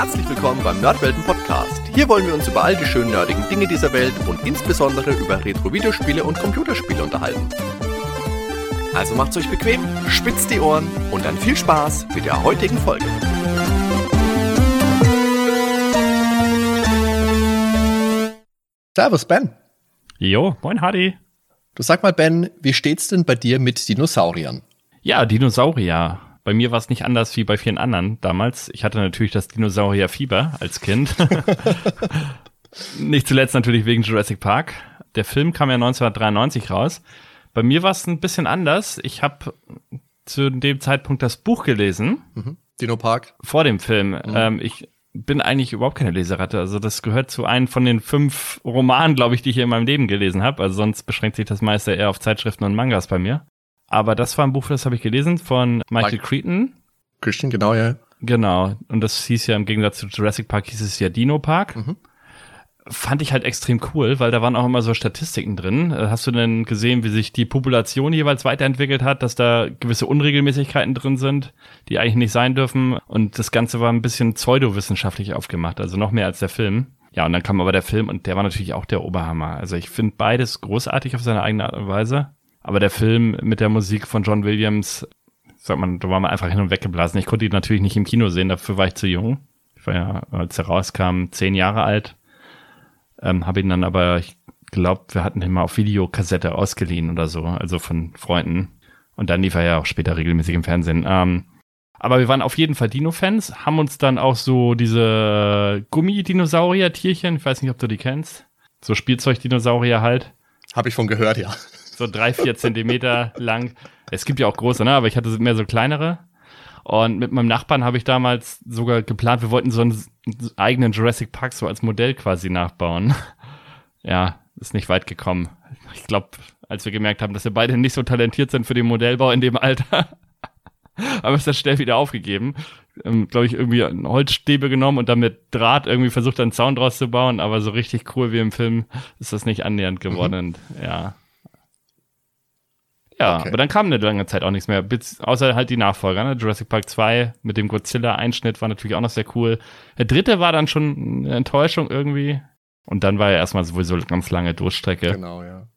Herzlich willkommen beim Nerdwelten Podcast. Hier wollen wir uns über all die schönen nerdigen Dinge dieser Welt und insbesondere über Retro-Videospiele und Computerspiele unterhalten. Also macht's euch bequem, spitzt die Ohren und dann viel Spaß mit der heutigen Folge. Servus, Ben. Jo, moin Hardy. Du sag mal, Ben, wie steht's denn bei dir mit Dinosauriern? Ja, Dinosaurier. Bei mir war es nicht anders wie bei vielen anderen damals. Ich hatte natürlich das Dinosaurierfieber als Kind. nicht zuletzt natürlich wegen Jurassic Park. Der Film kam ja 1993 raus. Bei mir war es ein bisschen anders. Ich habe zu dem Zeitpunkt das Buch gelesen. Mhm. Dino Park. Vor dem Film. Mhm. Ähm, ich bin eigentlich überhaupt keine Leseratte. Also das gehört zu einem von den fünf Romanen, glaube ich, die ich in meinem Leben gelesen habe. Also sonst beschränkt sich das meiste eher auf Zeitschriften und Mangas bei mir. Aber das war ein Buch, das habe ich gelesen von Michael Mike. Crichton. Christian, genau, ja. Genau. Und das hieß ja im Gegensatz zu Jurassic Park hieß es ja Dino Park. Mhm. Fand ich halt extrem cool, weil da waren auch immer so Statistiken drin. Äh, hast du denn gesehen, wie sich die Population jeweils weiterentwickelt hat, dass da gewisse Unregelmäßigkeiten drin sind, die eigentlich nicht sein dürfen? Und das Ganze war ein bisschen pseudowissenschaftlich aufgemacht, also noch mehr als der Film. Ja, und dann kam aber der Film und der war natürlich auch der Oberhammer. Also ich finde beides großartig auf seine eigene Art und Weise. Aber der Film mit der Musik von John Williams, sagt man, da war man einfach hin und weggeblasen. Ich konnte ihn natürlich nicht im Kino sehen, dafür war ich zu jung. Ich war ja, als er rauskam, zehn Jahre alt. Ähm, habe ihn dann aber, ich glaube, wir hatten ihn mal auf Videokassette ausgeliehen oder so, also von Freunden. Und dann lief er ja auch später regelmäßig im Fernsehen. Ähm, aber wir waren auf jeden Fall Dino-Fans, haben uns dann auch so diese Gummidinosaurier-Tierchen, ich weiß nicht, ob du die kennst, so Spielzeugdinosaurier halt. Habe ich von gehört, ja so drei, vier Zentimeter lang. Es gibt ja auch große, ne? aber ich hatte mehr so kleinere. Und mit meinem Nachbarn habe ich damals sogar geplant, wir wollten so einen eigenen Jurassic Park so als Modell quasi nachbauen. Ja, ist nicht weit gekommen. Ich glaube, als wir gemerkt haben, dass wir beide nicht so talentiert sind für den Modellbau in dem Alter, haben wir es dann schnell wieder aufgegeben. Ähm, glaube ich, irgendwie Holzstäbe genommen und dann mit Draht irgendwie versucht, einen Zaun draus zu bauen, aber so richtig cool wie im Film ist das nicht annähernd geworden. Mhm. Ja, ja, okay. aber dann kam eine lange Zeit auch nichts mehr, bis, außer halt die Nachfolger. Ne? Jurassic Park 2 mit dem Godzilla-Einschnitt war natürlich auch noch sehr cool. Der dritte war dann schon eine Enttäuschung irgendwie. Und dann war ja erstmal sowieso ganz lange Durchstrecke. Genau, ja.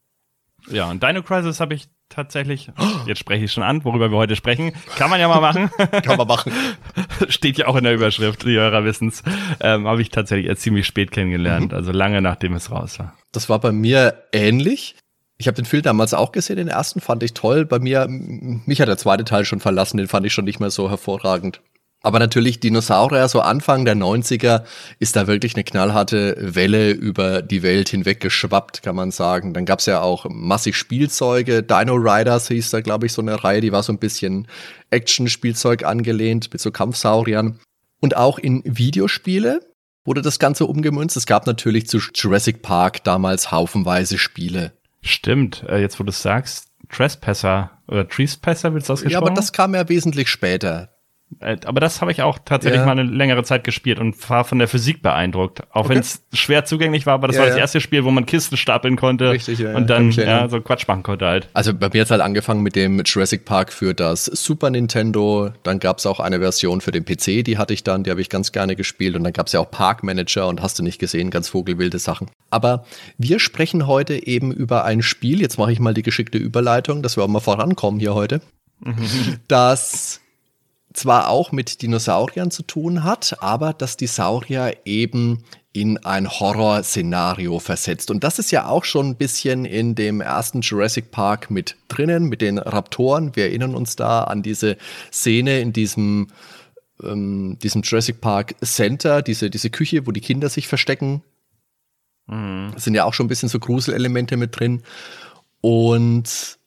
Ja, und Dino Crisis habe ich tatsächlich, jetzt spreche ich schon an, worüber wir heute sprechen. Kann man ja mal machen. Kann man machen. Steht ja auch in der Überschrift, die Hörer wissen's. Ähm, habe ich tatsächlich erst ziemlich spät kennengelernt, mhm. also lange nachdem es raus war. Das war bei mir ähnlich. Ich habe den Film damals auch gesehen, den ersten fand ich toll. Bei mir, mich hat der zweite Teil schon verlassen, den fand ich schon nicht mehr so hervorragend. Aber natürlich Dinosaurier, so Anfang der 90er, ist da wirklich eine knallharte Welle über die Welt hinweg geschwappt, kann man sagen. Dann gab's ja auch massig Spielzeuge. Dino Riders hieß da, glaube ich, so eine Reihe, die war so ein bisschen Action-Spielzeug angelehnt mit so Kampfsauriern. Und auch in Videospiele wurde das Ganze umgemünzt. Es gab natürlich zu Jurassic Park damals haufenweise Spiele. Stimmt, äh, jetzt wo du es sagst, Trespasser oder Trespasser wird es ausgesprochen? Ja, aber das kam ja wesentlich später. Äh, aber das habe ich auch tatsächlich ja. mal eine längere Zeit gespielt und war von der Physik beeindruckt. Auch okay. wenn es schwer zugänglich war, aber das ja, war das erste Spiel, wo man Kisten stapeln konnte Richtig, ja, und dann ja, so Quatsch machen konnte halt. Also bei mir hat halt angefangen mit dem Jurassic Park für das Super Nintendo. Dann gab es auch eine Version für den PC, die hatte ich dann, die habe ich ganz gerne gespielt. Und dann gab es ja auch Park Manager und hast du nicht gesehen, ganz vogelwilde Sachen. Aber wir sprechen heute eben über ein Spiel, jetzt mache ich mal die geschickte Überleitung, dass wir auch mal vorankommen hier heute, das zwar auch mit Dinosauriern zu tun hat, aber dass die Saurier eben in ein Horrorszenario versetzt. Und das ist ja auch schon ein bisschen in dem ersten Jurassic Park mit drinnen, mit den Raptoren. Wir erinnern uns da an diese Szene in diesem, ähm, diesem Jurassic Park Center, diese, diese Küche, wo die Kinder sich verstecken. Mhm. sind ja auch schon ein bisschen so Gruselelemente mit drin. Und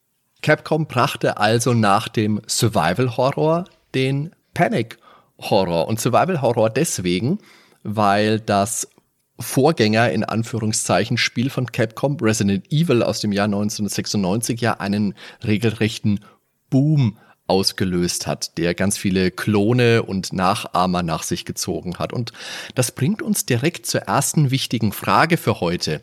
Capcom brachte also nach dem Survival Horror den Panic Horror. Und Survival Horror deswegen, weil das Vorgänger in Anführungszeichen Spiel von Capcom, Resident Evil aus dem Jahr 1996, ja einen regelrechten Boom ausgelöst hat, der ganz viele Klone und Nachahmer nach sich gezogen hat. Und das bringt uns direkt zur ersten wichtigen Frage für heute.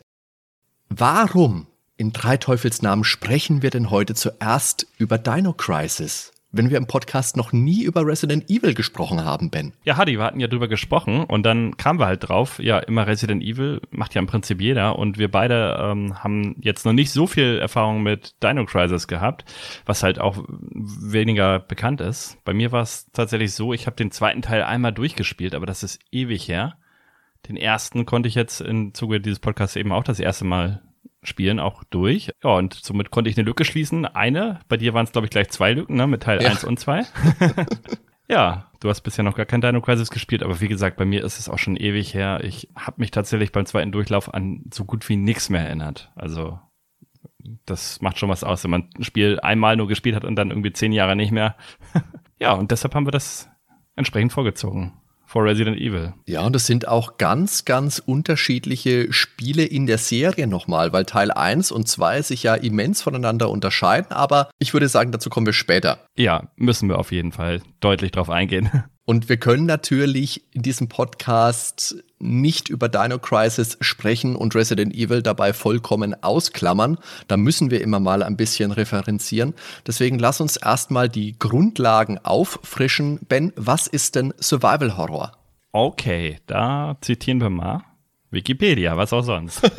Warum in drei Teufelsnamen sprechen wir denn heute zuerst über Dino Crisis? Wenn wir im Podcast noch nie über Resident Evil gesprochen haben, Ben. Ja, Hadi, wir hatten ja drüber gesprochen und dann kamen wir halt drauf, ja, immer Resident Evil macht ja im Prinzip jeder und wir beide ähm, haben jetzt noch nicht so viel Erfahrung mit Dino Crisis gehabt, was halt auch weniger bekannt ist. Bei mir war es tatsächlich so, ich habe den zweiten Teil einmal durchgespielt, aber das ist ewig her. Den ersten konnte ich jetzt im Zuge dieses Podcasts eben auch das erste Mal Spielen auch durch. Ja, und somit konnte ich eine Lücke schließen. Eine, bei dir waren es, glaube ich, gleich zwei Lücken, ne? Mit Teil ja. 1 und 2. ja, du hast bisher noch gar kein Dino Crisis gespielt, aber wie gesagt, bei mir ist es auch schon ewig her. Ich habe mich tatsächlich beim zweiten Durchlauf an so gut wie nichts mehr erinnert. Also das macht schon was aus, wenn man ein Spiel einmal nur gespielt hat und dann irgendwie zehn Jahre nicht mehr. ja, und deshalb haben wir das entsprechend vorgezogen vor Resident Evil. Ja, und es sind auch ganz, ganz unterschiedliche Spiele in der Serie nochmal, weil Teil 1 und 2 sich ja immens voneinander unterscheiden, aber ich würde sagen, dazu kommen wir später. Ja, müssen wir auf jeden Fall deutlich drauf eingehen. Und wir können natürlich in diesem Podcast nicht über Dino Crisis sprechen und Resident Evil dabei vollkommen ausklammern. Da müssen wir immer mal ein bisschen referenzieren. Deswegen lass uns erstmal die Grundlagen auffrischen. Ben, was ist denn Survival Horror? Okay, da zitieren wir mal Wikipedia, was auch sonst.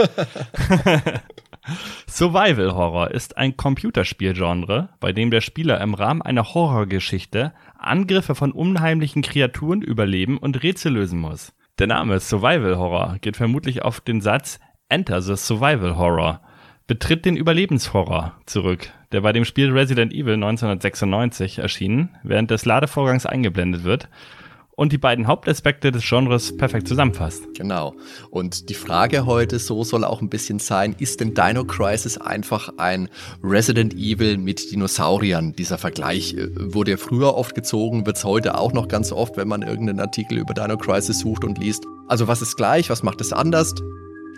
Survival Horror ist ein Computerspielgenre, bei dem der Spieler im Rahmen einer Horrorgeschichte Angriffe von unheimlichen Kreaturen überleben und Rätsel lösen muss. Der Name Survival Horror geht vermutlich auf den Satz Enter the Survival Horror, betritt den Überlebenshorror zurück, der bei dem Spiel Resident Evil 1996 erschienen, während des Ladevorgangs eingeblendet wird und die beiden Hauptaspekte des Genres perfekt zusammenfasst. Genau. Und die Frage heute so soll auch ein bisschen sein, ist denn Dino Crisis einfach ein Resident Evil mit Dinosauriern? Dieser Vergleich äh, wurde ja früher oft gezogen, wird es heute auch noch ganz oft, wenn man irgendeinen Artikel über Dino Crisis sucht und liest. Also was ist gleich, was macht es anders?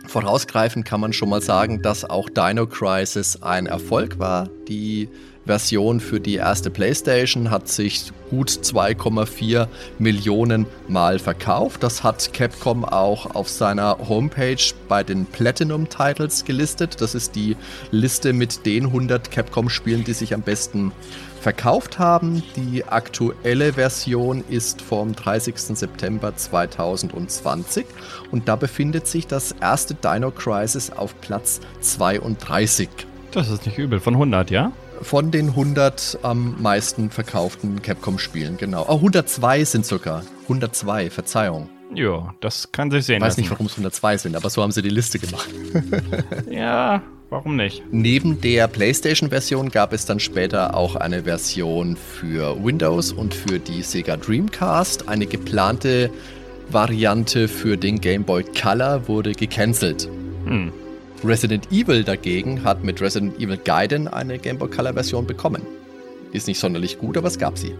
Vorausgreifend kann man schon mal sagen, dass auch Dino Crisis ein Erfolg war. Die Version für die erste PlayStation hat sich gut 2,4 Millionen Mal verkauft. Das hat Capcom auch auf seiner Homepage bei den Platinum Titles gelistet. Das ist die Liste mit den 100 Capcom-Spielen, die sich am besten verkauft haben. Die aktuelle Version ist vom 30. September 2020 und da befindet sich das erste Dino Crisis auf Platz 32. Das ist nicht übel, von 100, ja? Von den 100 am meisten verkauften Capcom-Spielen, genau. Oh, 102 sind sogar. 102, Verzeihung. Ja, das kann sich sehen. Ich weiß lassen. nicht, warum es 102 sind, aber so haben sie die Liste gemacht. ja, warum nicht? Neben der PlayStation-Version gab es dann später auch eine Version für Windows und für die Sega Dreamcast. Eine geplante Variante für den Game Boy Color wurde gecancelt. Hm. Resident Evil dagegen hat mit Resident Evil Gaiden eine Game Boy Color Version bekommen. Die ist nicht sonderlich gut, aber es gab sie.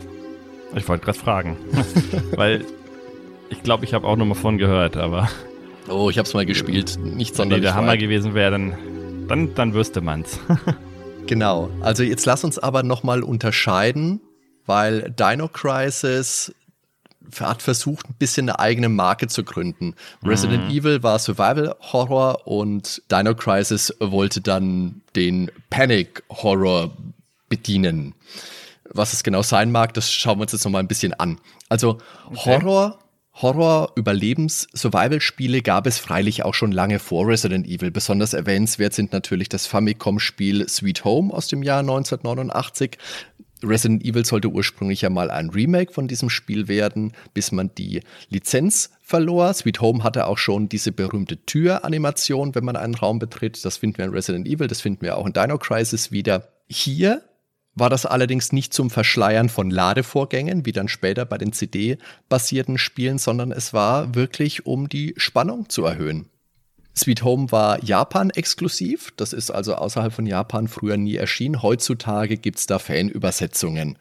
Ich wollte gerade fragen, weil ich glaube, ich habe auch noch mal von gehört, aber. Oh, ich habe es mal gespielt, nicht sonderlich. Wenn der Hammer gewesen wäre, dann, dann, dann wüsste man's. genau. Also jetzt lass uns aber noch mal unterscheiden, weil Dino Crisis hat versucht, ein bisschen eine eigene Marke zu gründen. Resident mhm. Evil war Survival Horror und Dino Crisis wollte dann den Panic Horror bedienen. Was es genau sein mag, das schauen wir uns jetzt noch mal ein bisschen an. Also okay. Horror Horror, Überlebens, Survival-Spiele gab es freilich auch schon lange vor Resident Evil. Besonders erwähnenswert sind natürlich das Famicom-Spiel Sweet Home aus dem Jahr 1989, Resident Evil sollte ursprünglich ja mal ein Remake von diesem Spiel werden, bis man die Lizenz verlor. Sweet Home hatte auch schon diese berühmte Tür-Animation, wenn man einen Raum betritt. Das finden wir in Resident Evil, das finden wir auch in Dino Crisis wieder. Hier war das allerdings nicht zum Verschleiern von Ladevorgängen, wie dann später bei den CD-basierten Spielen, sondern es war wirklich, um die Spannung zu erhöhen. Sweet Home war Japan-exklusiv. Das ist also außerhalb von Japan früher nie erschienen. Heutzutage gibt es da Fanübersetzungen.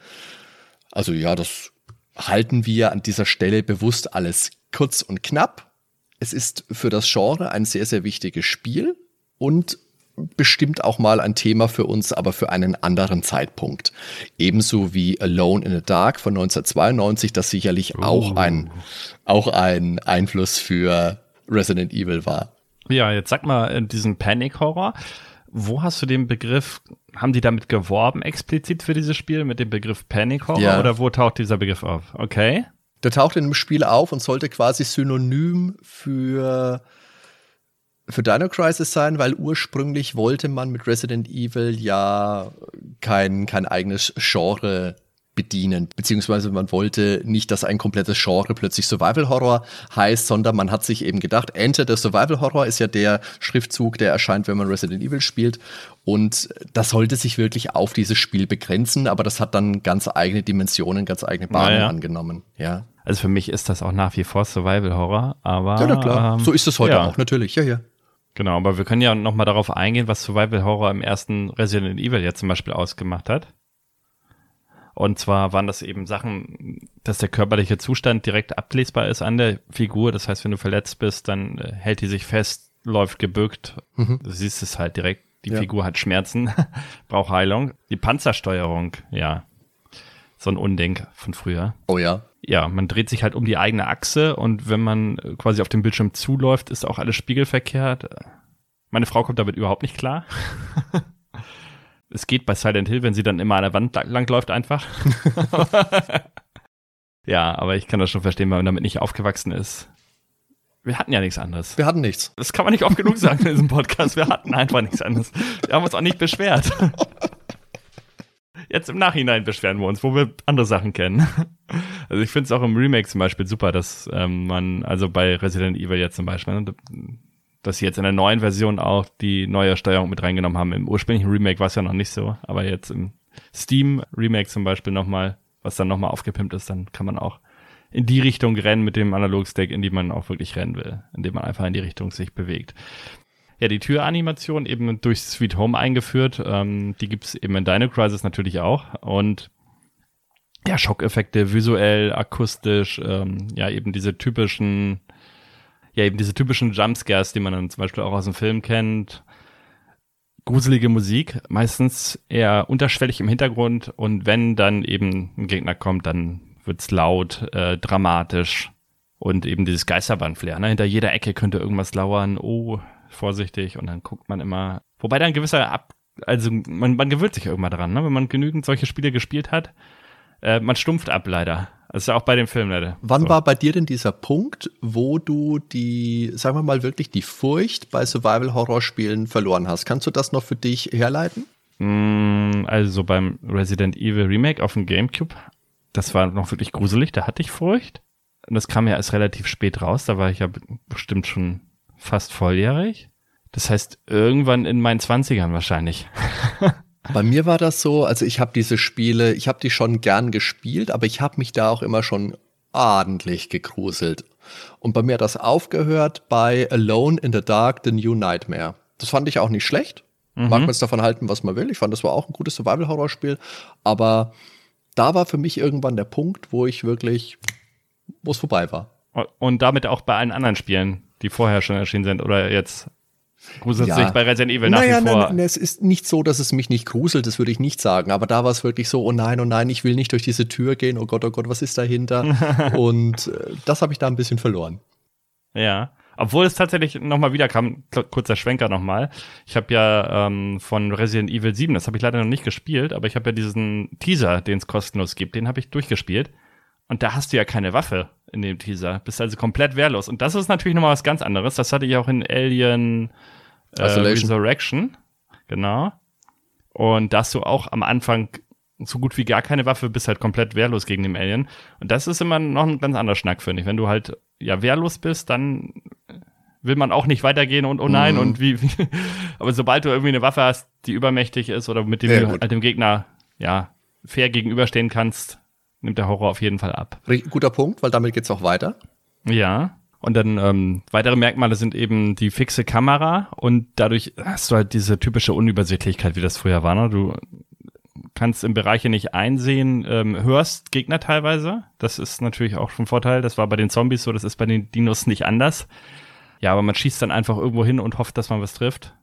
Also ja, das halten wir an dieser Stelle bewusst alles kurz und knapp. Es ist für das Genre ein sehr, sehr wichtiges Spiel und bestimmt auch mal ein Thema für uns, aber für einen anderen Zeitpunkt. Ebenso wie Alone in the Dark von 1992, das sicherlich oh. auch, ein, auch ein Einfluss für Resident Evil war. Ja, jetzt sag mal, diesen Panic Horror. Wo hast du den Begriff, haben die damit geworben explizit für dieses Spiel mit dem Begriff Panic Horror Ja. oder wo taucht dieser Begriff auf? Okay. Der taucht in dem Spiel auf und sollte quasi synonym für, für Dino Crisis sein, weil ursprünglich wollte man mit Resident Evil ja kein, kein eigenes Genre bedienen, beziehungsweise man wollte nicht, dass ein komplettes Genre plötzlich Survival Horror heißt, sondern man hat sich eben gedacht, Enter the Survival Horror ist ja der Schriftzug, der erscheint, wenn man Resident Evil spielt und das sollte sich wirklich auf dieses Spiel begrenzen, aber das hat dann ganz eigene Dimensionen, ganz eigene Bahnen Naja. angenommen, ja. Also für mich ist das auch nach wie vor Survival Horror, aber. Ja, klar. ähm, so ist es heute ja. auch, natürlich. Ja, ja. Genau, aber wir können ja nochmal darauf eingehen, was Survival Horror im ersten Resident Evil jetzt zum Beispiel ausgemacht hat. Und zwar waren das eben Sachen, dass der körperliche Zustand direkt ablesbar ist an der Figur. Das heißt, wenn du verletzt bist, dann äh, hält die sich fest, läuft gebückt. Du siehst es halt direkt. Die Ja. Figur hat Schmerzen, braucht Heilung. Die Panzersteuerung, ja. So ein Unding von früher Oh ja. ja, man dreht sich halt um die eigene Achse und wenn man äh, quasi auf dem Bildschirm zuläuft, ist auch alles spiegelverkehrt. Meine Frau kommt damit überhaupt nicht klar. es geht bei Silent Hill, wenn sie dann immer an der Wand lang- langläuft einfach. ja, aber ich kann das schon verstehen, weil man damit nicht aufgewachsen ist. Wir hatten ja nichts anderes. Wir hatten nichts. Das kann man nicht oft genug sagen in diesem Podcast. Wir hatten einfach nichts anderes. Wir haben uns auch nicht beschwert. Jetzt im Nachhinein beschweren wir uns, wo wir andere Sachen kennen. Also ich finde es auch im Remake zum Beispiel super, dass ähm, man, also bei Resident Evil jetzt zum Beispiel, ne, dass sie jetzt in der neuen Version auch die neue Steuerung mit reingenommen haben. Im ursprünglichen Remake war es ja noch nicht so, aber jetzt im Steam Remake zum Beispiel nochmal, was dann nochmal aufgepimpt ist, dann kann man auch in die Richtung rennen mit dem Analogstick, in die man auch wirklich rennen will, indem man einfach in die Richtung sich bewegt. Ja, die Türanimation eben durch Sweet Home eingeführt. Ähm, die gibt's eben in Dino Crisis natürlich auch. Und ja, Schockeffekte, visuell, akustisch, ähm, ja, eben diese typischen, ja, eben diese typischen Jumpscares, die man dann zum Beispiel auch aus dem Film kennt. Gruselige Musik, meistens eher unterschwellig im Hintergrund und wenn dann eben ein Gegner kommt, dann wird's laut, äh, dramatisch und eben dieses Geisterbahn-Flair. Ne? Hinter jeder Ecke könnte irgendwas lauern. Oh, vorsichtig. Und dann guckt man immer. Wobei dann gewisser Ab. Also man, man gewöhnt sich irgendwann dran, ne? wenn man genügend solche Spiele gespielt hat. Äh, man stumpft ab leider. Das ist ja auch bei dem Film leider. Wann so. war bei dir denn dieser Punkt, wo du die, sagen wir mal, wirklich die Furcht bei Survival-Horror-Spielen verloren hast? Kannst du das noch für dich herleiten? Mm, Also beim Resident Evil Remake auf dem GameCube, das war noch wirklich gruselig, da hatte ich Furcht. Und das kam ja erst relativ spät raus, da war ich ja bestimmt schon fast volljährig. Das heißt, irgendwann in meinen Zwanzigern wahrscheinlich. Bei mir war das so, also ich habe diese Spiele, ich habe die schon gern gespielt, aber ich habe mich da auch immer schon ordentlich gegruselt. Und bei mir hat das aufgehört bei Alone in the Dark, The New Nightmare. Das fand ich auch nicht schlecht. Mag man es davon halten, was man will. Ich fand, das war auch ein gutes Survival-Horror-Spiel. Aber da war für mich irgendwann der Punkt, wo ich wirklich, wo es vorbei war. Und damit auch bei allen anderen Spielen, die vorher schon erschienen sind oder jetzt gruselt Ja. sich bei Resident Evil nach naja, wie vor. nein, nein, es ist nicht so, dass es mich nicht gruselt, das würde ich nicht sagen. Aber da war es wirklich so, oh nein, oh nein, ich will nicht durch diese Tür gehen, oh Gott, oh Gott, was ist dahinter? Und äh, das habe ich da ein bisschen verloren. Ja. Obwohl es tatsächlich nochmal wieder kam, kurzer Schwenker nochmal. Ich habe ja ähm, von Resident Evil 7, das habe ich leider noch nicht gespielt, aber ich habe ja diesen Teaser, den es kostenlos gibt, den habe ich durchgespielt. Und da hast du ja keine Waffe in dem Teaser. Bist also komplett wehrlos. Und das ist natürlich nochmal was ganz anderes. Das hatte ich auch in Alien äh, Isolation. Resurrection. Genau. Und da hast du auch am Anfang so gut wie gar keine Waffe, bist halt komplett wehrlos gegen den Alien. Und das ist immer noch ein ganz anderer Schnack, finde ich. Wenn du halt ja wehrlos bist, dann will man auch nicht weitergehen und oh nein Mhm. und wie, wie. Aber sobald du irgendwie eine Waffe hast, die übermächtig ist oder mit dem Ja, halt dem Gegner ja fair gegenüberstehen kannst, nimmt der Horror auf jeden Fall ab. Guter Punkt, weil damit geht's auch weiter. Ja. Und dann ähm, weitere Merkmale sind eben die fixe Kamera und dadurch hast du halt diese typische Unübersichtlichkeit, wie das früher war. Ne? Du kannst im Bereiche nicht einsehen, ähm, hörst Gegner teilweise. Das ist natürlich auch schon ein Vorteil. Das war bei den Zombies so, das ist bei den Dinos nicht anders. Ja, aber man schießt dann einfach irgendwo hin und hofft, dass man was trifft.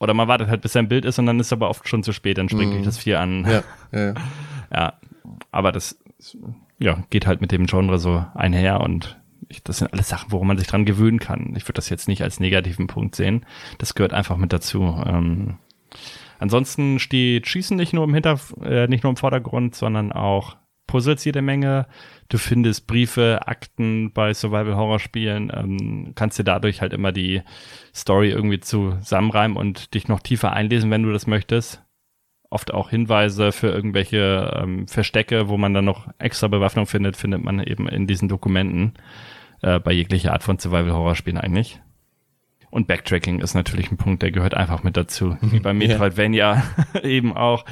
Oder man wartet halt, bis ein Bild ist und dann ist aber oft schon zu spät, dann springt Mhm. dich das Vier an. Ja, ja. Ja, aber das ja, geht halt mit dem Genre so einher und ich, das sind alles Sachen, worum man sich dran gewöhnen kann. Ich würde das jetzt nicht als negativen Punkt sehen. Das gehört einfach mit dazu. Ähm, Ansonsten steht Schießen nicht nur im Hinter, äh, nicht nur im Vordergrund, sondern auch Puzzles jede Menge. Du findest Briefe, Akten bei Survival-Horror-Spielen, ähm, kannst dir dadurch halt immer die Story irgendwie zusammenreimen und dich noch tiefer einlesen, wenn du das möchtest. Oft auch Hinweise für irgendwelche ähm, Verstecke, wo man dann noch extra Bewaffnung findet, findet man eben in diesen Dokumenten äh, bei jeglicher Art von Survival-Horror-Spielen eigentlich. Und Backtracking ist natürlich ein Punkt, der gehört einfach mit dazu. Wie bei Metroidvania eben auch.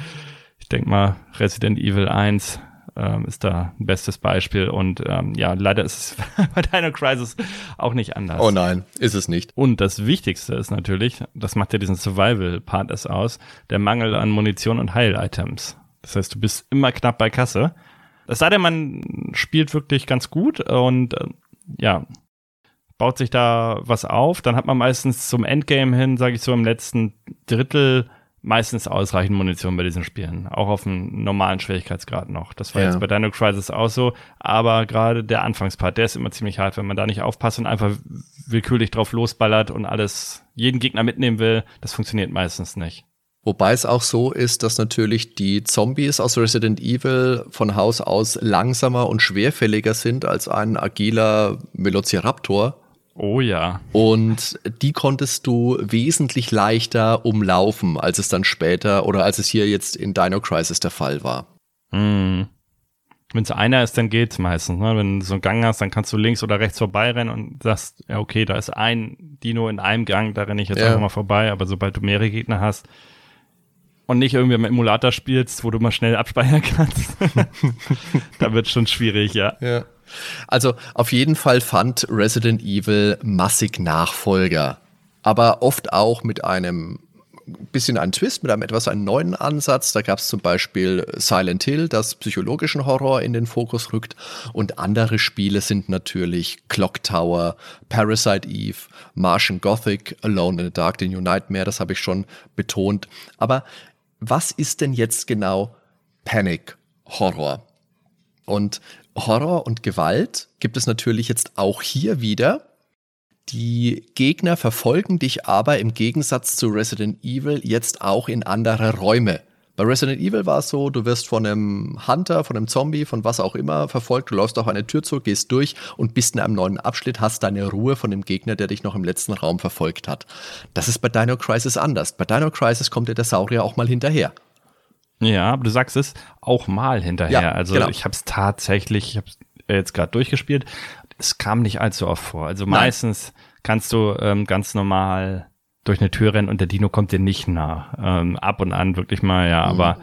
Ich denke mal, Resident Evil 1 ähm, ist da ein bestes Beispiel. Und ähm, ja, leider ist es bei Dino Crisis auch nicht anders. Oh nein, ist es nicht. Und das Wichtigste ist natürlich, das macht ja diesen Survival-Part es aus, der Mangel an Munition und Heil-Items. Das heißt, du bist immer knapp bei Kasse. Es sei denn, man spielt wirklich ganz gut und äh, ja, baut sich da was auf. Dann hat man meistens zum Endgame hin, sage ich so, im letzten Drittel meistens ausreichend Munition bei diesen Spielen. Auch auf einem normalen Schwierigkeitsgrad noch. Das war ja. jetzt bei Dino Crisis auch so. Aber gerade der Anfangspart, der ist immer ziemlich hart, wenn man da nicht aufpasst und einfach willkürlich drauf losballert und alles, jeden Gegner mitnehmen will. Das funktioniert meistens nicht. Wobei es auch so ist, dass natürlich die Zombies aus Resident Evil von Haus aus langsamer und schwerfälliger sind als ein agiler Velociraptor. Oh ja. Und die konntest du wesentlich leichter umlaufen, als es dann später oder als es hier jetzt in Dino Crisis der Fall war. Hm. Wenn es einer ist, dann geht's meistens. Ne? Wenn du so einen Gang hast, dann kannst du links oder rechts vorbeirennen und sagst, ja, okay, da ist ein Dino in einem Gang, da renne ich jetzt ja. einfach mal vorbei. Aber sobald du mehrere Gegner hast und nicht irgendwie im Emulator spielst, wo du mal schnell abspeichern kannst, da wird schon schwierig, ja. Ja. Also auf jeden Fall fand Resident Evil massig Nachfolger, aber oft auch mit einem bisschen einen Twist, mit einem etwas einen neuen Ansatz. Da gab es zum Beispiel Silent Hill, das psychologischen Horror in den Fokus rückt. Und andere Spiele sind natürlich Clock Tower, Parasite Eve, Martian Gothic, Alone in the Dark, The New Nightmare, das habe ich schon betont. Aber was ist denn jetzt genau Panic Horror? Und Horror und Gewalt gibt es natürlich jetzt auch hier wieder. Die Gegner verfolgen dich aber im Gegensatz zu Resident Evil jetzt auch in andere Räume. Bei Resident Evil war es so, du wirst von einem Hunter, von einem Zombie, von was auch immer verfolgt, du läufst auf eine Tür zu, gehst durch und bist in einem neuen Abschnitt, hast deine Ruhe von dem Gegner, der dich noch im letzten Raum verfolgt hat. Das ist bei Dino Crisis anders. Bei Dino Crisis kommt dir der Saurier auch mal hinterher. Ja, aber du sagst es auch mal hinterher. Ja, also genau. ich habe es tatsächlich, ich habe es jetzt gerade durchgespielt. Es kam nicht allzu oft vor. Also Nein. meistens kannst du ähm, ganz normal durch eine Tür rennen und der Dino kommt dir nicht nah. Ähm, ab und an wirklich mal, ja, mhm. aber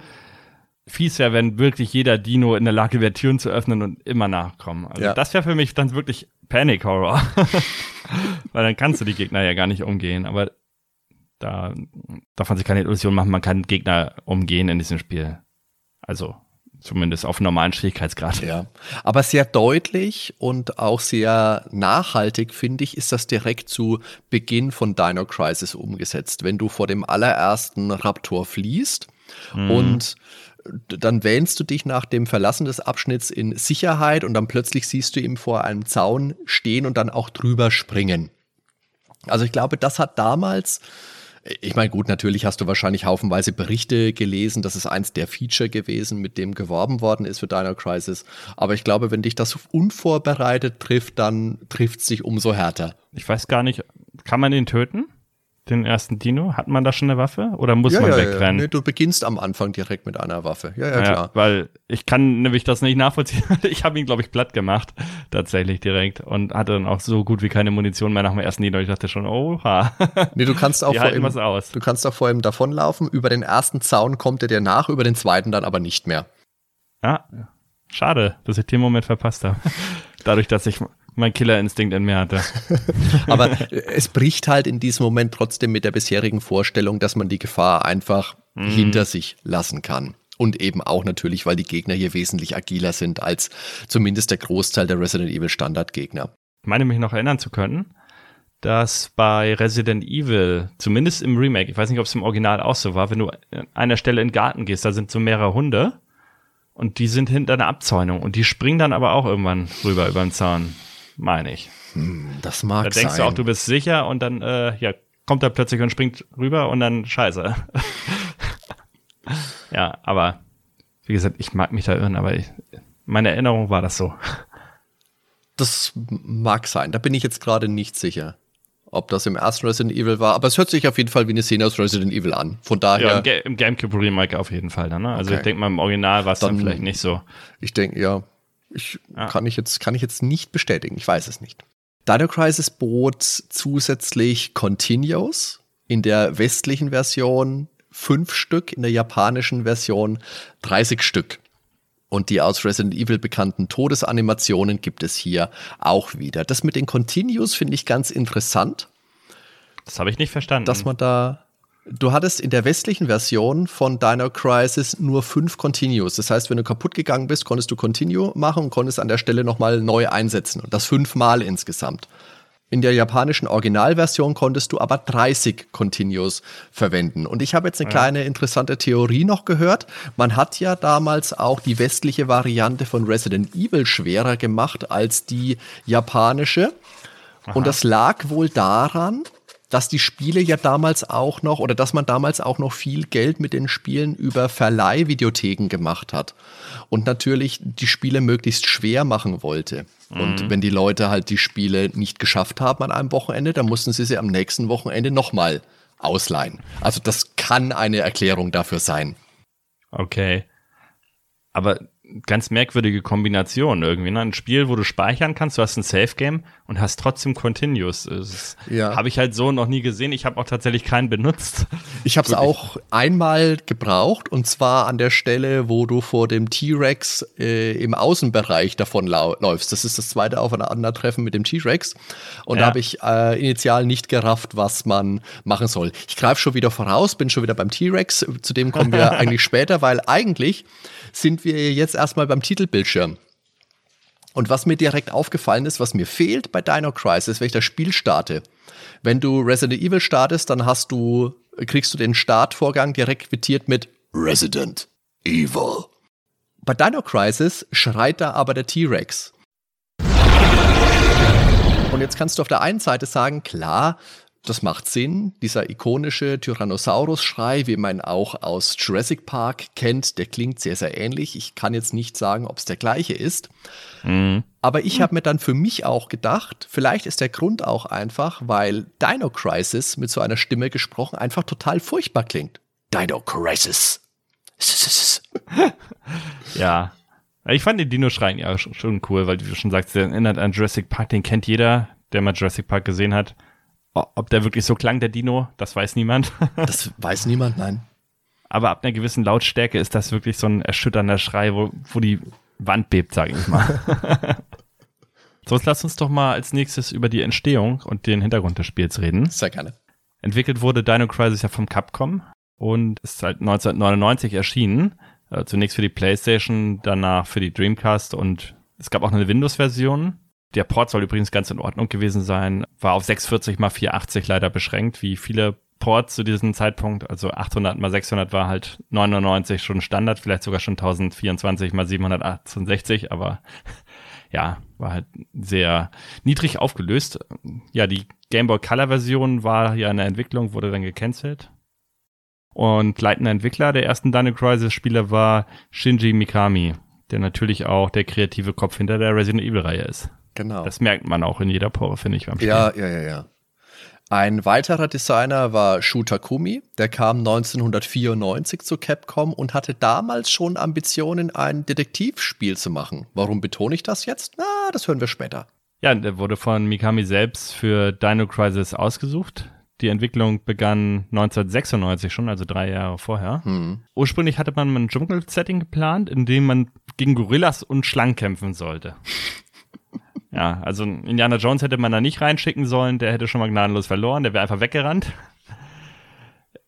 fies wäre, wenn wirklich jeder Dino in der Lage wäre, Türen zu öffnen und immer nachkommen. Also ja. das wäre für mich dann wirklich Panic Horror. Weil dann kannst du die Gegner ja gar nicht umgehen. Aber da darf man sich keine Illusion machen, man kann Gegner umgehen in diesem Spiel. Also zumindest auf normalen Schwierigkeitsgrad. Ja, aber sehr deutlich und auch sehr nachhaltig, finde ich, ist das direkt zu Beginn von Dino Crisis umgesetzt. Wenn du vor dem allerersten Raptor fließt mhm. und dann wähnst du dich nach dem Verlassen des Abschnitts in Sicherheit und dann plötzlich siehst du ihn vor einem Zaun stehen und dann auch drüber springen. Also ich glaube, das hat damals ich meine, gut, natürlich hast du wahrscheinlich haufenweise Berichte gelesen. Das ist eins der Feature gewesen, mit dem geworben worden ist für Dino Crisis. Aber ich glaube, wenn dich das unvorbereitet trifft, dann trifft es dich umso härter. Ich weiß gar nicht, kann man ihn töten? Den ersten Dino? Hat man da schon eine Waffe oder muss ja, man ja, wegrennen? Ja. Nee, du beginnst am Anfang direkt mit einer Waffe. Ja, ja, klar. Weil ich kann nämlich das nicht nachvollziehen. Ich habe ihn, glaube ich, platt gemacht, tatsächlich direkt und hatte dann auch so gut wie keine Munition mehr nach dem ersten Dino. Ich dachte schon, oha. Nee, du kannst auch vor ihm, was aus. Du kannst auch vor ihm davonlaufen. Über den ersten Zaun kommt er dir nach, über den zweiten dann aber nicht mehr. Ah, schade, dass ich den Moment verpasst habe. Dadurch, dass ich mein Killerinstinkt in mir hatte. Aber es bricht halt in diesem Moment trotzdem mit der bisherigen Vorstellung, dass man die Gefahr einfach mm. hinter sich lassen kann. Und eben auch natürlich, weil die Gegner hier wesentlich agiler sind als zumindest der Großteil der Resident Evil Standardgegner. Ich meine mich noch erinnern zu können, dass bei Resident Evil, zumindest im Remake, ich weiß nicht, ob es im Original auch so war, wenn du an einer Stelle in den Garten gehst, da sind so mehrere Hunde und die sind hinter einer Abzäunung und die springen dann aber auch irgendwann rüber über den Zaun meine ich. Hm, das mag sein. Da denkst sein. du auch, du bist sicher und dann, äh, ja, kommt er plötzlich und springt rüber und dann scheiße. ja, aber wie gesagt, ich mag mich da irren, aber ich, meine Erinnerung war das so. Das mag sein, da bin ich jetzt gerade nicht sicher ob das im ersten Resident Evil war, aber es hört sich auf jeden Fall wie eine Szene aus Resident Evil an. Von daher. Ja, im, Ga im GameCube Remake auf jeden Fall dann, ne? Also okay. ich denke mal, im Original war es dann, dann, vielleicht nicht so. Ich denke, ja. Ich ja. kann ich jetzt, kann ich jetzt nicht bestätigen. Ich weiß es nicht. Dino Crisis bot zusätzlich Continuos in der westlichen Version fünf Stück, in der japanischen Version 30 Stück. Und die aus Resident Evil bekannten Todesanimationen gibt es hier auch wieder. Das mit den Continues finde ich ganz interessant. Das habe ich nicht verstanden. Dass man da. Du hattest in der westlichen Version von Dino Crisis nur fünf Continues. Das heißt, wenn du kaputt gegangen bist, konntest du Continue machen und konntest an der Stelle nochmal neu einsetzen. Und das fünfmal insgesamt. In der japanischen Originalversion konntest du aber 30 Continues verwenden. Und ich habe jetzt eine ja. kleine interessante Theorie noch gehört. Man hat ja damals auch die westliche Variante von Resident Evil schwerer gemacht als die japanische. Aha. Und das lag wohl daran, dass die Spiele ja damals auch noch oder dass man damals auch noch viel Geld mit den Spielen über Verleihvideotheken gemacht hat und natürlich die Spiele möglichst schwer machen wollte. Mhm. Und wenn die Leute halt die Spiele nicht geschafft haben an einem Wochenende, dann mussten sie sie am nächsten Wochenende nochmal ausleihen. Also das kann eine Erklärung dafür sein. Okay. Aber ganz merkwürdige Kombination irgendwie. Ne? Ein Spiel, wo du speichern kannst, du hast ein Safe-Game und hast trotzdem Continuous. Ja. Habe ich halt so noch nie gesehen. Ich habe auch tatsächlich keinen benutzt. Ich habe es auch einmal gebraucht und zwar an der Stelle, wo du vor dem T-Rex äh, im Außenbereich davon läufst. Das ist das zweite Aufeinandertreffen mit dem T-Rex. Und ja. da habe ich äh, initial nicht gerafft, was man machen soll. Ich greife schon wieder voraus, bin schon wieder beim T-Rex. Zu dem kommen wir eigentlich später, weil eigentlich sind wir jetzt erstmal beim Titelbildschirm. Und was mir direkt aufgefallen ist, was mir fehlt bei Dino Crisis, wenn ich das Spiel starte. Wenn du Resident Evil startest, dann hast du, kriegst du den Startvorgang direkt quittiert mit Resident Evil. Bei Dino Crisis schreit da aber der T-Rex. Und jetzt kannst du auf der einen Seite sagen, klar, das macht Sinn. Dieser ikonische Tyrannosaurus-Schrei, wie man auch aus Jurassic Park kennt, der klingt sehr, sehr ähnlich. Ich kann jetzt nicht sagen, ob es der gleiche ist. Mhm. Aber ich habe mir dann für mich auch gedacht, vielleicht ist der Grund auch einfach, weil Dino Crisis mit so einer Stimme gesprochen einfach total furchtbar klingt. Dino Crisis. ja. Ich fand den Dino-Schreien ja schon cool, weil du schon sagst, der erinnert an Jurassic Park, den kennt jeder, der mal Jurassic Park gesehen hat. Ob der wirklich so klang, der Dino, das weiß niemand. das weiß niemand, nein. Aber ab einer gewissen Lautstärke ist das wirklich so ein erschütternder Schrei, wo, wo die Wand bebt, sage ich mal. Sonst lass uns doch mal als nächstes über die Entstehung und den Hintergrund des Spiels reden. Sehr gerne. Entwickelt wurde Dino Crisis ja vom Capcom und ist seit 1999 erschienen. Äh, zunächst für die PlayStation, danach für die Dreamcast und es gab auch eine Windows-Version. Der Port soll übrigens ganz in Ordnung gewesen sein. War auf 640 x 480 leider beschränkt, wie viele Ports zu diesem Zeitpunkt. Also 800 x 600 war halt 99 schon Standard, vielleicht sogar schon 1024 x 768, aber ja, war halt sehr niedrig aufgelöst. Ja, die Game Boy Color Version war ja in der Entwicklung, wurde dann gecancelt. Und leitender Entwickler der ersten Dino Crisis Spiele war Shinji Mikami, der natürlich auch der kreative Kopf hinter der Resident Evil Reihe ist. Genau. Das merkt man auch in jeder Pore, finde ich, beim Spiel. Ja, ja, ja, ja. Ein weiterer Designer war Shu Takumi, der kam 1994 zu Capcom und hatte damals schon Ambitionen, ein Detektivspiel zu machen. Warum betone ich das jetzt? Na, das hören wir später. Ja, der wurde von Mikami selbst für Dino Crisis ausgesucht. Die Entwicklung begann 1996 schon, also drei Jahre vorher. Hm. Ursprünglich hatte man ein Dschungel-Setting geplant, in dem man gegen Gorillas und Schlangen kämpfen sollte. Ja, also Indiana Jones hätte man da nicht reinschicken sollen, der hätte schon mal gnadenlos verloren, der wäre einfach weggerannt.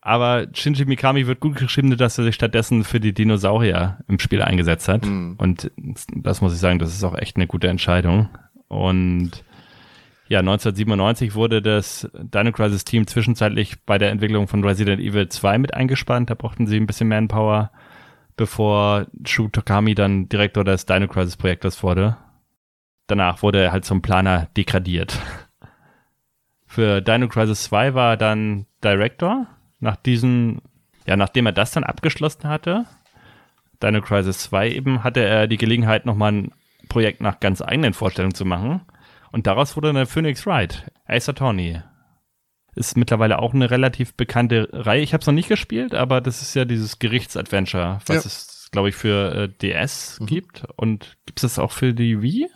Aber Shinji Mikami wird gut geschrieben, dass er sich stattdessen für die Dinosaurier im Spiel eingesetzt hat. Mhm. Und das muss ich sagen, das ist auch echt eine gute Entscheidung. Und ja, 1997 wurde das Dino Crisis Team zwischenzeitlich bei der Entwicklung von Resident Evil 2 mit eingespannt. Da brauchten sie ein bisschen Manpower, bevor Shu Takami dann Direktor des Dino Crisis Projektes wurde danach wurde er halt zum Planer degradiert. Für Dino Crisis 2 war er dann Director. Nach diesen, ja, nachdem er das dann abgeschlossen hatte, Dino Crisis 2 eben, hatte er die Gelegenheit, nochmal ein Projekt nach ganz eigenen Vorstellungen zu machen. Und daraus wurde eine Phoenix Wright, Ace Attorney. Ist mittlerweile auch eine relativ bekannte Reihe. Ich habe es noch nicht gespielt, aber das ist ja dieses Gerichtsadventure, was ja. es, glaube ich, für äh, DS mhm. gibt. Und gibt es das auch für die Wii?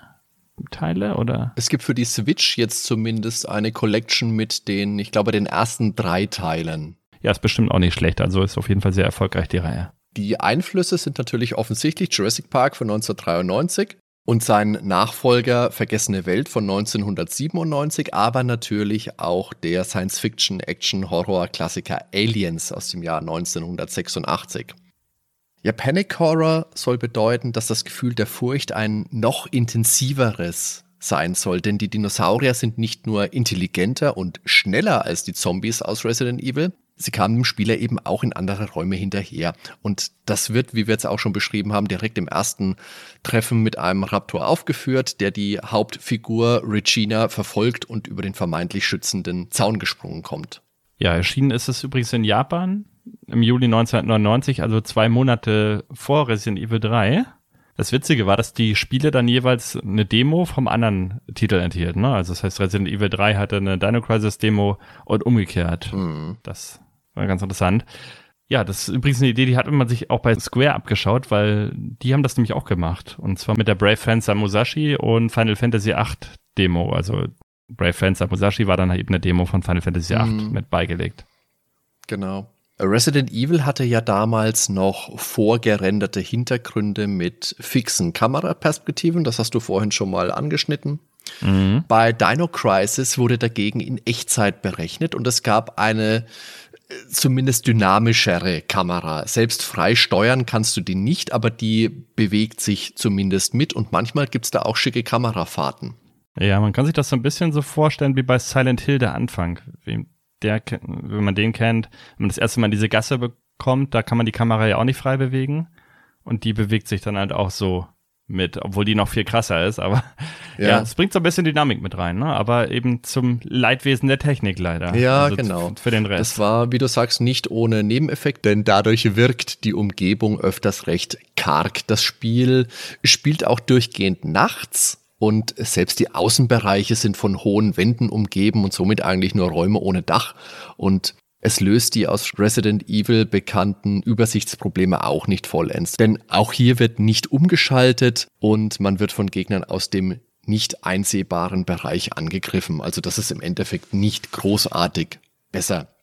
Teile oder? Es gibt für die Switch jetzt zumindest eine Collection mit den, ich glaube, den ersten drei Teilen. Ja, ist bestimmt auch nicht schlecht. Also ist auf jeden Fall sehr erfolgreich die Reihe. Die Einflüsse sind natürlich offensichtlich Jurassic Park von 1993 und sein Nachfolger Vergessene Welt von 1997, aber natürlich auch der Science-Fiction-Action-Horror-Klassiker Aliens aus dem Jahr 1986. Ja, Panic Horror soll bedeuten, dass das Gefühl der Furcht ein noch intensiveres sein soll, denn die Dinosaurier sind nicht nur intelligenter und schneller als die Zombies aus Resident Evil, sie kamen dem Spieler eben auch in andere Räume hinterher. Und das wird, wie wir jetzt auch schon beschrieben haben, direkt im ersten Treffen mit einem Raptor aufgeführt, der die Hauptfigur Regina verfolgt und über den vermeintlich schützenden Zaun gesprungen kommt. Ja, erschienen ist es übrigens in Japan im Juli 1999, also zwei Monate vor Resident Evil 3. Das Witzige war, dass die Spiele dann jeweils eine Demo vom anderen Titel enthielten. Ne? Also das heißt, Resident Evil 3 hatte eine Dino Crisis Demo und umgekehrt. Mhm. Das war ganz interessant. Ja, das ist übrigens eine Idee, die hat man sich auch bei Square abgeschaut, weil die haben das nämlich auch gemacht. Und zwar mit der Brave Fencer Musashi und Final Fantasy VIII Demo. Also Brave Fencer Musashi war dann halt eben eine Demo von Final Fantasy VIII mhm. mit beigelegt. Genau. Resident Evil hatte ja damals noch vorgerenderte Hintergründe mit fixen Kameraperspektiven, das hast du vorhin schon mal angeschnitten. Mhm. Bei Dino Crisis wurde dagegen in Echtzeit berechnet und es gab eine äh, zumindest dynamischere Kamera. Selbst frei steuern kannst du die nicht, aber die bewegt sich zumindest mit und manchmal gibt's da auch schicke Kamerafahrten. Ja, man kann sich das so ein bisschen so vorstellen wie bei Silent Hill der Anfang der, wenn man den kennt, wenn man das erste Mal diese Gasse bekommt, da kann man die Kamera ja auch nicht frei bewegen. Und die bewegt sich dann halt auch so mit, obwohl die noch viel krasser ist, aber ja, ja es bringt so ein bisschen Dynamik mit rein, ne? aber eben zum Leidwesen der Technik leider. Ja, also genau. Für den Rest. Das war, wie du sagst, nicht ohne Nebeneffekt, denn dadurch wirkt die Umgebung öfters recht karg. Das Spiel spielt auch durchgehend nachts und selbst die Außenbereiche sind von hohen Wänden umgeben und somit eigentlich nur Räume ohne Dach und es löst die aus Resident Evil bekannten Übersichtsprobleme auch nicht vollends. Denn auch hier wird nicht umgeschaltet und man wird von Gegnern aus dem nicht einsehbaren Bereich angegriffen. Also das ist im Endeffekt nicht großartig besser.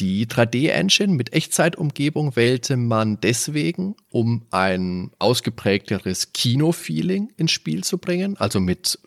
Die 3D-Engine mit Echtzeitumgebung wählte man deswegen, um ein ausgeprägteres Kino-Feeling ins Spiel zu bringen, also mit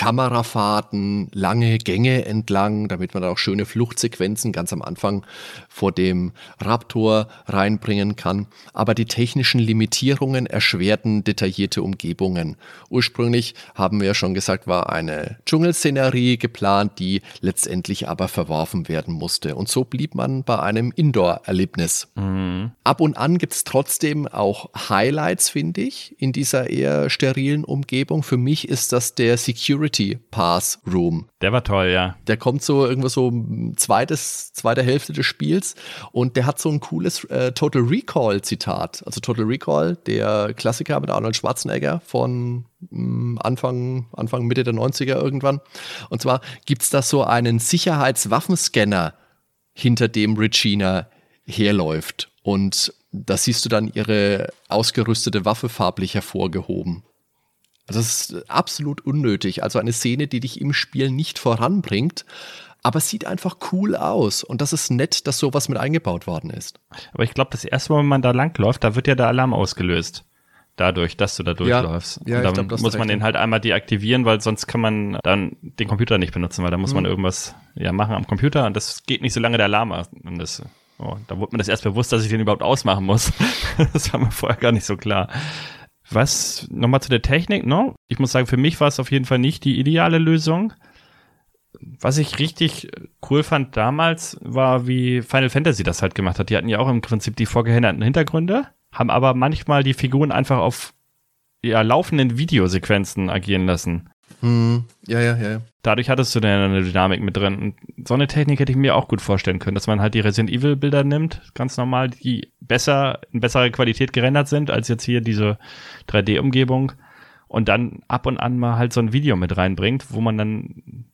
Kamerafahrten, lange Gänge entlang, damit man auch schöne Fluchtsequenzen ganz am Anfang vor dem Raptor reinbringen kann. Aber die technischen Limitierungen erschwerten detaillierte Umgebungen. Ursprünglich haben wir ja schon gesagt, war eine Dschungelszenerie geplant, die letztendlich aber verworfen werden musste. Und so blieb man bei einem Indoor-Erlebnis. Mhm. Ab und an gibt es trotzdem auch Highlights, finde ich, in dieser eher sterilen Umgebung. Für mich ist das der Security Security Pass Room. Der war toll, ja. Der kommt so irgendwo so zweites, zweite Hälfte des Spiels und der hat so ein cooles äh, Total Recall Zitat. Also Total Recall, der Klassiker mit Arnold Schwarzenegger von mh, mm, Anfang, Anfang, Mitte der 90er irgendwann. Und zwar gibt es da so einen Sicherheitswaffenscanner, hinter dem Regina herläuft. Und da siehst du dann ihre ausgerüstete Waffe farblich hervorgehoben. Also es ist absolut unnötig. Also eine Szene, die dich im Spiel nicht voranbringt, aber es sieht einfach cool aus. Und das ist nett, dass sowas mit eingebaut worden ist. Aber ich glaube, das erste Mal, wenn man da langläuft, da wird ja der Alarm ausgelöst. Dadurch, dass du da durchläufst. Ja, ja dann glaub, muss man den halt einmal deaktivieren, weil sonst kann man dann den Computer nicht benutzen, weil da muss mhm. man irgendwas ja, machen am Computer und das geht nicht so lange der Alarm das, oh, da wurde mir das erst bewusst, dass ich den überhaupt ausmachen muss. das war mir vorher gar nicht so klar. Was nochmal zu der Technik, ne? Ich muss sagen, für mich war es auf jeden Fall nicht die ideale Lösung. Was ich richtig cool fand damals, war, wie Final Fantasy das halt gemacht hat. Die hatten ja auch im Prinzip die vorgehinderten Hintergründe, haben aber manchmal die Figuren einfach auf ja, laufenden Videosequenzen agieren lassen. Hm, ja, ja, ja. Dadurch hattest du dann eine Dynamik mit drin. Und so eine Technik hätte ich mir auch gut vorstellen können, dass man halt die Resident Evil Bilder nimmt, ganz normal, die besser, in besserer Qualität gerendert sind als jetzt hier diese 3D-Umgebung und dann ab und an mal halt so ein Video mit reinbringt, wo man dann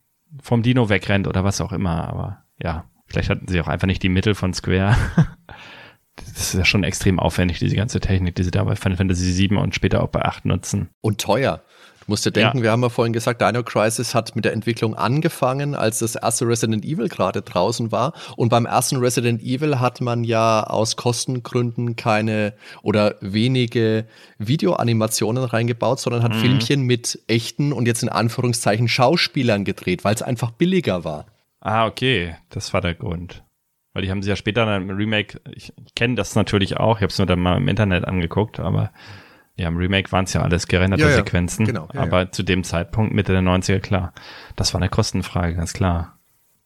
vom Dino wegrennt oder was auch immer. Aber ja, vielleicht hatten sie auch einfach nicht die Mittel von Square. das ist ja schon extrem aufwendig, diese ganze Technik, die sie da bei Final Fantasy VII und später auch bei 8 nutzen. Und teuer. Musst dir denken, ja. wir haben ja vorhin gesagt, Dino Crisis hat mit der Entwicklung angefangen, als das erste Resident Evil gerade draußen war. Und beim ersten Resident Evil hat man ja aus Kostengründen keine oder wenige Videoanimationen reingebaut, sondern hat mhm. Filmchen mit echten und jetzt in Anführungszeichen Schauspielern gedreht, weil es einfach billiger war. Ah, okay. Das war der Grund. Weil die haben sie ja später dann im Remake, ich, ich kenne das natürlich auch, ich habe es nur dann mal im Internet angeguckt, aber ja, im Remake waren es ja alles gerenderte ja, ja. Sequenzen. Genau, ja, aber zu dem Zeitpunkt, Mitte der 90er, klar. Das war eine Kostenfrage, ganz klar.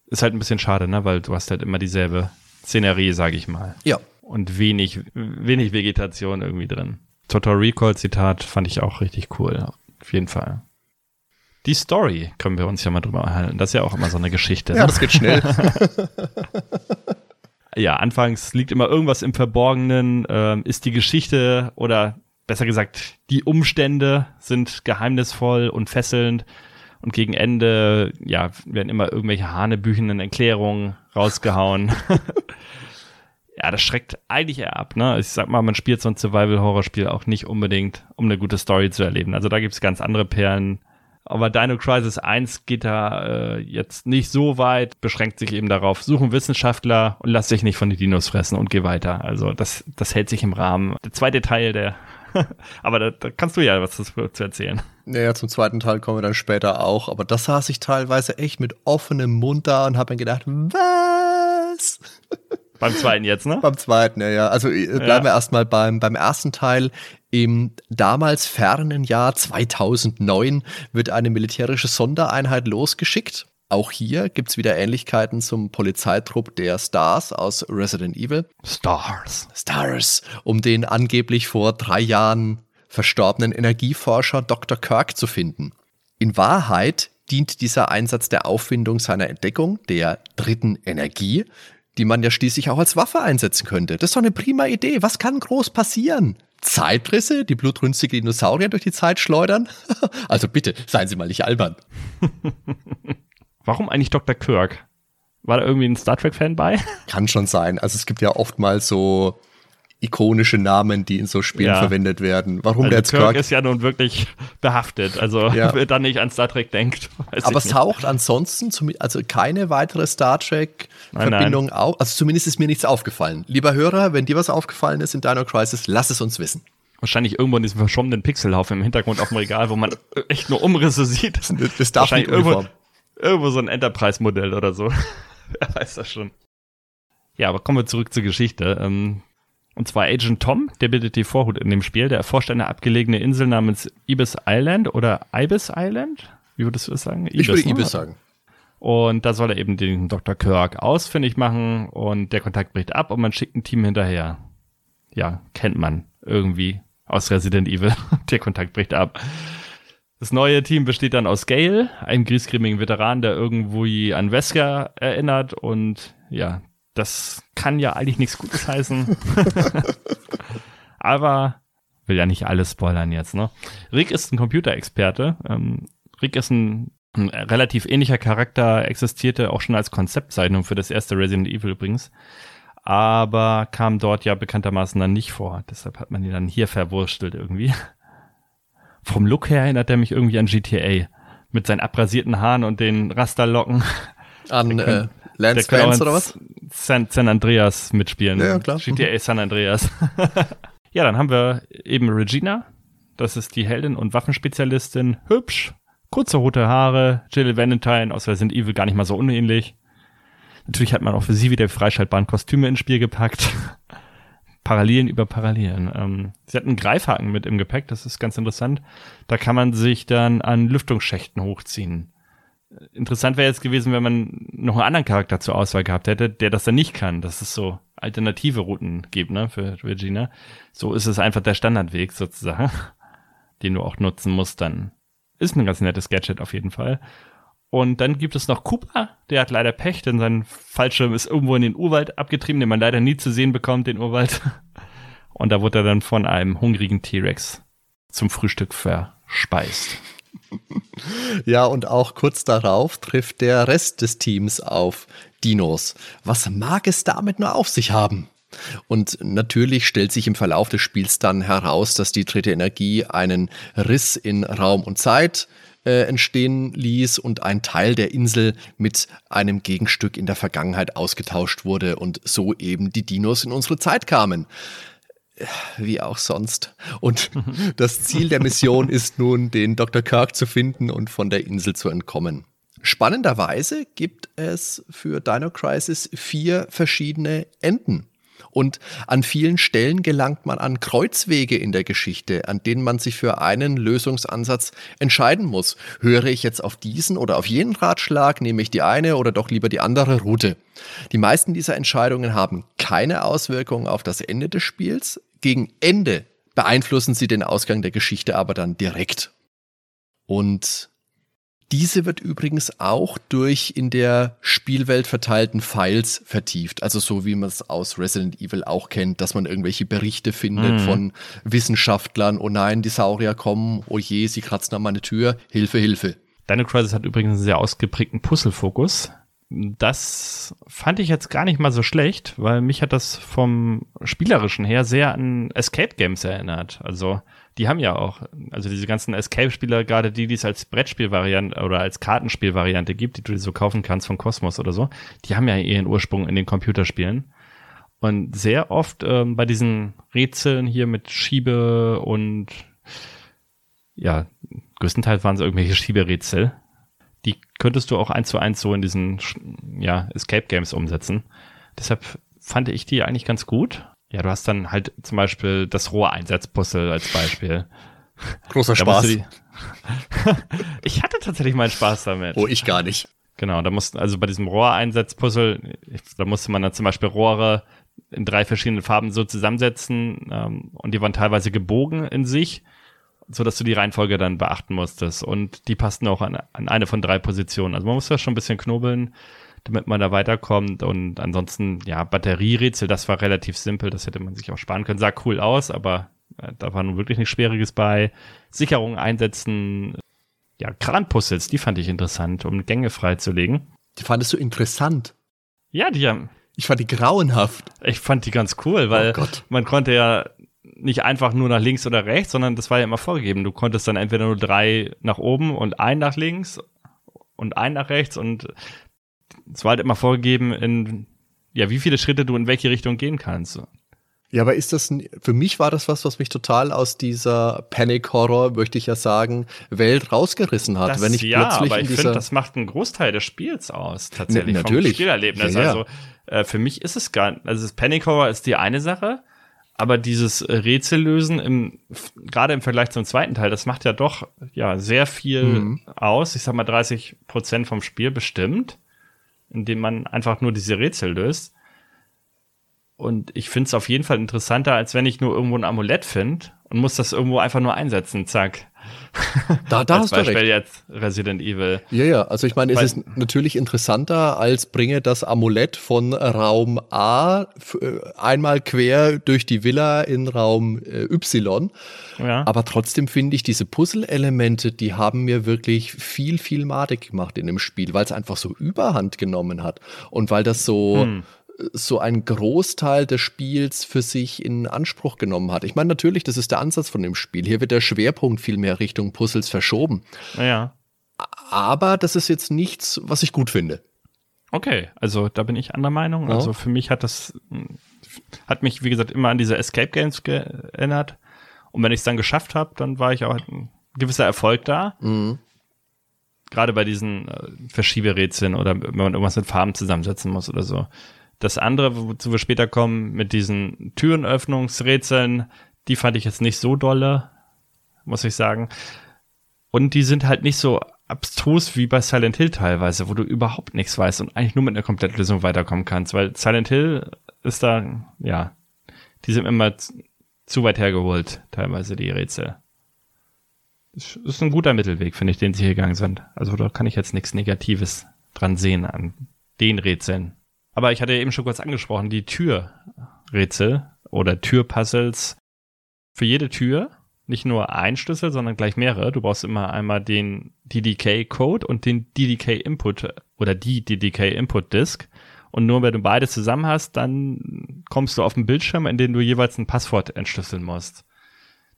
Ist halt ein bisschen schade, ne? Weil du hast halt immer dieselbe Szenerie, sage ich mal. Ja. Und wenig, wenig Vegetation irgendwie drin. Total Recall Zitat fand ich auch richtig cool. Auf jeden Fall. Die Story können wir uns ja mal drüber erhalten. Das ist ja auch immer so eine Geschichte. ja, ne? das geht schnell. ja, anfangs liegt immer irgendwas im Verborgenen. Ähm, ist die Geschichte oder besser gesagt, die Umstände sind geheimnisvoll und fesselnd. Und gegen Ende, ja, werden immer irgendwelche hanebüchenden Erklärungen rausgehauen. ja, das schreckt eigentlich eher ab, ne? Ich sag mal, man spielt so ein Survival-Horror-Spiel auch nicht unbedingt, um eine gute Story zu erleben. Also da gibt's ganz andere Perlen. Aber Dino Crisis 1 geht da äh, jetzt nicht so weit, beschränkt sich eben darauf, suchen Wissenschaftler und lass dich nicht von den Dinos fressen und geh weiter. Also das, das hält sich im Rahmen. Der zweite Teil, der aber da, da, kannst du ja was zu erzählen. Naja, zum zweiten Teil kommen wir dann später auch. Aber das saß ich teilweise echt mit offenem Mund da und habe mir gedacht, was? Beim zweiten jetzt, ne? Beim zweiten, ja, ja. Also äh, bleiben ja. wir erstmal beim, beim ersten Teil. Im damals fernen Jahr 2009 wird eine militärische Sondereinheit losgeschickt auch hier gibt's wieder Ähnlichkeiten zum Polizeitrupp der Stars aus Resident Evil. Stars. Stars. Um den angeblich vor drei Jahren verstorbenen Energieforscher Dr. Kirk zu finden. In Wahrheit dient dieser Einsatz der Auffindung seiner Entdeckung, der dritten Energie, die man ja schließlich auch als Waffe einsetzen könnte. Das ist doch eine prima Idee. Was kann groß passieren? Zeitrisse, die blutrünstige Dinosaurier durch die Zeit schleudern? also bitte, seien Sie mal nicht albern. Warum eigentlich Dr. Kirk? War da irgendwie ein Star Trek-Fan bei? Kann schon sein. Also es gibt ja oftmals so ikonische Namen, die in so Spielen ja. verwendet werden. Warum also der jetzt Kirk, Kirk ist ja nun wirklich behaftet. Also ja. wer dann nicht an Star Trek denkt. Aber es taucht ansonsten zum, also keine weitere Star Trek Verbindung auf. Also zumindest ist mir nichts aufgefallen. Lieber Hörer, wenn dir was aufgefallen ist in Dino Crisis, lass es uns wissen. Wahrscheinlich irgendwo in diesem verschwommenen Pixelhaufen im Hintergrund auf dem Regal, wo man echt nur Umrisse sieht. Das, das darf nicht irgendwo, Irgendwo so ein Enterprise-Modell oder so. Wer weiß das schon. Ja, aber kommen wir zurück zur Geschichte. Ähm, und zwar Agent Tom, der bildet die Vorhut in dem Spiel. Der erforscht eine abgelegene Insel namens Ibis Island oder Ibis Island? Wie würdest du das sagen? Ibis, ich würde ne? Ibis sagen. Und da soll er eben den Dr. Kirk ausfindig machen und der Kontakt bricht ab und man schickt ein Team hinterher. Ja, kennt man irgendwie aus Resident Evil. der Kontakt bricht ab. Das neue Team besteht dann aus Gale, einem griesgrämigen Veteran, der irgendwo an Wesker erinnert und ja, das kann ja eigentlich nichts Gutes heißen. Aber will ja nicht alles spoilern jetzt, ne? Rick ist ein Computerexperte. Ähm, Rick ist ein, ein, relativ ähnlicher Charakter, existierte auch schon als Konzeptzeichnung für das erste Resident Evil übrigens. Aber kam dort ja bekanntermaßen dann nicht vor. Deshalb hat man ihn dann hier verwurstelt irgendwie vom Look her erinnert er mich irgendwie an GTA. Mit seinen abrasierten Haaren und den Rasterlocken. An äh, Lance Vance oder was? San, San Andreas mitspielen. Ja, klar. GTA mhm. San Andreas. ja, dann haben wir eben Regina. Das ist die Heldin und Waffenspezialistin. Hübsch. Kurze rote Haare. Jill Valentine aus Resident Evil gar nicht mal so unähnlich. Natürlich hat man auch für sie wieder freischaltbaren Kostüme ins Spiel gepackt. Parallelen über Parallelen. Ähm, sie hat einen Greifhaken mit im Gepäck, das ist ganz interessant. Da kann man sich dann an Lüftungsschächten hochziehen. Interessant wäre jetzt gewesen, wenn man noch einen anderen Charakter zur Auswahl gehabt hätte, der das dann nicht kann, dass es so alternative Routen gibt, ne, für Regina. So ist es einfach der Standardweg sozusagen, den du auch nutzen musst dann ist ein ganz nettes Gadget auf jeden Fall. Und dann gibt es noch Cooper, der hat leider Pech, denn sein Fallschirm ist irgendwo in den Urwald abgetrieben, den man leider nie zu sehen bekommt, den Urwald. Und da wurde er dann von einem hungrigen T-Rex zum Frühstück verspeist. Ja, und auch kurz darauf trifft der Rest des Teams auf Dinos. Was mag es damit nur auf sich haben? Und natürlich stellt sich im Verlauf des Spiels dann heraus, dass die dritte Energie einen Riss in Raum und Zeit äh, entstehen ließ und ein Teil der Insel mit einem Gegenstück in der Vergangenheit ausgetauscht wurde und so eben die Dinos in unsere Zeit kamen. Wie auch sonst. Und das Ziel der Mission ist nun, den Dr. Kirk zu finden und von der Insel zu entkommen. Spannenderweise gibt es für Dino Crisis vier verschiedene Enden. Und an vielen Stellen gelangt man an Kreuzwege in der Geschichte, an denen man sich für einen Lösungsansatz entscheiden muss. Höre ich jetzt auf diesen oder auf jenen Ratschlag, nehme ich die eine oder doch lieber die andere Route. Die meisten dieser Entscheidungen haben keine Auswirkungen auf das Ende des Spiels. Gegen Ende beeinflussen sie den Ausgang der Geschichte aber dann direkt. Und diese wird übrigens auch durch in der Spielwelt verteilten Files vertieft. Also so wie man es aus Resident Evil auch kennt, dass man irgendwelche Berichte findet mhm. von Wissenschaftlern, oh nein, die Saurier kommen, oh je, sie kratzen an meine Tür, Hilfe, Hilfe. Dino Crisis hat übrigens einen sehr ausgeprägten Puzzle-Fokus. Das fand ich jetzt gar nicht mal so schlecht, weil mich hat das vom Spielerischen her sehr an Escape Games erinnert. Also die haben ja auch, also diese ganzen Escape-Spieler, gerade die, die es als Brettspielvariante oder als Kartenspielvariante gibt, die du so kaufen kannst von Cosmos oder so, die haben ja ihren Ursprung in den Computerspielen. Und sehr oft ähm, bei diesen Rätseln hier mit Schiebe und ja, größtenteils waren es irgendwelche Schieberätsel. Die könntest du auch eins zu eins so in diesen ja, Escape Games umsetzen. Deshalb fand ich die eigentlich ganz gut. Ja, du hast dann halt zum Beispiel das Rohreinsatzpuzzle als Beispiel. Großer Spaß. ich hatte tatsächlich meinen Spaß damit. Oh, ich gar nicht. Genau, da mussten, also bei diesem Rohreinsatzpuzzle, da musste man dann zum Beispiel Rohre in drei verschiedenen Farben so zusammensetzen ähm, und die waren teilweise gebogen in sich, so dass du die Reihenfolge dann beachten musstest und die passten auch an, an eine von drei Positionen. Also man muss da schon ein bisschen knobeln damit man da weiterkommt. Und ansonsten, ja, Batterierätsel, das war relativ simpel, das hätte man sich auch sparen können. Sah cool aus, aber äh, da war nun wirklich nichts Schwieriges bei. Sicherungen einsetzen, ja, Kranpuzzles, die fand ich interessant, um Gänge freizulegen. Die fandest du interessant? Ja, die haben. Ich fand die grauenhaft. Ich fand die ganz cool, weil oh man konnte ja nicht einfach nur nach links oder rechts, sondern das war ja immer vorgegeben. Du konntest dann entweder nur drei nach oben und ein nach links und ein nach rechts und es war halt immer vorgegeben, in ja, wie viele Schritte du in welche Richtung gehen kannst. Ja, aber ist das, für mich war das was, was mich total aus dieser Panic-Horror, möchte ich ja sagen, Welt rausgerissen hat. Das, Wenn ich ja, plötzlich aber ich finde, das macht einen Großteil des Spiels aus, tatsächlich. N natürlich. Vom Spielerlebnis. Ja, ja. Also, äh, für mich ist es gar, also das Panic-Horror ist die eine Sache, aber dieses Rätsellösen im, gerade im Vergleich zum zweiten Teil, das macht ja doch, ja, sehr viel mhm. aus. Ich sag mal 30 Prozent vom Spiel bestimmt indem man einfach nur diese Rätsel löst. Und ich finde es auf jeden Fall interessanter, als wenn ich nur irgendwo ein Amulett finde und muss das irgendwo einfach nur einsetzen. Zack. Da, da hast Beispiel du recht. jetzt Resident Evil. Ja, ja. Also ich meine, es ist natürlich interessanter, als bringe das Amulett von Raum A äh, einmal quer durch die Villa in Raum äh, Y. Ja. Aber trotzdem finde ich diese Puzzle-Elemente, die haben mir wirklich viel, viel madig gemacht in dem Spiel, weil es einfach so Überhand genommen hat und weil das so hm so einen Großteil des Spiels für sich in Anspruch genommen hat. Ich meine, natürlich, das ist der Ansatz von dem Spiel. Hier wird der Schwerpunkt viel mehr Richtung Puzzles verschoben. Ja. Aber das ist jetzt nichts, was ich gut finde. Okay, also da bin ich anderer Meinung. Ja. Also für mich hat das, hat mich, wie gesagt, immer an diese Escape Games geändert. Und wenn ich es dann geschafft habe, dann war ich auch ein gewisser Erfolg da. Mhm. Gerade bei diesen äh, Verschieberätseln oder wenn man irgendwas mit Farben zusammensetzen muss oder so. Das andere, wozu wir später kommen, mit diesen Türenöffnungsrätseln, die fand ich jetzt nicht so dolle, muss ich sagen. Und die sind halt nicht so abstrus wie bei Silent Hill teilweise, wo du überhaupt nichts weißt und eigentlich nur mit einer Komplettlösung weiterkommen kannst, weil Silent Hill ist da, ja, die sind immer zu weit hergeholt, teilweise die Rätsel. Das ist ein guter Mittelweg, finde ich, den sie hier gegangen sind. Also da kann ich jetzt nichts Negatives dran sehen an den Rätseln. Aber ich hatte eben schon kurz angesprochen, die Türrätsel oder Türpuzzles. Für jede Tür nicht nur ein Schlüssel, sondern gleich mehrere. Du brauchst immer einmal den DDK-Code und den DDK-Input oder die DDK-Input-Disk. Und nur wenn du beide zusammen hast, dann kommst du auf den Bildschirm, in dem du jeweils ein Passwort entschlüsseln musst.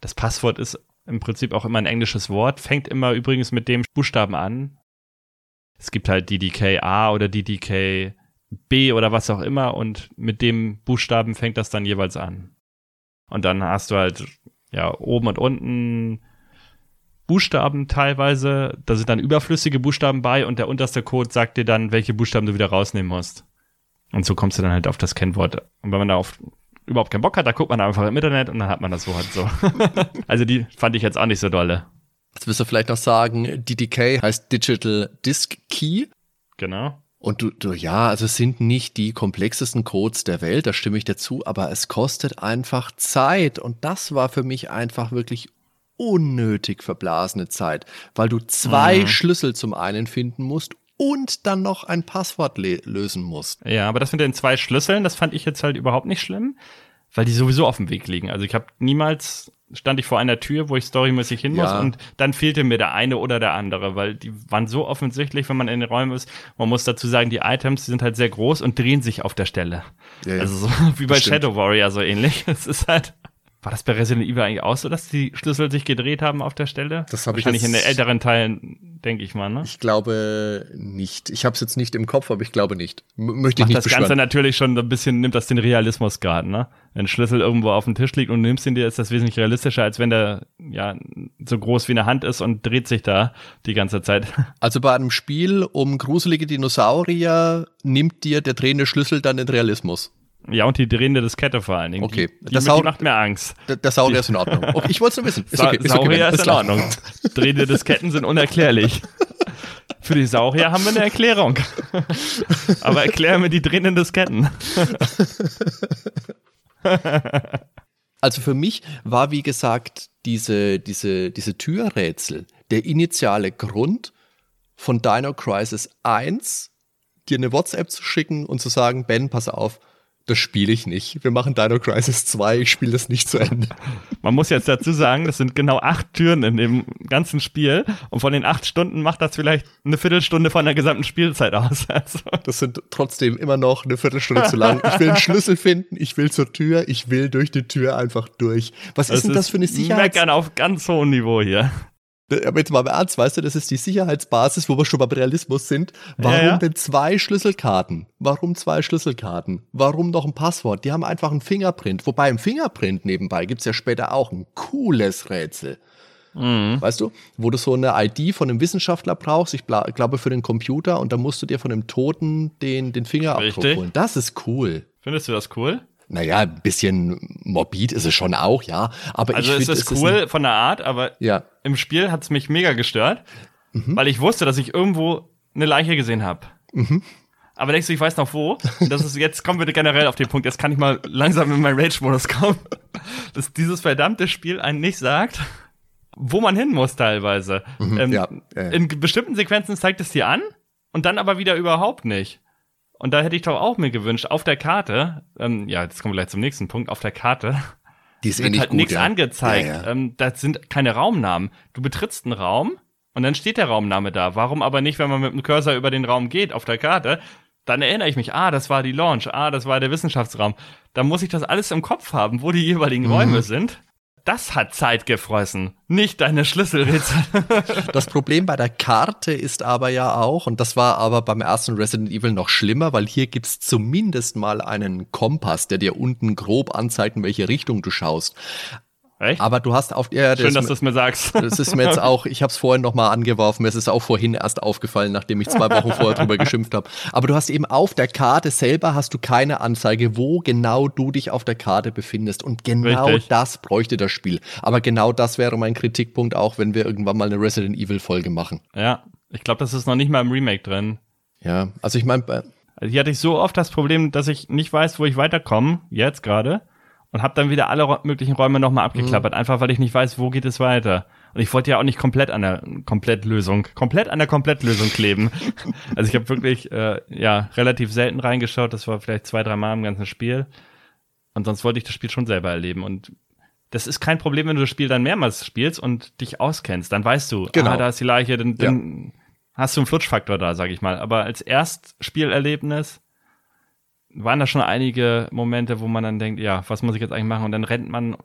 Das Passwort ist im Prinzip auch immer ein englisches Wort, fängt immer übrigens mit dem Buchstaben an. Es gibt halt DDK A oder DDK B oder was auch immer und mit dem Buchstaben fängt das dann jeweils an. Und dann hast du halt ja oben und unten Buchstaben teilweise, da sind dann überflüssige Buchstaben bei und der unterste Code sagt dir dann, welche Buchstaben du wieder rausnehmen musst. Und so kommst du dann halt auf das Kennwort. Und wenn man da auf überhaupt keinen Bock hat, da guckt man einfach im Internet und dann hat man das so halt so. also die fand ich jetzt auch nicht so dolle. Jetzt wirst du vielleicht noch sagen, DDK heißt Digital Disk Key. Genau. Und du, du, ja, also es sind nicht die komplexesten Codes der Welt, da stimme ich dazu, aber es kostet einfach Zeit. Und das war für mich einfach wirklich unnötig verblasene Zeit, weil du zwei mhm. Schlüssel zum einen finden musst und dann noch ein Passwort lösen musst. Ja, aber das mit den zwei Schlüsseln, das fand ich jetzt halt überhaupt nicht schlimm, weil die sowieso auf dem Weg liegen. Also ich habe niemals stand ich vor einer Tür, wo ich storymäßig hin muss ja. und dann fehlte mir der eine oder der andere, weil die waren so offensichtlich, wenn man in den Räumen ist. Man muss dazu sagen, die Items sind halt sehr groß und drehen sich auf der Stelle. Ja, ja. Also so wie bei Shadow Warrior so ähnlich. Es ist halt war das bei Resident Evil eigentlich auch so, dass die Schlüssel sich gedreht haben auf der Stelle? Das habe ich Wahrscheinlich in den älteren Teilen, denke ich mal, ne? Ich glaube nicht. Ich habe es jetzt nicht im Kopf, aber ich glaube nicht. M möchte ich Macht nicht das beschwören. Ganze natürlich schon ein bisschen, nimmt das den Realismus gerade, ne? Wenn ein Schlüssel irgendwo auf dem Tisch liegt und du nimmst ihn dir, ist das wesentlich realistischer, als wenn der, ja, so groß wie eine Hand ist und dreht sich da die ganze Zeit. Also bei einem Spiel um gruselige Dinosaurier nimmt dir der drehende Schlüssel dann den Realismus. Ja, und die drehende Diskette vor allen Dingen. Okay. Die, die, die macht mir Angst. Der, Saurier ist in Ordnung. Okay, ich wollte es nur wissen. Ist okay, ist Saurier okay, ist in Ordnung. drehende Disketten sind unerklärlich. Für die Saurier haben wir eine Erklärung. Aber erklär mir die drehenden Disketten. also für mich war, wie gesagt, diese, diese, diese Türrätsel der initiale Grund von Dino Crisis 1, dir eine WhatsApp zu schicken und zu sagen, Ben, pass auf, das spiele ich nicht. Wir machen Dino Crisis 2, ich spiele das nicht zu Ende. Man muss jetzt dazu sagen, das sind genau acht Türen in dem ganzen Spiel und von den acht Stunden macht das vielleicht eine Viertelstunde von der gesamten Spielzeit aus. Also. Das sind trotzdem immer noch eine Viertelstunde zu lang. Ich will einen Schlüssel finden, ich will zur Tür, ich will durch die Tür einfach durch. Was das ist denn das für eine Sicherheit? Meckern auf ganz hohem Niveau hier. Aber jetzt mal ernst, weißt du, das ist die Sicherheitsbasis, wo wir schon beim Realismus sind. Warum ja, ja. denn zwei Schlüsselkarten? Warum zwei Schlüsselkarten? Warum noch ein Passwort? Die haben einfach einen Fingerprint. Wobei im Fingerprint nebenbei gibt's ja später auch ein cooles Rätsel. Mhm. Weißt du, wo du so eine ID von einem Wissenschaftler brauchst, ich glaube für den Computer, und da musst du dir von dem Toten den, den Fingerabdruck holen. Das ist cool. Findest du das cool? Naja, ein bisschen morbid ist es schon auch, ja. Aber also ich es ist cool ist von der Art, aber ja. im Spiel hat es mich mega gestört, mhm. weil ich wusste, dass ich irgendwo eine Leiche gesehen habe. Mhm. Aber denkst du, ich weiß noch wo? Das ist, jetzt kommen wir generell auf den Punkt, jetzt kann ich mal langsam in meinen Rage-Modus kommen, dass dieses verdammte Spiel einen nicht sagt, wo man hin muss teilweise. Mhm, ähm, ja, ja. In bestimmten Sequenzen zeigt es dir an und dann aber wieder überhaupt nicht. Und da hätte ich doch auch mir gewünscht, auf der Karte, ähm, ja, jetzt kommen wir gleich zum nächsten Punkt, auf der Karte die ist eh wird eh halt nichts ja. angezeigt. Ja, ja. Ähm, das sind keine Raumnamen. Du betrittst einen Raum und dann steht der Raumname da. Warum aber nicht, wenn man mit dem Cursor über den Raum geht auf der Karte? Dann erinnere ich mich, ah, das war die Launch, ah, das war der Wissenschaftsraum. Da muss ich das alles im Kopf haben, wo die jeweiligen mhm. Räume sind das hat Zeit gefressen, nicht deine Schlüsselrätsel. das Problem bei der Karte ist aber ja auch, und das war aber beim ersten Resident Evil noch schlimmer, weil hier gibt's zumindest mal einen Kompass, der dir unten grob anzeigt, in welche Richtung du schaust. Echt? Aber du hast auf ja, Schön, dass du es mir sagst. Das ist mir jetzt auch, ich habe es vorhin nochmal angeworfen, mir ist es auch vorhin erst aufgefallen, nachdem ich zwei Wochen vorher drüber geschimpft habe. Aber du hast eben auf der Karte selber hast du keine Anzeige, wo genau du dich auf der Karte befindest. Und genau Richtig. das bräuchte das Spiel. Aber genau das wäre mein Kritikpunkt auch, wenn wir irgendwann mal eine Resident Evil Folge machen. Ja, ich glaube, das ist noch nicht mal im Remake drin. Ja, also ich meine, also hier hatte ich so oft das Problem, dass ich nicht weiß, wo ich weiterkomme, jetzt gerade und habe dann wieder alle möglichen Räume nochmal abgeklappert, mhm. einfach weil ich nicht weiß, wo geht es weiter. Und ich wollte ja auch nicht komplett an der Komplettlösung, komplett an der Komplettlösung kleben. also ich habe wirklich äh, ja relativ selten reingeschaut. Das war vielleicht zwei, drei Mal im ganzen Spiel. Und sonst wollte ich das Spiel schon selber erleben. Und das ist kein Problem, wenn du das Spiel dann mehrmals spielst und dich auskennst. Dann weißt du, genau. ah, da ist die Leiche, dann, dann ja. hast du einen Flutschfaktor da, sag ich mal. Aber als Erstspielerlebnis waren da schon einige Momente, wo man dann denkt, ja, was muss ich jetzt eigentlich machen? Und dann rennt man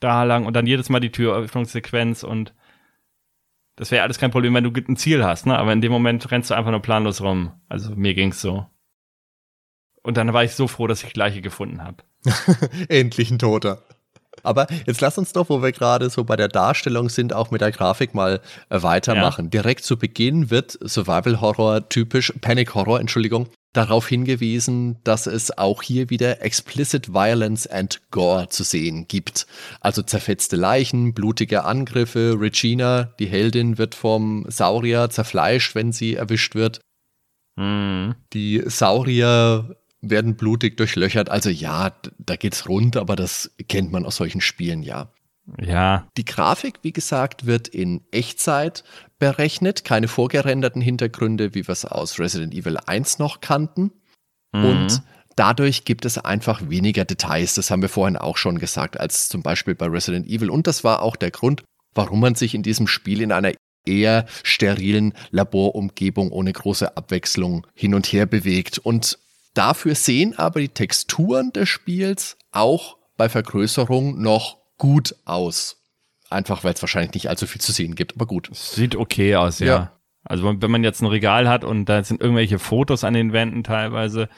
da lang und dann jedes Mal die Türöffnungssequenz und das wäre alles kein Problem, wenn du ein Ziel hast, ne? Aber in dem Moment rennst du einfach nur planlos rum. Also mir ging's so. Und dann war ich so froh, dass ich gleiche gefunden habe. Endlich ein Toter. Aber jetzt lass uns doch, wo wir gerade so bei der Darstellung sind, auch mit der Grafik mal äh, weitermachen. Ja. Direkt zu Beginn wird Survival Horror typisch, Panic Horror, Entschuldigung, darauf hingewiesen, dass es auch hier wieder explicit Violence and Gore zu sehen gibt. Also zerfetzte Leichen, blutige Angriffe, Regina, die Heldin, wird vom Saurier zerfleischt, wenn sie erwischt wird. Mhm. Die Saurier werden blutig durchlöchert. Also ja, da geht's rund, aber das kennt man aus solchen Spielen ja. Ja. Die Grafik, wie gesagt, wird in Echtzeit berechnet, keine vorgerenderten Hintergründe, wie wir es aus Resident Evil 1 noch kannten. Mhm. Und dadurch gibt es einfach weniger Details, das haben wir vorhin auch schon gesagt, als zum Beispiel bei Resident Evil. Und das war auch der Grund, warum man sich in diesem Spiel in einer eher sterilen Laborumgebung ohne große Abwechslung hin und her bewegt. Und dafür sehen aber die Texturen des Spiels auch bei Vergrößerung noch gut aus. Einfach weil es wahrscheinlich nicht allzu viel zu sehen gibt, aber gut. Sieht okay aus, ja. ja. Also wenn man jetzt ein Regal hat und da sind irgendwelche Fotos an den Wänden teilweise,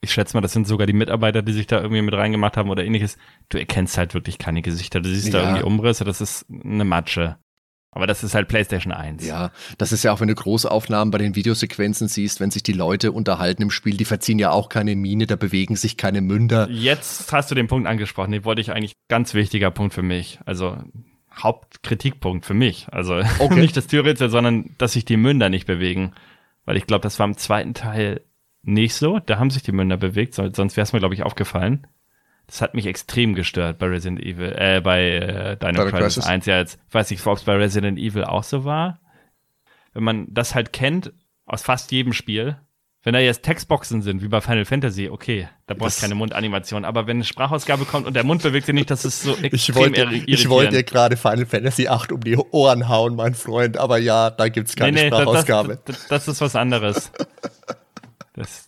ich schätze mal, das sind sogar die Mitarbeiter, die sich da irgendwie mit reingemacht haben oder ähnliches. Du erkennst halt wirklich keine Gesichter. Du siehst ja. da irgendwie Umrisse, das ist eine Matsche. Aber das ist halt PlayStation 1. Ja, das ist ja auch, wenn du Großaufnahmen bei den Videosequenzen siehst, wenn sich die Leute unterhalten im Spiel, die verziehen ja auch keine Miene, da bewegen sich keine Münder. Jetzt hast du den Punkt angesprochen, den wollte ich eigentlich ganz wichtiger Punkt für mich. Also Hauptkritikpunkt für mich. Also okay. nicht das Türrätsel, sondern dass sich die Münder nicht bewegen. Weil ich glaube, das war im zweiten Teil nicht so. Da haben sich die Münder bewegt, sonst wäre es mir, glaube ich, aufgefallen. Das hat mich extrem gestört bei Resident Evil, äh, bei äh, Dino, Dino Crisis 1. Ja, jetzt weiß ich, ob es bei Resident Evil auch so war. Wenn man das halt kennt aus fast jedem Spiel, wenn da jetzt Textboxen sind, wie bei Final Fantasy, okay, da brauchst du keine Mundanimation. Aber wenn eine Sprachausgabe kommt und der Mund bewegt sich nicht, das ist so extrem ich wollte. Ich wollte dir gerade Final Fantasy 8 um die Ohren hauen, mein Freund. Aber ja, da gibt's keine nee, nee, Sprachausgabe. Das, das, das, ist was anderes. Das,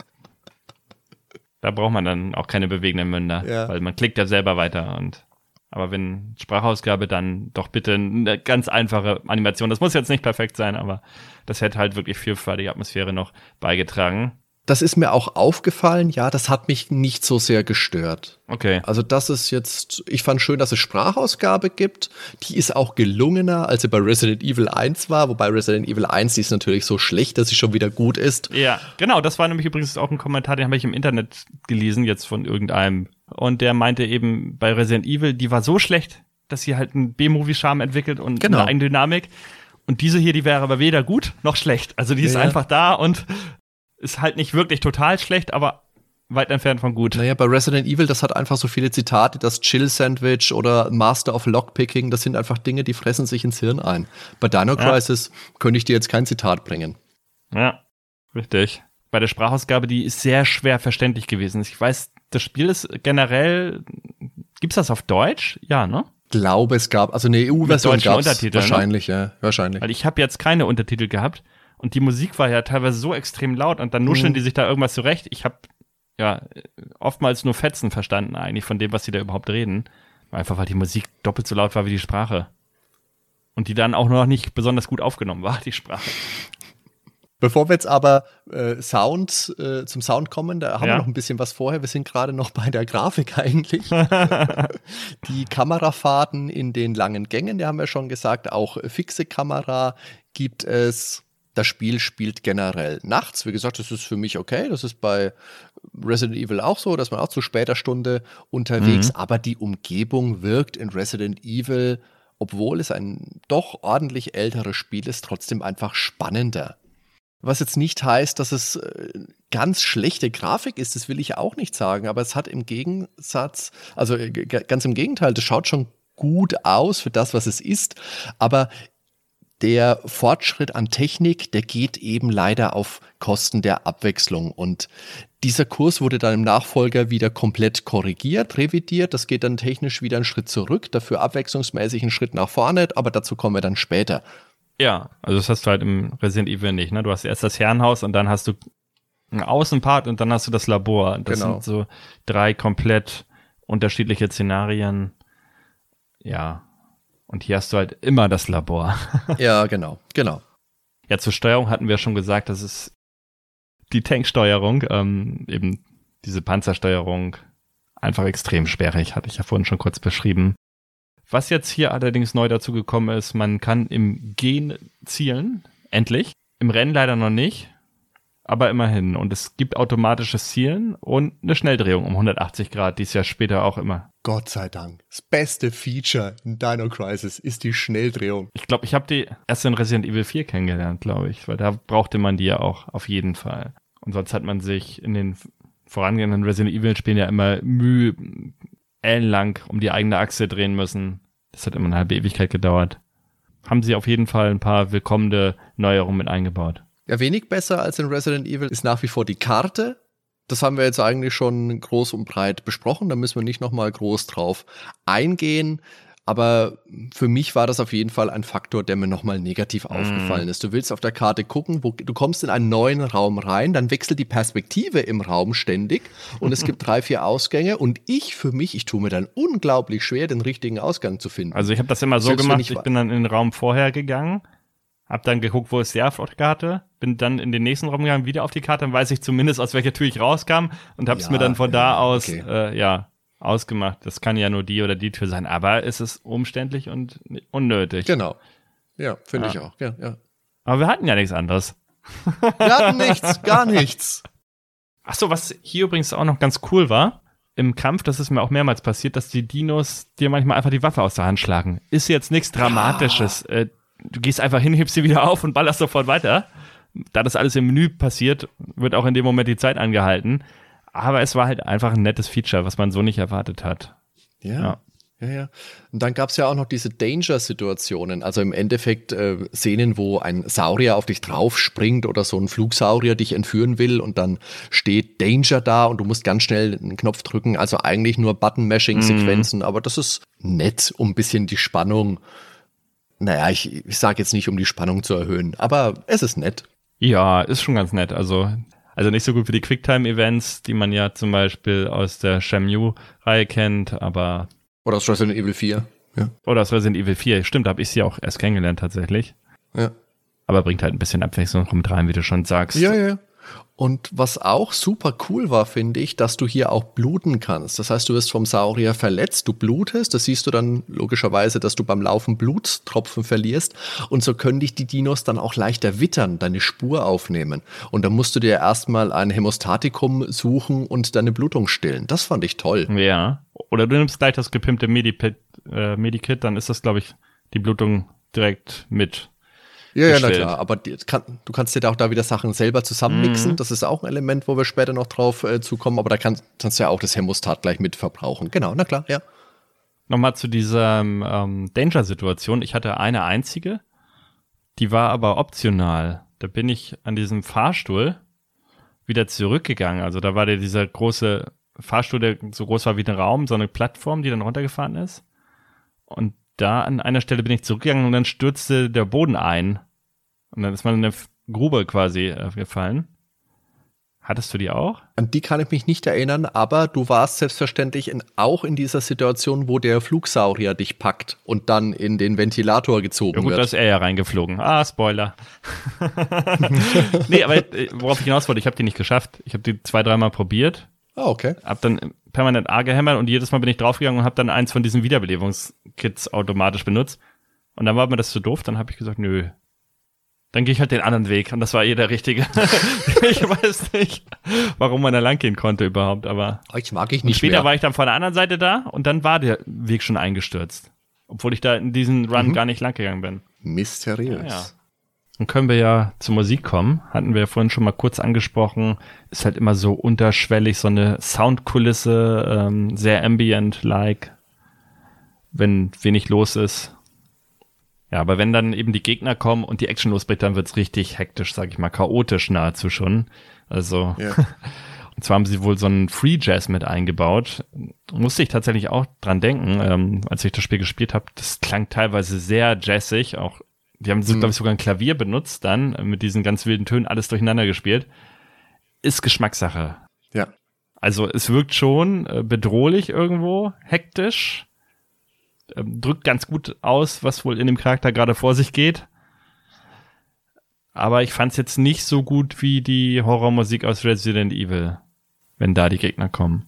da braucht man dann auch keine bewegenden Münder, ja. weil man klickt ja selber weiter und aber wenn Sprachausgabe, dann doch bitte eine ganz einfache Animation. Das muss jetzt nicht perfekt sein, aber das hätte halt wirklich viel für die Atmosphäre noch beigetragen das ist mir auch aufgefallen, ja, das hat mich nicht so sehr gestört. Okay. Also das ist jetzt, ich fand schön, dass es Sprachausgabe gibt. Die ist auch gelungener, als sie bei Resident Evil 1 war, wobei Resident Evil 1 die ist natürlich so schlecht, dass sie schon wieder gut ist. Ja, genau, das war nämlich übrigens auch ein Kommentar, den habe ich im Internet gelesen, jetzt von irgendeinem. Und der meinte eben, bei Resident Evil, die war so schlecht, dass sie halt einen B-Movie-Charme entwickelt und genau. eine Eigendynamik. Und diese hier, die wäre aber weder gut noch schlecht. Also die ist ja. einfach da und ist halt nicht wirklich total schlecht, aber weit entfernt von gut. Naja, bei Resident Evil, das hat einfach so viele Zitate, das Chill-Sandwich oder Master of Lockpicking, das sind einfach Dinge, die fressen sich ins Hirn ein. Bei Dino Crisis ja. könnte ich dir jetzt kein Zitat bringen. Ja, richtig. Bei der Sprachausgabe, die ist sehr schwer verständlich gewesen. Ich weiß, das Spiel ist generell, gibt's das auf Deutsch? Ja, ne? glaube, es gab, also eine EU-Version gab es wahrscheinlich, ne? ja, wahrscheinlich. Weil ich habe jetzt keine Untertitel gehabt und die Musik war ja teilweise so extrem laut und dann nuscheln mhm. die sich da irgendwas zurecht. Ich habe ja oftmals nur Fetzen verstanden eigentlich von dem, was sie da überhaupt reden. Einfach weil die Musik doppelt so laut war wie die Sprache. Und die dann auch noch nicht besonders gut aufgenommen war, die Sprache. Bevor wir jetzt aber äh, Sound äh, zum Sound kommen, da haben ja. wir noch ein bisschen was vorher. Wir sind gerade noch bei der Grafik eigentlich. die Kamerafahrten in den langen Gängen, die haben wir schon gesagt, auch fixe Kamera gibt es das Spiel spielt generell nachts. Wie gesagt, das ist für mich okay. Das ist bei Resident Evil auch so, dass man auch zu später Stunde unterwegs, mhm. aber die Umgebung wirkt in Resident Evil, obwohl es ein doch ordentlich älteres Spiel ist, trotzdem einfach spannender. Was jetzt nicht heißt, dass es äh, ganz schlechte Grafik ist, das will ich auch nicht sagen, aber es hat im Gegensatz, also äh, ganz im Gegenteil, das schaut schon gut aus für das, was es ist, aber der Fortschritt an Technik, der geht eben leider auf Kosten der Abwechslung. Und dieser Kurs wurde dann im Nachfolger wieder komplett korrigiert, revidiert. Das geht dann technisch wieder einen Schritt zurück, dafür abwechslungsmäßig einen Schritt nach vorne, aber dazu kommen wir dann später. Ja, also das hast du halt im Resident Evil nicht. Ne? Du hast erst das Herrenhaus und dann hast du einen Außenpart und dann hast du das Labor. Das genau. sind so drei komplett unterschiedliche Szenarien. Ja, und hier hast du halt immer das Labor. ja, genau, genau. Ja, zur Steuerung hatten wir schon gesagt, das ist die Tanksteuerung, ähm, eben diese Panzersteuerung, einfach extrem sperrig, hatte ich ja vorhin schon kurz beschrieben. Was jetzt hier allerdings neu dazu gekommen ist, man kann im Gehen zielen, endlich. Im Rennen leider noch nicht aber immerhin. Und es gibt automatisches Zielen und eine Schnelldrehung um 180 Grad, die ist ja später auch immer. Gott sei Dank. Das beste Feature in Dino Crisis ist die Schnelldrehung. Ich glaube, ich habe die erst in Resident Evil 4 kennengelernt, glaube ich, weil da brauchte man die ja auch auf jeden Fall. Und sonst hat man sich in den vorangehenden Resident Evil Spielen ja immer Mühe ellenlang um die eigene Achse drehen müssen. Das hat immer eine halbe Ewigkeit gedauert. Haben sie auf jeden Fall ein paar willkommene Neuerungen mit eingebaut. Ja, wenig besser als in Resident Evil ist nach wie vor die Karte. Das haben wir jetzt eigentlich schon groß und breit besprochen. Da müssen wir nicht nochmal groß drauf eingehen. Aber für mich war das auf jeden Fall ein Faktor, der mir nochmal negativ mm. aufgefallen ist. Du willst auf der Karte gucken, wo, du kommst in einen neuen Raum rein, dann wechselt die Perspektive im Raum ständig und es gibt drei, vier Ausgänge und ich für mich, ich tue mir dann unglaublich schwer, den richtigen Ausgang zu finden. Also ich habe das immer so Selbst gemacht, ich, ich bin dann in den Raum vorher gegangen, hab dann geguckt, wo ist der auf der Karte, bin dann in den nächsten Raum gegangen, wieder auf die Karte, dann weiß ich zumindest, aus welcher Tür ich rauskam und hab's ja, mir dann von ja, da aus, okay. äh, ja, ausgemacht. Das kann ja nur die oder die Tür sein, aber es ist umständlich und unnötig. Genau. Ja, finde ja. ich auch. Ja, ja. Aber wir hatten ja nichts anderes. Wir hatten nichts, gar nichts. Ach so, was hier übrigens auch noch ganz cool war, im Kampf, das ist mir auch mehrmals passiert, dass die Dinos dir manchmal einfach die Waffe aus der Hand schlagen. Ist jetzt nichts Dramatisches. Ja. Äh, du gehst einfach hin, hebst sie wieder auf und ballerst sofort weiter. Da das alles im Menü passiert, wird auch in dem Moment die Zeit angehalten. Aber es war halt einfach ein nettes Feature, was man so nicht erwartet hat. ja. ja. Ja, ja. Und dann gab's ja auch noch diese Danger-Situationen, also im Endeffekt äh, Szenen, wo ein Saurier auf dich drauf springt oder so ein Flugsaurier dich entführen will und dann steht Danger da und du musst ganz schnell einen Knopf drücken. Also eigentlich nur Button-Mashing-Sequenzen, mhm. aber das ist nett, um ein bisschen die Spannung naja, ich, ich sage jetzt nicht, um die Spannung zu erhöhen, aber es ist nett. Ja, ist schon ganz nett. Also, also nicht so gut wie die Quicktime-Events, die man ja zum Beispiel aus der Shamu-Reihe kennt, aber. Oder aus Resident Evil 4. Ja. Oder aus Resident Evil 4. Stimmt, da habe ich sie auch erst kennengelernt tatsächlich. Ja. Aber bringt halt ein bisschen Abwechslung mit rein, wie du schon sagst. Ja, ja. Und was auch super cool war, finde ich, dass du hier auch bluten kannst. Das heißt, du wirst vom Saurier verletzt, du blutest, das siehst du dann logischerweise, dass du beim Laufen Blutstropfen verlierst. Und so können dich die Dinos dann auch leichter wittern, deine Spur aufnehmen. Und dann musst du dir erstmal ein Hämostatikum suchen und deine Blutung stillen. Das fand ich toll. Ja. Oder du nimmst gleich das gepimpte Medipit, äh, Medikit, dann ist das, glaube ich, die Blutung direkt mit ja, ja, na klar, aber die, kann, du kannst dir da auch da wieder Sachen selber zusammenmixen. Mhm. Das ist auch ein Element, wo wir später noch drauf äh, zukommen, aber da kann, kannst du ja auch das Hämostat gleich mit verbrauchen. Genau, na klar, ja. Nochmal zu dieser ähm, Danger-Situation. Ich hatte eine einzige, die war aber optional. Da bin ich an diesem Fahrstuhl wieder zurückgegangen. Also da war der dieser große Fahrstuhl, der so groß war wie ein Raum, so eine Plattform, die dann runtergefahren ist. Und da an einer Stelle bin ich zurückgegangen und dann stürzte der Boden ein. Und dann ist man in eine Grube quasi äh, gefallen. Hattest du die auch? An die kann ich mich nicht erinnern, aber du warst selbstverständlich in, auch in dieser Situation, wo der Flugsaurier dich packt und dann in den Ventilator gezogen ja, gut, wird. Da ist er ja reingeflogen. Ah, Spoiler. nee, aber äh, worauf ich hinaus wollte, ich habe die nicht geschafft. Ich habe die zwei, dreimal probiert. Ah, okay. Hab dann permanent A gehämmert und jedes Mal bin ich draufgegangen und habe dann eins von diesen Wiederbelebungskits automatisch benutzt. Und dann war mir das zu doof, dann habe ich gesagt, nö, dann gehe ich halt den anderen Weg. Und das war eh der richtige. ich weiß nicht, warum man da lang gehen konnte überhaupt, aber. Ich mag ich nicht. Später mehr. war ich dann von der anderen Seite da und dann war der Weg schon eingestürzt. Obwohl ich da in diesen Run mhm. gar nicht lang gegangen bin. Mysteriös. Ja, ja. Dann können wir ja zur Musik kommen. Hatten wir ja vorhin schon mal kurz angesprochen. Ist halt immer so unterschwellig, so eine Soundkulisse, ähm, sehr ambient-like, wenn wenig los ist. Ja, aber wenn dann eben die Gegner kommen und die Action losbricht, dann wird's richtig hektisch, sag ich mal, chaotisch nahezu schon. Also, ja. und zwar haben sie wohl so einen Free Jazz mit eingebaut. Musste ich tatsächlich auch dran denken, ähm, als ich das Spiel gespielt habe. Das klang teilweise sehr jazzig, auch die haben, mhm. glaube ich, sogar ein Klavier benutzt dann, mit diesen ganz wilden Tönen, alles durcheinander gespielt. Ist Geschmackssache. Ja. Also es wirkt schon äh, bedrohlich irgendwo, hektisch, ähm, drückt ganz gut aus, was wohl in dem Charakter gerade vor sich geht. Aber ich fand es jetzt nicht so gut wie die Horrormusik aus Resident Evil, wenn da die Gegner kommen.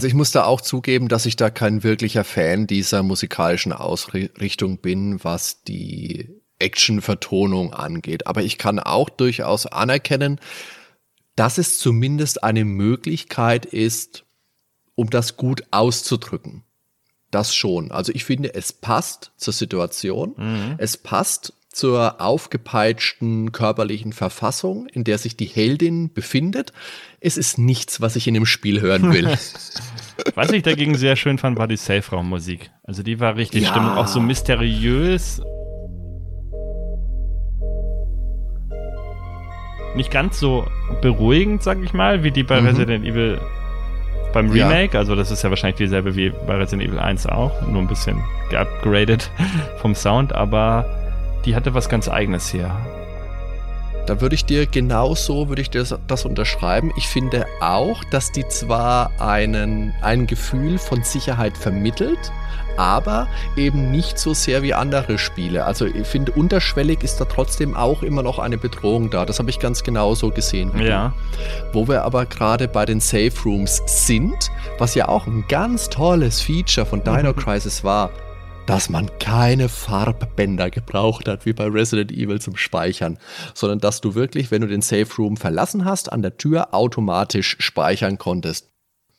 Also ich muss da auch zugeben, dass ich da kein wirklicher Fan dieser musikalischen Ausrichtung bin, was die Action-Vertonung angeht. Aber ich kann auch durchaus anerkennen, dass es zumindest eine Möglichkeit ist, um das gut auszudrücken. Das schon. Also ich finde, es passt zur Situation. Mhm. Es passt zur aufgepeitschten körperlichen Verfassung, in der sich die Heldin befindet. Es ist nichts, was ich in dem Spiel hören will. was ich dagegen sehr schön fand, war die Safe-Raum-Musik. Also die war richtig ja. stimmig, auch so mysteriös. Nicht ganz so beruhigend, sag ich mal, wie die bei mhm. Resident Evil beim Remake. Ja. Also das ist ja wahrscheinlich dieselbe wie bei Resident Evil 1 auch, nur ein bisschen geupgradet vom Sound, aber die hatte was ganz eigenes hier. Da würde ich dir genauso, würde ich dir das, unterschreiben. Ich finde auch, dass die zwar einen, ein Gefühl von Sicherheit vermittelt, aber eben nicht so sehr wie andere Spiele. Also ich finde, unterschwellig ist da trotzdem auch immer noch eine Bedrohung da. Das habe ich ganz genauso gesehen. ja. Wo wir aber gerade bei den Safe Rooms sind, was ja auch ein ganz tolles Feature von Dino Crisis war, dass man keine Farbbänder gebraucht hat, wie bei Resident Evil zum Speichern, sondern dass du wirklich, wenn du den Safe Room verlassen hast, an der Tür automatisch speichern konntest.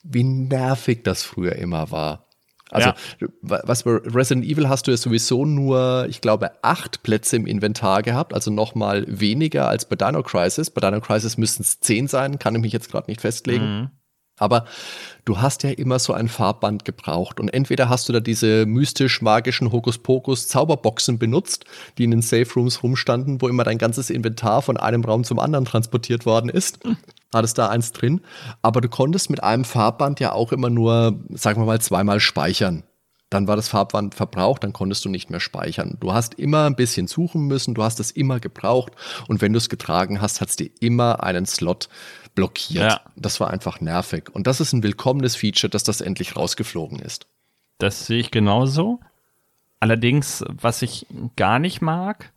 Wie nervig das früher immer war. Also, ja. was bei Resident Evil hast du ja sowieso nur, ich glaube, acht Plätze im Inventar gehabt, also nochmal weniger als bei Dino Crisis. Bei Dino Crisis müssten es zehn sein, kann ich mich jetzt gerade nicht festlegen. Mhm. Aber du hast ja immer so ein Farbband gebraucht. Und entweder hast du da diese mystisch-magischen Hokuspokus-Zauberboxen benutzt, die in den Safe Rooms rumstanden, wo immer dein ganzes Inventar von einem Raum zum anderen transportiert worden ist. Hattest da eins drin. Aber du konntest mit einem Farbband ja auch immer nur, sagen wir mal, zweimal speichern dann war das Farbband verbraucht, dann konntest du nicht mehr speichern. Du hast immer ein bisschen suchen müssen, du hast es immer gebraucht und wenn du es getragen hast, hat es dir immer einen Slot blockiert. Ja. Das war einfach nervig. Und das ist ein willkommenes Feature, dass das endlich rausgeflogen ist. Das sehe ich genauso. Allerdings, was ich gar nicht mag,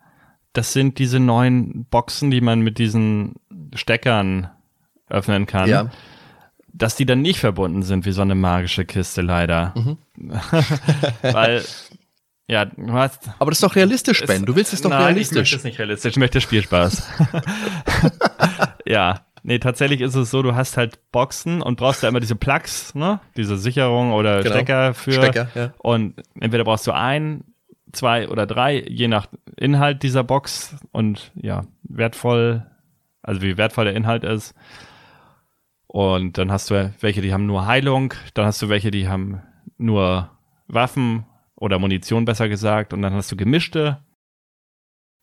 das sind diese neuen Boxen, die man mit diesen Steckern öffnen kann. Ja. Dass die dann nicht verbunden sind wie so eine magische Kiste, leider. Mhm. Weil ja, du hast. Aber das ist doch realistisch, Ben. Du willst es doch nein, realistisch. Ich möchte es nicht realistisch. Ich möchte Spielspaß. ja. Nee, tatsächlich ist es so, du hast halt Boxen und brauchst da immer diese Plugs, ne? Diese Sicherung oder genau. Stecker für. Stecker, ja. Und entweder brauchst du ein, zwei oder drei, je nach Inhalt dieser Box und ja, wertvoll, also wie wertvoll der Inhalt ist. Und dann hast du welche, die haben nur Heilung, dann hast du welche, die haben nur Waffen oder Munition besser gesagt und dann hast du gemischte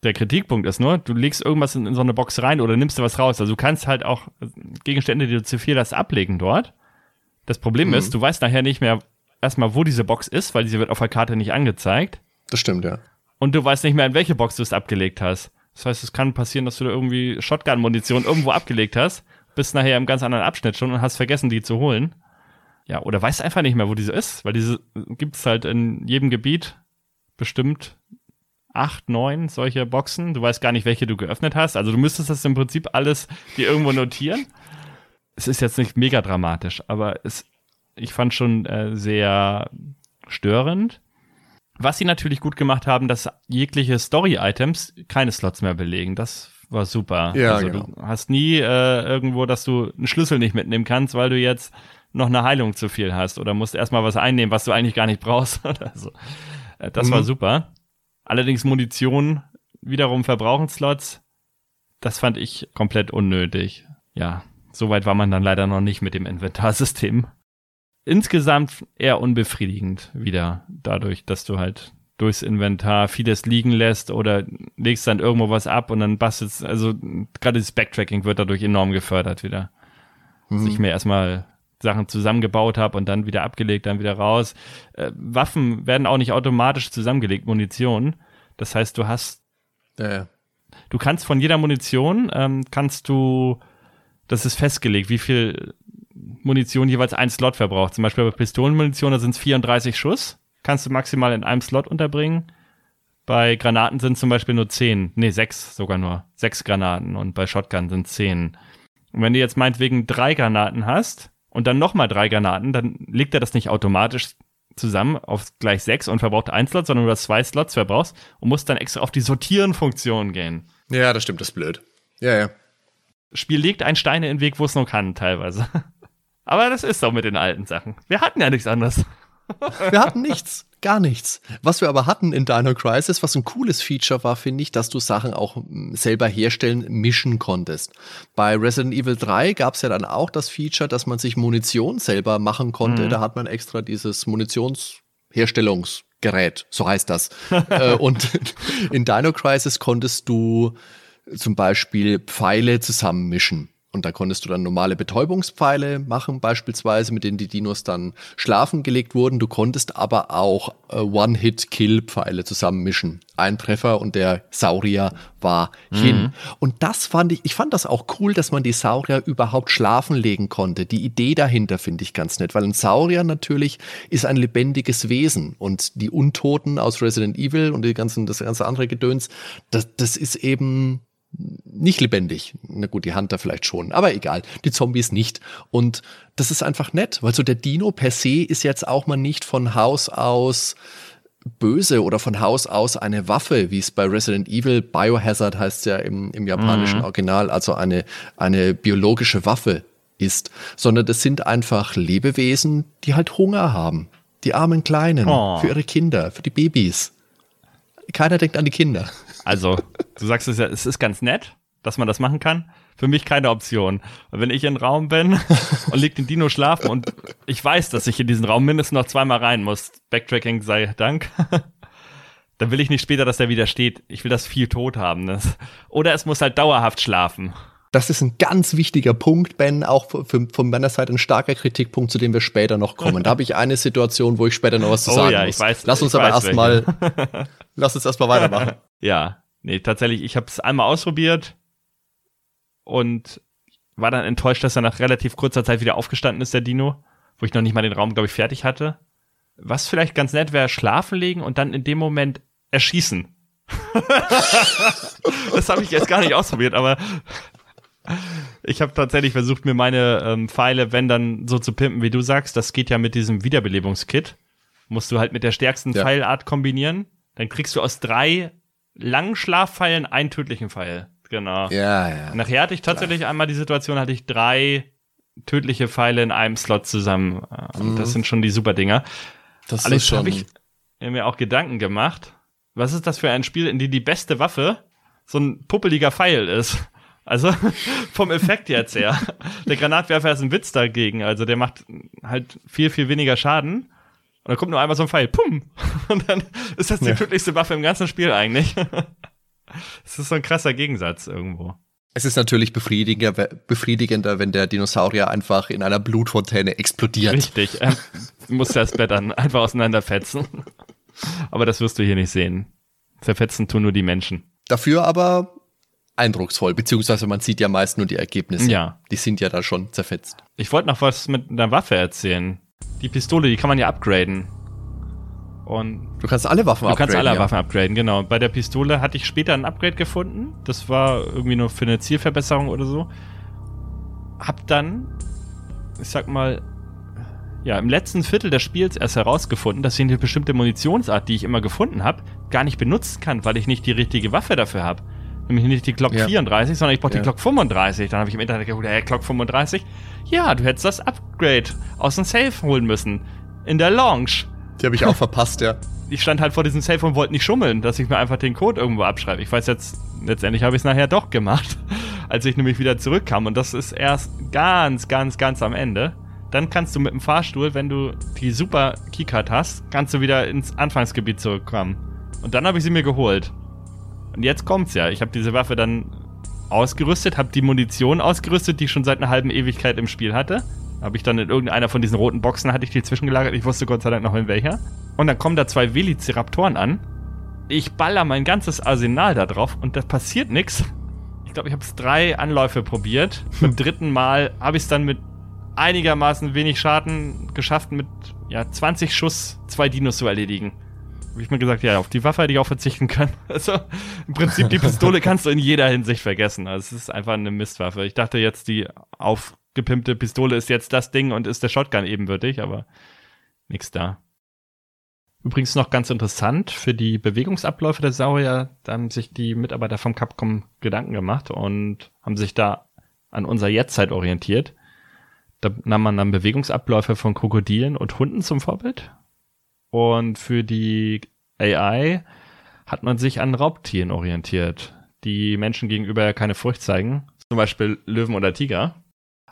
der Kritikpunkt ist nur, du legst irgendwas in, in, so eine Box rein oder nimmst du was raus. Also du kannst halt auch Gegenstände, die du zu viel hast, ablegen dort. Das Problem mhm. ist, du weißt nachher nicht mehr erstmal, wo diese Box ist, weil diese wird auf der Karte nicht angezeigt. Das stimmt, ja. und du weißt nicht mehr, in welche Box du es abgelegt hast. Das heißt, es kann passieren, dass du da irgendwie Shotgun-Munition irgendwo abgelegt hast, bist nachher im ganz anderen Abschnitt schon und hast vergessen, die zu holen. Ja, oder weißt einfach nicht mehr, wo diese ist, weil diese gibt's halt in jedem Gebiet bestimmt acht, neun solche Boxen. Du weißt gar nicht, welche du geöffnet hast. Also du müsstest das im Prinzip alles dir irgendwo notieren. Es ist jetzt nicht mega dramatisch, aber es, ich fand schon äh, sehr störend. Was sie natürlich gut gemacht haben, dass jegliche Story-Items keine Slots mehr belegen. Das war super. Ja, also genau. du hast nie äh, irgendwo, dass du einen Schlüssel nicht mitnehmen kannst, weil du jetzt noch eine Heilung zu viel hast oder musst erstmal was einnehmen, was du eigentlich gar nicht brauchst oder so. Äh, Das Mhm. war super. Allerdings Munition wiederum verbrauchen Slots. Das fand ich komplett unnötig. Ja, soweit war man dann leider noch nicht mit dem Inventarsystem. Insgesamt eher unbefriedigend wieder dadurch, dass du halt durchs Inventar vieles liegen lässt oder legst dann irgendwo was ab und dann bastelst, also gerade das Backtracking wird dadurch enorm gefördert wieder. Dass ich mir erstmal Sachen zusammengebaut habe und dann wieder abgelegt, dann wieder raus. Äh, Waffen werden auch nicht automatisch zusammengelegt, Munition. Das heißt, du hast Ja, ja. du kannst von jeder Munition, ähm, kannst du, das ist festgelegt, wie viel Munition jeweils ein Slot verbraucht. Zum Beispiel bei Pistolenmunition, da sind es 34 Schuss, kannst du maximal in einem Slot unterbringen. Bei Granaten sind zum Beispiel nur 10, nee, sechs sogar nur, sechs Granaten und bei Shotgun sind 10. Und wenn du jetzt meinetwegen drei Granaten hast und dann nochmal drei Granaten, dann legt er das nicht automatisch zusammen auf gleich sechs und verbraucht ein Slot, sondern du hast zwei Slots verbrauchst und musst dann extra auf die Sortieren-Funktion gehen. ja, das stimmt, das ist blöd. Ja, ja. Spiel legt ein Steine in den Weg, wo es nur kann, teilweise. Aber das ist doch mit den alten Sachen. Wir hatten ja nichts anderes. Wir hatten nichts, gar nichts. Was wir aber hatten in Dino Crisis, was ein cooles Feature war, finde ich, dass du Sachen auch mm, selber herstellen, mischen konntest. Bei Resident Evil 3 gab es ja dann auch das Feature, dass man sich Munition selber machen konnte. Da hat man extra dieses Munitionsherstellungsgerät, so heißt das. Äh, Und in Dino Crisis konntest du zum Beispiel Pfeile zusammenmischen. Und da konntest du dann normale Betäubungspfeile machen, beispielsweise, mit denen die Dinos dann schlafen gelegt wurden. Du konntest aber auch äh, One-Hit-Kill-Pfeile zusammenmischen. Ein Treffer und der Saurier war hin. Und das fand ich, ich fand das auch cool, dass man die Saurier überhaupt schlafen legen konnte. Die Idee dahinter finde ich ganz nett, weil ein Saurier natürlich ist ein lebendiges Wesen und die Untoten aus Resident Evil und die ganzen, das ganze andere Gedöns, das, das ist eben nicht lebendig. Na gut, die Hunter vielleicht schon, aber egal. Die Zombies nicht. Und das ist einfach nett, weil so der Dino per se ist jetzt auch mal nicht von Haus aus böse oder von Haus aus eine Waffe, wie es bei Resident Evil Biohazard heißt ja im, im japanischen Original, also eine, eine biologische Waffe ist, sondern das sind einfach Lebewesen, die halt Hunger haben. Die armen Kleinen, Oh. für ihre Kinder, für die Babys. Keiner denkt an die Kinder. Also, du sagst es ja, es ist ganz nett, dass man das machen kann. Für mich keine Option. Wenn ich in einen Raum bin und liegt den Dino schlafen und ich weiß, dass ich in diesen Raum mindestens noch zweimal rein muss, Backtracking sei Dank, dann will ich nicht später, dass der wieder steht. Ich will das viel tot haben. Das, oder es muss halt dauerhaft schlafen. Das ist ein ganz wichtiger Punkt, Ben, auch für, von meiner Seite ein starker Kritikpunkt, zu dem wir später noch kommen. Da habe ich eine Situation, wo ich später noch was zu Oh sagen ja, muss. ich weiß- lass uns aber erstmal, lass uns erstmal weitermachen. Ja, nee, tatsächlich, ich habe es einmal ausprobiert und war dann enttäuscht, dass er nach relativ kurzer Zeit wieder aufgestanden ist, der Dino, wo ich noch nicht mal den Raum, glaube ich, fertig hatte. Was vielleicht ganz nett wäre, schlafen legen und dann in dem Moment erschießen. das habe ich jetzt gar nicht ausprobiert, aber ich habe tatsächlich versucht, mir meine ähm, Pfeile, wenn dann so zu pimpen, wie du sagst. Das geht ja mit diesem Wiederbelebungskit. Musst du halt mit der stärksten Ja. Pfeilart kombinieren. Dann kriegst du aus drei langen Schlafpfeilen einen tödlichen Pfeil. Genau. Ja, ja. Nachher hatte ich tatsächlich einmal die Situation, hatte ich drei tödliche Pfeile in einem Slot zusammen. Und das sind schon die super Dinger. Das Allerdings ist schon. habe ich mir auch Gedanken gemacht, was ist das für ein Spiel, in dem die beste Waffe so ein puppeliger Pfeil ist? Also vom Effekt jetzt her. Der Granatwerfer ist ein Witz dagegen. Also der macht halt viel, viel weniger Schaden. Und dann kommt nur einmal so ein Pfeil. Pum! Und dann ist das die Ja. tödlichste Waffe im ganzen Spiel eigentlich. Das ist so ein krasser Gegensatz irgendwo. Es ist natürlich befriedigender, befriedigender, wenn der Dinosaurier einfach in einer Blutfontäne explodiert. Richtig. Du musst das Bett dann einfach auseinanderfetzen. Aber das wirst du hier nicht sehen. Zerfetzen tun nur die Menschen. Dafür aber eindrucksvoll, beziehungsweise man sieht ja meist nur die Ergebnisse. Ja. Die sind ja da schon zerfetzt. Ich wollte noch was mit einer Waffe erzählen. Die Pistole, die kann man ja upgraden. Und du kannst alle Waffen upgraden. Du kannst alle ja. Waffen upgraden, genau. Bei der Pistole hatte ich später ein Upgrade gefunden. Das war irgendwie nur für eine Zielverbesserung oder so. Hab dann, ich sag mal, ja, im letzten Viertel des Spiels erst herausgefunden, dass ich eine bestimmte Munitionsart, die ich immer gefunden habe, gar nicht benutzen kann, weil ich nicht die richtige Waffe dafür habe. Nämlich nicht die Glock ja. 34, sondern ich brauche ja. die Glock 35. Dann habe ich im Internet geguckt, hey, Glock 35? Ja, du hättest das Upgrade aus dem Safe holen müssen. In der Launch. Die habe ich auch verpasst, ja. Ich stand halt vor diesem Safe und wollte nicht schummeln, dass ich mir einfach den Code irgendwo abschreibe. Ich weiß jetzt, letztendlich habe ich es nachher doch gemacht, als ich nämlich wieder zurückkam. Und das ist erst ganz, ganz, ganz am Ende. Dann kannst du mit dem Fahrstuhl, wenn du die super Keycard hast, kannst du wieder ins Anfangsgebiet zurückkommen. Und dann habe ich sie mir geholt. Und jetzt kommt's ja. Ich habe diese Waffe dann ausgerüstet, habe die Munition ausgerüstet, die ich schon seit einer halben Ewigkeit im Spiel hatte. Habe ich dann in irgendeiner von diesen roten Boxen hatte ich die zwischengelagert. Ich wusste Gott sei Dank noch in welcher. Und dann kommen da zwei Velociraptoren an. Ich baller mein ganzes Arsenal da drauf und da passiert nichts. Ich glaube, ich habe es drei Anläufe probiert. Beim dritten Mal habe ich es dann mit einigermaßen wenig Schaden geschafft, mit ja, 20 Schuss zwei Dinos zu erledigen habe ich mir gesagt, ja, auf die Waffe hätte ich auch verzichten können. Also im Prinzip die Pistole kannst du in jeder Hinsicht vergessen. Also es ist einfach eine Mistwaffe. Ich dachte jetzt, die aufgepimpte Pistole ist jetzt das Ding und ist der Shotgun ebenbürtig, aber nichts da. Übrigens noch ganz interessant, für die Bewegungsabläufe der Saurier, da haben sich die Mitarbeiter vom Capcom Gedanken gemacht und haben sich da an unserer Jetztzeit orientiert. Da nahm man dann Bewegungsabläufe von Krokodilen und Hunden zum Vorbild und für die AI hat man sich an Raubtieren orientiert, die Menschen gegenüber keine Furcht zeigen. Zum Beispiel Löwen oder Tiger.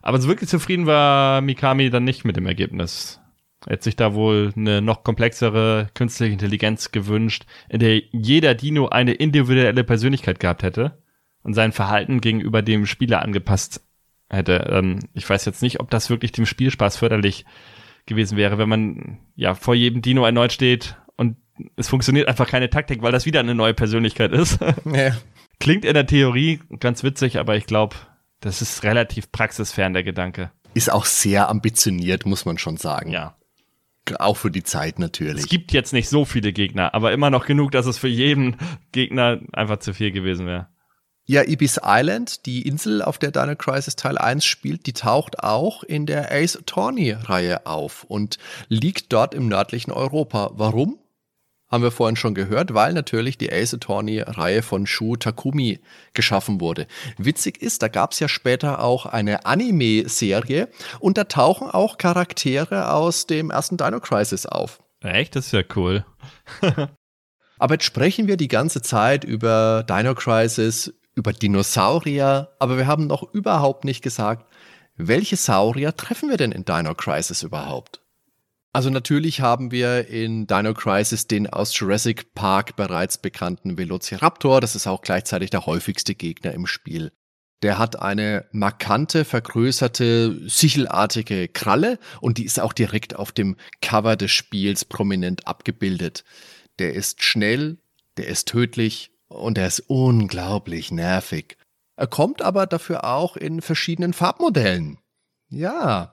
Aber so wirklich zufrieden war Mikami dann nicht mit dem Ergebnis. Er hat sich da wohl eine noch komplexere künstliche Intelligenz gewünscht, in der jeder Dino eine individuelle Persönlichkeit gehabt hätte und sein Verhalten gegenüber dem Spieler angepasst hätte. Ähm, ich weiß jetzt nicht, ob das wirklich dem Spielspaß förderlich gewesen wäre, wenn man ja vor jedem Dino erneut steht und es funktioniert einfach keine Taktik, weil das wieder eine neue Persönlichkeit ist. Ja. Klingt in der Theorie ganz witzig, aber ich glaube, das ist relativ praxisfern, der Gedanke. Ist auch sehr ambitioniert, muss man schon sagen. Ja. Auch für die Zeit natürlich. Es gibt jetzt nicht so viele Gegner, aber immer noch genug, dass es für jeden Gegner einfach zu viel gewesen wäre. Ja, Ibis Island, die Insel, auf der Dino Crisis Teil 1 spielt, die taucht auch in der Ace Attorney-Reihe auf und liegt dort im nördlichen Europa. Warum? Haben wir vorhin schon gehört, weil natürlich die Ace Attorney-Reihe von Shu Takumi geschaffen wurde. Witzig ist, da gab es ja später auch eine Anime-Serie und da tauchen auch Charaktere aus dem ersten Dino Crisis auf. Echt? Das ist ja cool. Aber jetzt sprechen wir die ganze Zeit über Dino Crisis, über Dinosaurier, aber wir haben noch überhaupt nicht gesagt, welche Saurier treffen wir denn in Dino Crisis überhaupt? Also natürlich haben wir in Dino Crisis den aus Jurassic Park bereits bekannten Velociraptor, das ist auch gleichzeitig der häufigste Gegner im Spiel. Der hat eine markante, vergrößerte, sichelartige Kralle und die ist auch direkt auf dem Cover des Spiels prominent abgebildet. Der ist schnell, der ist tödlich und er ist unglaublich nervig. Er kommt aber dafür auch in verschiedenen Farbmodellen. Ja,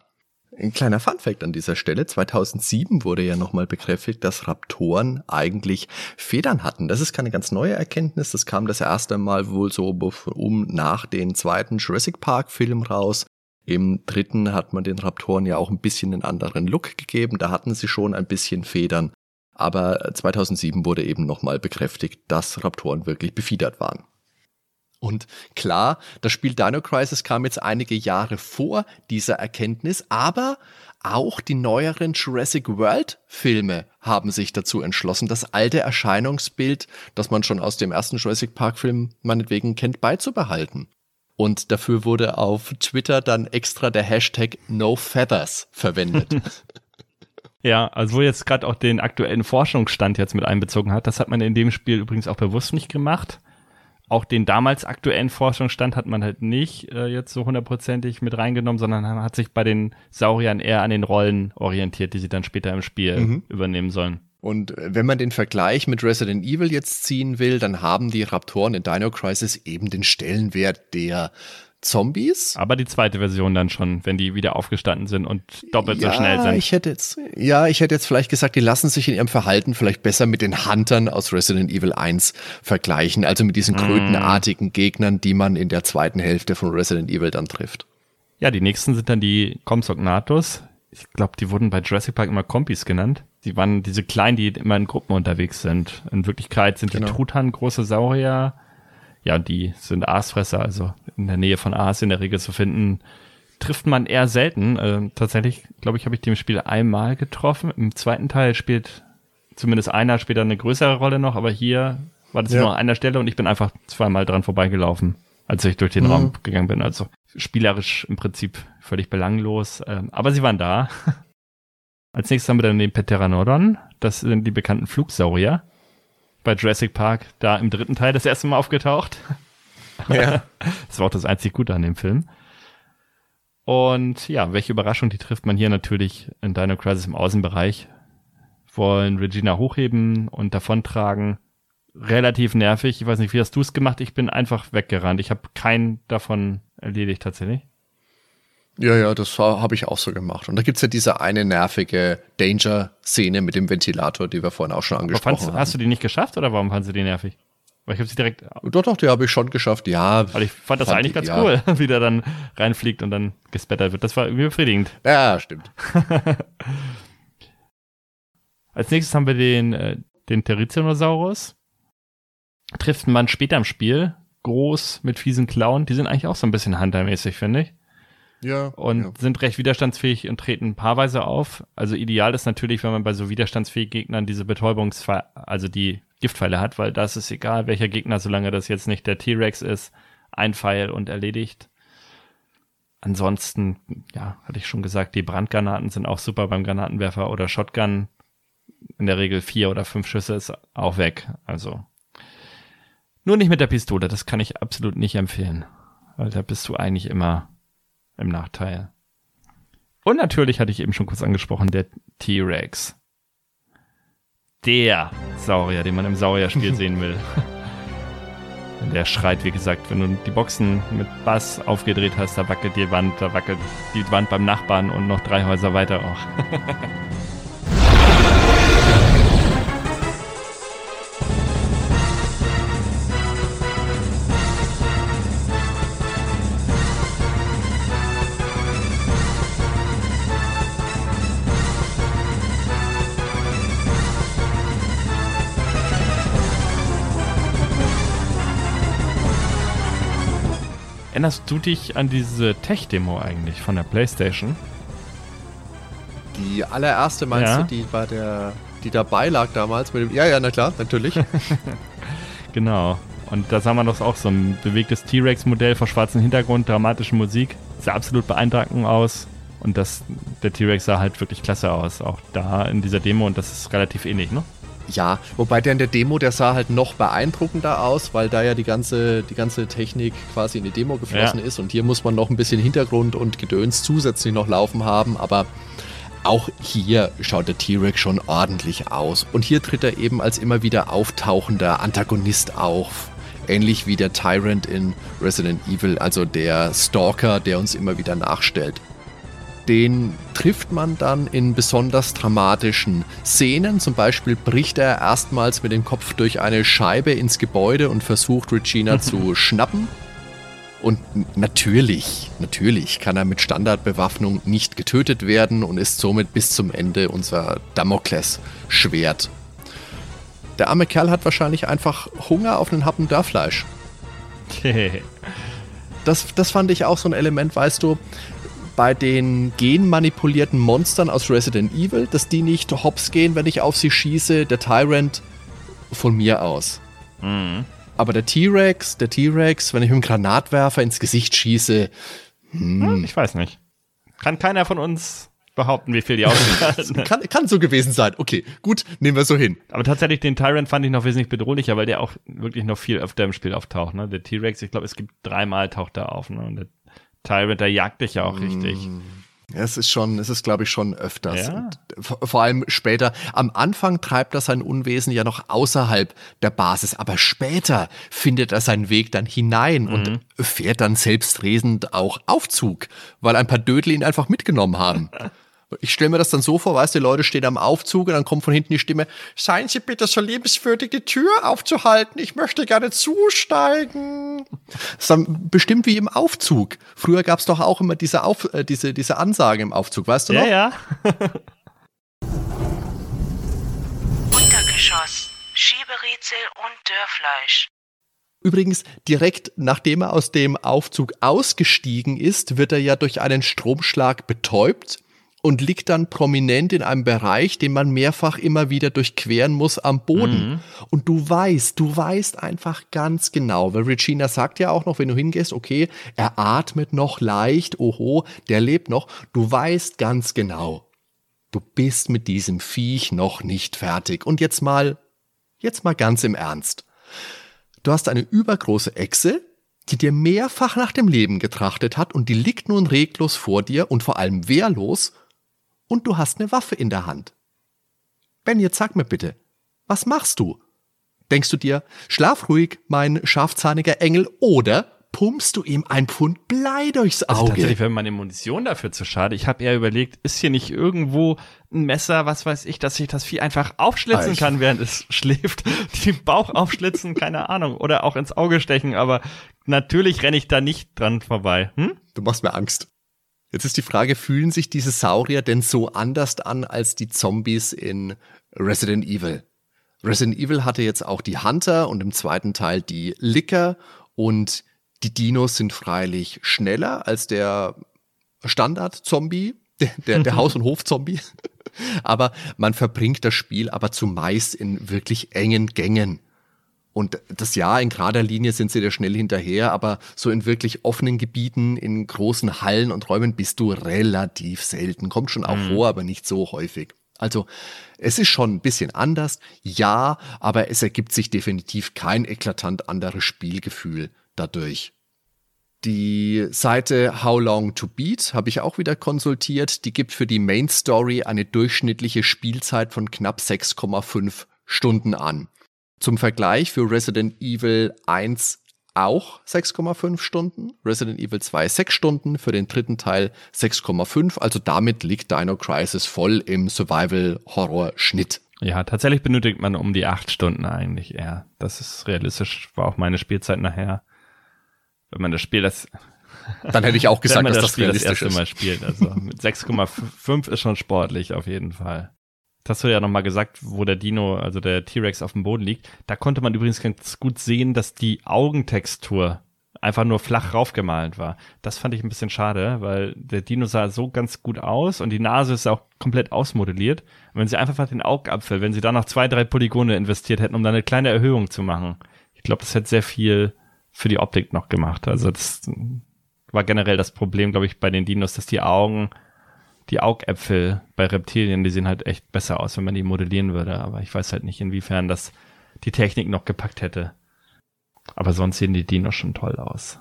ein kleiner Funfact an dieser Stelle. 2007 wurde ja nochmal bekräftigt, dass Raptoren eigentlich Federn hatten. Das ist keine ganz neue Erkenntnis. Das kam das erste Mal wohl so um nach den zweiten Jurassic Park Film raus. Im dritten hat man den Raptoren ja auch ein bisschen einen anderen Look gegeben. Da hatten sie schon ein bisschen Federn. Aber 2007 wurde eben nochmal bekräftigt, dass Raptoren wirklich befiedert waren. Und klar, das Spiel Dino Crisis kam jetzt einige Jahre vor dieser Erkenntnis, aber auch die neueren Jurassic World Filme haben sich dazu entschlossen, das alte Erscheinungsbild, das man schon aus dem ersten Jurassic Park Film meinetwegen kennt, beizubehalten. Und dafür wurde auf Twitter dann extra der Hashtag No Feathers verwendet. Ja, also wo jetzt gerade auch den aktuellen Forschungsstand jetzt mit einbezogen hat, das hat man in dem Spiel übrigens auch bewusst nicht gemacht. Auch den damals aktuellen Forschungsstand hat man halt nicht äh, jetzt so hundertprozentig mit reingenommen, sondern hat sich bei den Sauriern eher an den Rollen orientiert, die sie dann später im Spiel mhm. übernehmen sollen. Und äh, wenn man den Vergleich mit Resident Evil jetzt ziehen will, dann haben die Raptoren in Dino Crisis eben den Stellenwert der Zombies. Aber die zweite Version dann schon, wenn die wieder aufgestanden sind und doppelt ja, so schnell sind. Ich hätte jetzt, ja, ich hätte jetzt vielleicht gesagt, die lassen sich in ihrem Verhalten vielleicht besser mit den Huntern aus Resident Evil 1 vergleichen, also mit diesen krötenartigen Gegnern, die man in der zweiten Hälfte von Resident Evil dann trifft. Ja, die nächsten sind dann die Compsognathus. Ich glaube, die wurden bei Jurassic Park immer Kompis genannt. Die waren diese kleinen, die immer in Gruppen unterwegs sind. In Wirklichkeit sind genau. die Truthahn große Saurier ja, die sind Aasfresser, also in der Nähe von Aas in der Regel zu finden, trifft man eher selten. Äh, tatsächlich, glaube ich, habe ich dem Spiel einmal getroffen. Im zweiten Teil spielt zumindest einer später eine größere Rolle noch, aber hier war das ja. nur an einer Stelle und ich bin einfach zweimal dran vorbeigelaufen, als ich durch den mhm. Raum gegangen bin. Also spielerisch im Prinzip völlig belanglos. Ähm, aber sie waren da. Als nächstes haben wir dann den Pteranodon. Das sind die bekannten Flugsaurier bei Jurassic Park da im dritten Teil das erste Mal aufgetaucht. Ja. das war auch das einzig Gute an dem Film. Und ja, welche Überraschung, die trifft man hier natürlich in Dino Crisis im Außenbereich. Wollen Regina hochheben und davontragen. Relativ nervig. Ich weiß nicht, wie hast du es gemacht? Ich bin einfach weggerannt. Ich habe keinen davon erledigt tatsächlich. Ja, ja, das habe ich auch so gemacht. Und da gibt's ja diese eine nervige Danger-Szene mit dem Ventilator, die wir vorhin auch schon angesprochen fandst, haben. Hast du die nicht geschafft oder warum fandst du die nervig? Weil ich habe sie direkt. Doch, doch, die habe ich schon geschafft, ja. Weil ich fand das fand eigentlich die, ganz ja. cool, wie der dann reinfliegt und dann gespettert wird. Das war irgendwie befriedigend. Ja, stimmt. Als nächstes haben wir den, äh, den Therizinosaurus. Trifft man später im Spiel. Groß, mit fiesen Klauen. Die sind eigentlich auch so ein bisschen huntermäßig, finde ich. Ja. Und ja. sind recht widerstandsfähig und treten paarweise auf. Also ideal ist natürlich, wenn man bei so widerstandsfähigen Gegnern diese Betäubungspfeile, also die Giftpfeile hat, weil das ist egal, welcher Gegner, solange das jetzt nicht der T-Rex ist, ein Pfeil und erledigt. Ansonsten, ja, hatte ich schon gesagt, die Brandgranaten sind auch super beim Granatenwerfer oder Shotgun. In der Regel vier oder fünf Schüsse ist auch weg. Also nur nicht mit der Pistole, das kann ich absolut nicht empfehlen. Weil da bist du eigentlich immer im Nachteil. Und natürlich hatte ich eben schon kurz angesprochen, der T-Rex. Der Saurier, den man im Saurier-Spiel sehen will. Der schreit, wie gesagt, wenn du die Boxen mit Bass aufgedreht hast, da wackelt die Wand, da wackelt die Wand beim Nachbarn und noch drei Häuser weiter auch. Erinnerst du dich an diese Tech-Demo eigentlich von der PlayStation? Die allererste meinst ja. du, die bei der, die dabei lag damals mit dem. Ja, ja, na klar, natürlich. genau. Und da sah man doch auch so ein bewegtes T-Rex-Modell vor schwarzem Hintergrund, dramatische Musik. Sah absolut beeindruckend aus. Und das, der T-Rex sah halt wirklich klasse aus. Auch da in dieser Demo und das ist relativ ähnlich, ne? Ja, wobei der in der Demo, der sah halt noch beeindruckender aus, weil da ja die ganze, die ganze Technik quasi in die Demo geflossen ja. ist. Und hier muss man noch ein bisschen Hintergrund und Gedöns zusätzlich noch laufen haben. Aber auch hier schaut der T-Rex schon ordentlich aus. Und hier tritt er eben als immer wieder auftauchender Antagonist auf. Ähnlich wie der Tyrant in Resident Evil, also der Stalker, der uns immer wieder nachstellt den trifft man dann in besonders dramatischen Szenen. Zum Beispiel bricht er erstmals mit dem Kopf durch eine Scheibe ins Gebäude und versucht Regina zu schnappen. Und natürlich, natürlich kann er mit Standardbewaffnung nicht getötet werden und ist somit bis zum Ende unser Damokles-Schwert. Der arme Kerl hat wahrscheinlich einfach Hunger auf einen Happen Dörrfleisch. das, das fand ich auch so ein Element, weißt du, bei den genmanipulierten Monstern aus Resident Evil, dass die nicht hops gehen, wenn ich auf sie schieße. Der Tyrant von mir aus. Mhm. Aber der T-Rex, der T-Rex, wenn ich mit einem Granatwerfer ins Gesicht schieße. Hm. Ich weiß nicht. Kann keiner von uns behaupten, wie viel die ausgehalten kann, kann so gewesen sein. Okay, gut, nehmen wir so hin. Aber tatsächlich, den Tyrant fand ich noch wesentlich bedrohlicher, weil der auch wirklich noch viel öfter im Spiel auftaucht. Ne? Der T-Rex, ich glaube, es gibt dreimal taucht er auf. Ne? Und der Tyrant, der jagt dich ja auch richtig. Es ist schon, es ist, glaube ich, schon öfters. Ja. Vor allem später. Am Anfang treibt er sein Unwesen ja noch außerhalb der Basis, aber später findet er seinen Weg dann hinein mhm. und fährt dann selbstredend auch Aufzug, weil ein paar Dödel ihn einfach mitgenommen haben. Ich stelle mir das dann so vor, weißt du, die Leute stehen am Aufzug und dann kommt von hinten die Stimme, seien Sie bitte so liebenswürdig, die Tür aufzuhalten, ich möchte gerne zusteigen. Das ist dann bestimmt wie im Aufzug. Früher gab es doch auch immer diese, Auf, äh, diese, diese Ansage im Aufzug, weißt du noch? Ja, ja. Untergeschoss, Schieberätsel und Dörrfleisch. Übrigens, direkt nachdem er aus dem Aufzug ausgestiegen ist, wird er ja durch einen Stromschlag betäubt und liegt dann prominent in einem Bereich, den man mehrfach immer wieder durchqueren muss am Boden. Mhm. Und du weißt, du weißt einfach ganz genau, weil Regina sagt ja auch noch, wenn du hingehst, okay, er atmet noch leicht, oho, der lebt noch. Du weißt ganz genau, du bist mit diesem Viech noch nicht fertig. Und jetzt mal, jetzt mal ganz im Ernst. Du hast eine übergroße Echse, die dir mehrfach nach dem Leben getrachtet hat und die liegt nun reglos vor dir und vor allem wehrlos und du hast eine Waffe in der Hand. Ben, jetzt sag mir bitte, was machst du? Denkst du dir, schlaf ruhig, mein scharfzahniger Engel, oder pumpst du ihm ein Pfund Blei durchs also Auge? Also tatsächlich wäre meine Munition dafür zu schade. Ich habe eher überlegt, ist hier nicht irgendwo ein Messer, was weiß ich, dass ich das Vieh einfach aufschlitzen ich kann, während es schläft, den Bauch aufschlitzen, keine Ahnung, oder auch ins Auge stechen, aber natürlich renne ich da nicht dran vorbei. Hm? Du machst mir Angst. Jetzt ist die Frage, fühlen sich diese Saurier denn so anders an als die Zombies in Resident Evil? Resident Evil hatte jetzt auch die Hunter und im zweiten Teil die Licker und die Dinos sind freilich schneller als der Standard-Zombie, der, der, der Haus- und Hof-Zombie. aber man verbringt das Spiel aber zumeist in wirklich engen Gängen. Und das Jahr in gerader Linie sind sie da schnell hinterher, aber so in wirklich offenen Gebieten, in großen Hallen und Räumen bist du relativ selten. Kommt schon auch mhm. vor, aber nicht so häufig. Also es ist schon ein bisschen anders, ja, aber es ergibt sich definitiv kein eklatant anderes Spielgefühl dadurch. Die Seite How Long to Beat habe ich auch wieder konsultiert. Die gibt für die Main Story eine durchschnittliche Spielzeit von knapp 6,5 Stunden an. Zum Vergleich für Resident Evil 1 auch 6,5 Stunden, Resident Evil 2 6 Stunden, für den dritten Teil 6,5. Also damit liegt Dino Crisis voll im Survival-Horror-Schnitt. Ja, tatsächlich benötigt man um die 8 Stunden eigentlich eher. Das ist realistisch, war auch meine Spielzeit nachher. Wenn man das Spiel das dann hätte ich auch gesagt, dass das, das Spiel das erste Mal spielt. Also mit 6,5 ist schon sportlich auf jeden Fall. Das du ja nochmal gesagt, wo der Dino, also der T-Rex auf dem Boden liegt. Da konnte man übrigens ganz gut sehen, dass die Augentextur einfach nur flach raufgemalt war. Das fand ich ein bisschen schade, weil der Dino sah so ganz gut aus und die Nase ist auch komplett ausmodelliert. Und wenn sie einfach den Augapfel, wenn sie da noch zwei, drei Polygone investiert hätten, um da eine kleine Erhöhung zu machen, ich glaube, das hätte sehr viel für die Optik noch gemacht. Also das war generell das Problem, glaube ich, bei den Dinos, dass die Augen die Augäpfel bei Reptilien, die sehen halt echt besser aus, wenn man die modellieren würde. Aber ich weiß halt nicht, inwiefern das die Technik noch gepackt hätte. Aber sonst sehen die Dinos schon toll aus.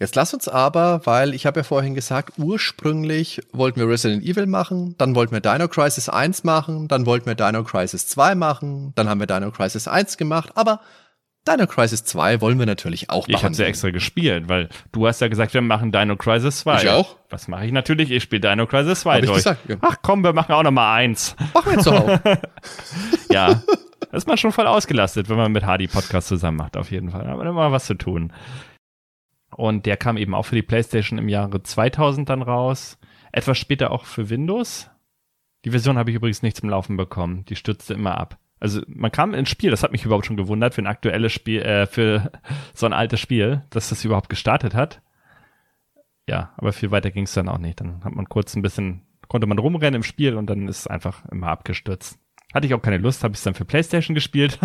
Jetzt lass uns aber, weil ich habe ja vorhin gesagt, ursprünglich wollten wir Resident Evil machen, dann wollten wir Dino Crisis 1 machen, dann wollten wir Dino Crisis 2 machen, dann haben wir Dino Crisis 1 gemacht, aber Dino Crisis 2 wollen wir natürlich auch machen. Ich habe ja extra gespielt, weil du hast ja gesagt, wir machen Dino Crisis 2. Ich auch. Was mache ich natürlich? Ich spiele Dino Crisis 2 hab durch. Ich gesagt, ja. Ach komm, wir machen auch noch mal eins. Machen wir jetzt auch. ja, da ist man schon voll ausgelastet, wenn man mit Hardy Podcast zusammen macht, auf jeden Fall. Da haben wir immer was zu tun. Und der kam eben auch für die PlayStation im Jahre 2000 dann raus. Etwas später auch für Windows. Die Version habe ich übrigens nicht zum Laufen bekommen. Die stürzte immer ab. Also man kam ins Spiel, das hat mich überhaupt schon gewundert für ein aktuelles Spiel, äh, für so ein altes Spiel, dass das überhaupt gestartet hat. Ja, aber viel weiter ging es dann auch nicht. Dann hat man kurz ein bisschen, konnte man rumrennen im Spiel und dann ist es einfach immer abgestürzt. Hatte ich auch keine Lust, habe ich es dann für Playstation gespielt.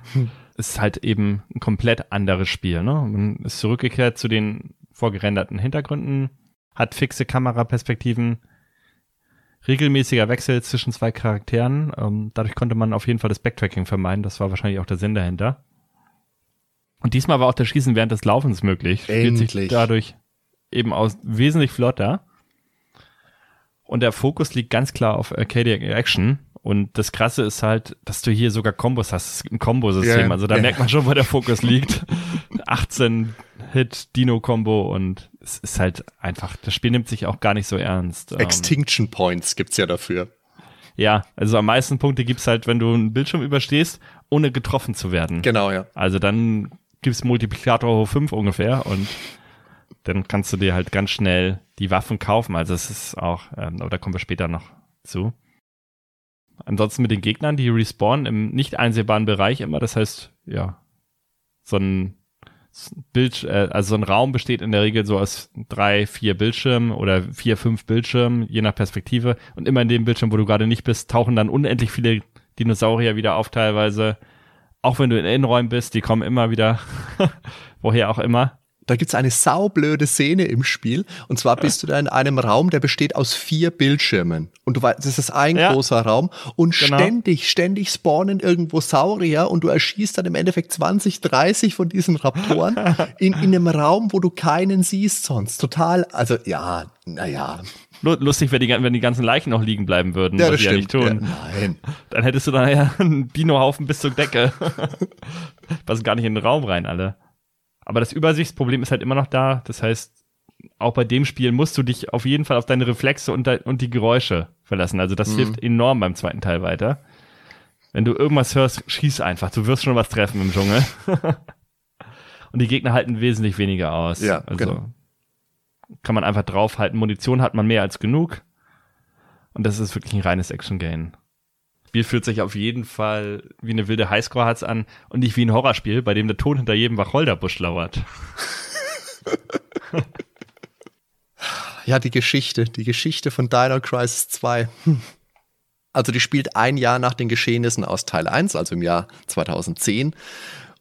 ist halt eben ein komplett anderes Spiel. Ne? Man ist zurückgekehrt zu den vorgerenderten Hintergründen, hat fixe Kameraperspektiven, regelmäßiger Wechsel zwischen zwei Charakteren. Ähm, dadurch konnte man auf jeden Fall das Backtracking vermeiden. Das war wahrscheinlich auch der Sinn dahinter. Und diesmal war auch das Schießen während des Laufens möglich. Spielt sich dadurch eben aus wesentlich flotter. Und der Fokus liegt ganz klar auf Arcadic Action. Und das Krasse ist halt, dass du hier sogar Kombos hast. Ein Kombosystem. Ja, also da ja. merkt man schon, wo der Fokus liegt. 18 Hit Dino-Kombo und es ist halt einfach, das Spiel nimmt sich auch gar nicht so ernst. Ähm, Extinction Points gibt's ja dafür. ja, also am meisten Punkte gibt's halt, wenn du einen Bildschirm überstehst, ohne getroffen zu werden. Genau, ja. Also dann gibt's Multiplikator hoch 5 ungefähr und dann kannst du dir halt ganz schnell die Waffen kaufen. Also es ist auch, ähm, aber da kommen wir später noch zu. Ansonsten mit den Gegnern, die respawnen im nicht einsehbaren Bereich immer. Das heißt, ja, so ein Bild, äh, also so ein Raum besteht in der Regel so aus drei, vier Bildschirmen oder vier, fünf Bildschirmen, je nach Perspektive. Und immer in dem Bildschirm, wo du gerade nicht bist, tauchen dann unendlich viele Dinosaurier wieder auf teilweise. Auch wenn du in Innenräumen bist, die kommen immer wieder, woher auch immer. Da gibt's eine saublöde Szene im Spiel. Und zwar bist du da in einem Raum, der besteht aus vier Bildschirmen. Und du weißt, das ist ein Ja. großer Raum. Und Genau. ständig, ständig spawnen irgendwo Saurier und du erschießt dann im Endeffekt 20, 30 von diesen Raptoren in, in einem Raum, wo du keinen siehst sonst. Total, also ja, naja. Lu- Lustig wäre, die, wenn die ganzen Leichen noch liegen bleiben würden, was sie ja nicht tun. Ja, nein. Dann hättest du dann ja einen Dinohaufen bis zur Decke. Passen gar nicht in den Raum rein, alle. Aber das Übersichtsproblem ist halt immer noch da. Das heißt, auch bei dem Spiel musst du dich auf jeden Fall auf deine Reflexe und, de und die Geräusche verlassen. Also das hilft enorm beim zweiten Teil weiter. Wenn du irgendwas hörst, schieß einfach. Du wirst schon was treffen im Dschungel. und die Gegner halten wesentlich weniger aus. Ja, also genau. kann man einfach draufhalten. Munition hat man mehr als genug. Und das ist wirklich ein reines Action-Game. Spiel fühlt sich auf jeden Fall wie eine wilde Highscore-Hatz an und nicht wie ein Horrorspiel, bei dem der Tod hinter jedem Wacholderbusch lauert. Ja, die Geschichte, die Geschichte von Dino Crisis 2. Hm. Also die spielt ein Jahr nach den Geschehnissen aus Teil 1, also im Jahr 2010.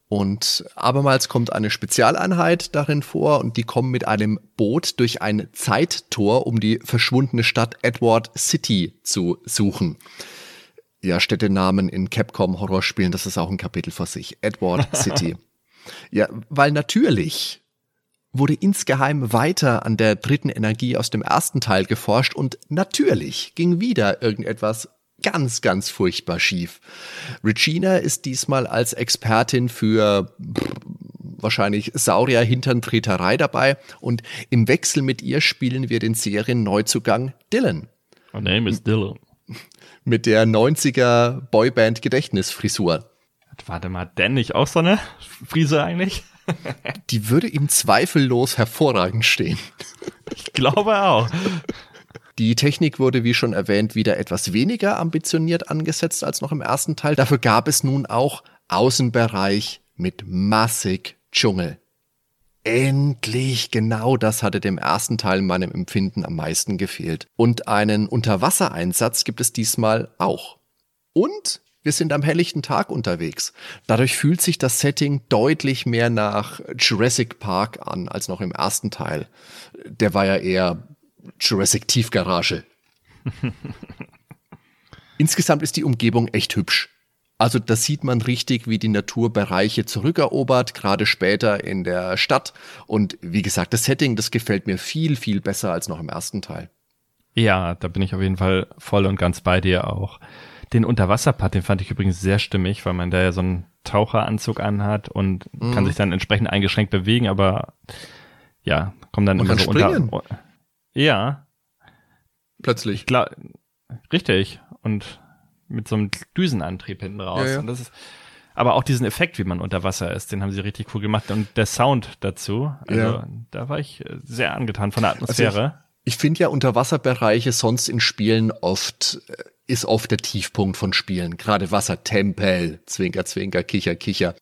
Und abermals kommt eine Spezialeinheit darin vor und die kommen mit einem Boot durch ein Zeittor, um die verschwundene Stadt Edward City zu suchen. Ja, Städtenamen in Capcom Horrorspielen, das ist auch ein Kapitel für sich. Edward City. ja, weil natürlich wurde insgeheim weiter an der dritten Energie aus dem ersten Teil geforscht und natürlich ging wieder irgendetwas ganz, ganz furchtbar schief. Regina ist diesmal als Expertin für wahrscheinlich Saurier-Hinterntreterei dabei und im Wechsel mit ihr spielen wir den Serien-Neuzugang Dylan My name is Dylan. Mit der 90er Boyband-Gedächtnisfrisur. Warte mal, Dan nicht auch so eine Frise eigentlich? Die würde ihm zweifellos hervorragend stehen. Ich glaube auch. Die Technik wurde, wie schon erwähnt, wieder etwas weniger ambitioniert angesetzt als noch im ersten Teil. Dafür gab es nun auch Außenbereich mit massig Dschungel. Endlich, genau das hatte dem ersten Teil meinem Empfinden am meisten gefehlt. Und einen Unterwassereinsatz gibt es diesmal auch. Und wir sind am helllichten Tag unterwegs. Dadurch fühlt sich das Setting deutlich mehr nach Jurassic Park an als noch im ersten Teil. Der war ja eher Jurassic Tiefgarage. Insgesamt ist die Umgebung echt hübsch. Also da sieht man richtig, wie die Natur Bereiche zurückerobert, gerade später in der Stadt. Und wie gesagt, das Setting, das gefällt mir viel, viel besser als noch im ersten Teil. Ja, da bin ich auf jeden Fall voll und ganz bei dir auch. Den Unterwasserpart, den fand ich übrigens sehr stimmig, weil man da ja so einen Taucheranzug anhat und kann Mhm. sich dann entsprechend eingeschränkt bewegen, aber ja, kommen dann Man immer kann so springen. unter. Ja, Plötzlich. klar, richtig. Und mit so einem Düsenantrieb hinten raus. Ja, ja. Und das ist, aber auch diesen Effekt, wie man unter Wasser ist, den haben sie richtig cool gemacht. Und der Sound dazu, also Ja. da war ich äh, sehr angetan von der Atmosphäre. Ich finde ja Unterwasserbereiche sonst in Spielen oft, äh, ist oft der Tiefpunkt von Spielen. Gerade Wassertempel, Zwinker, Zwinker, Kicher, Kicher.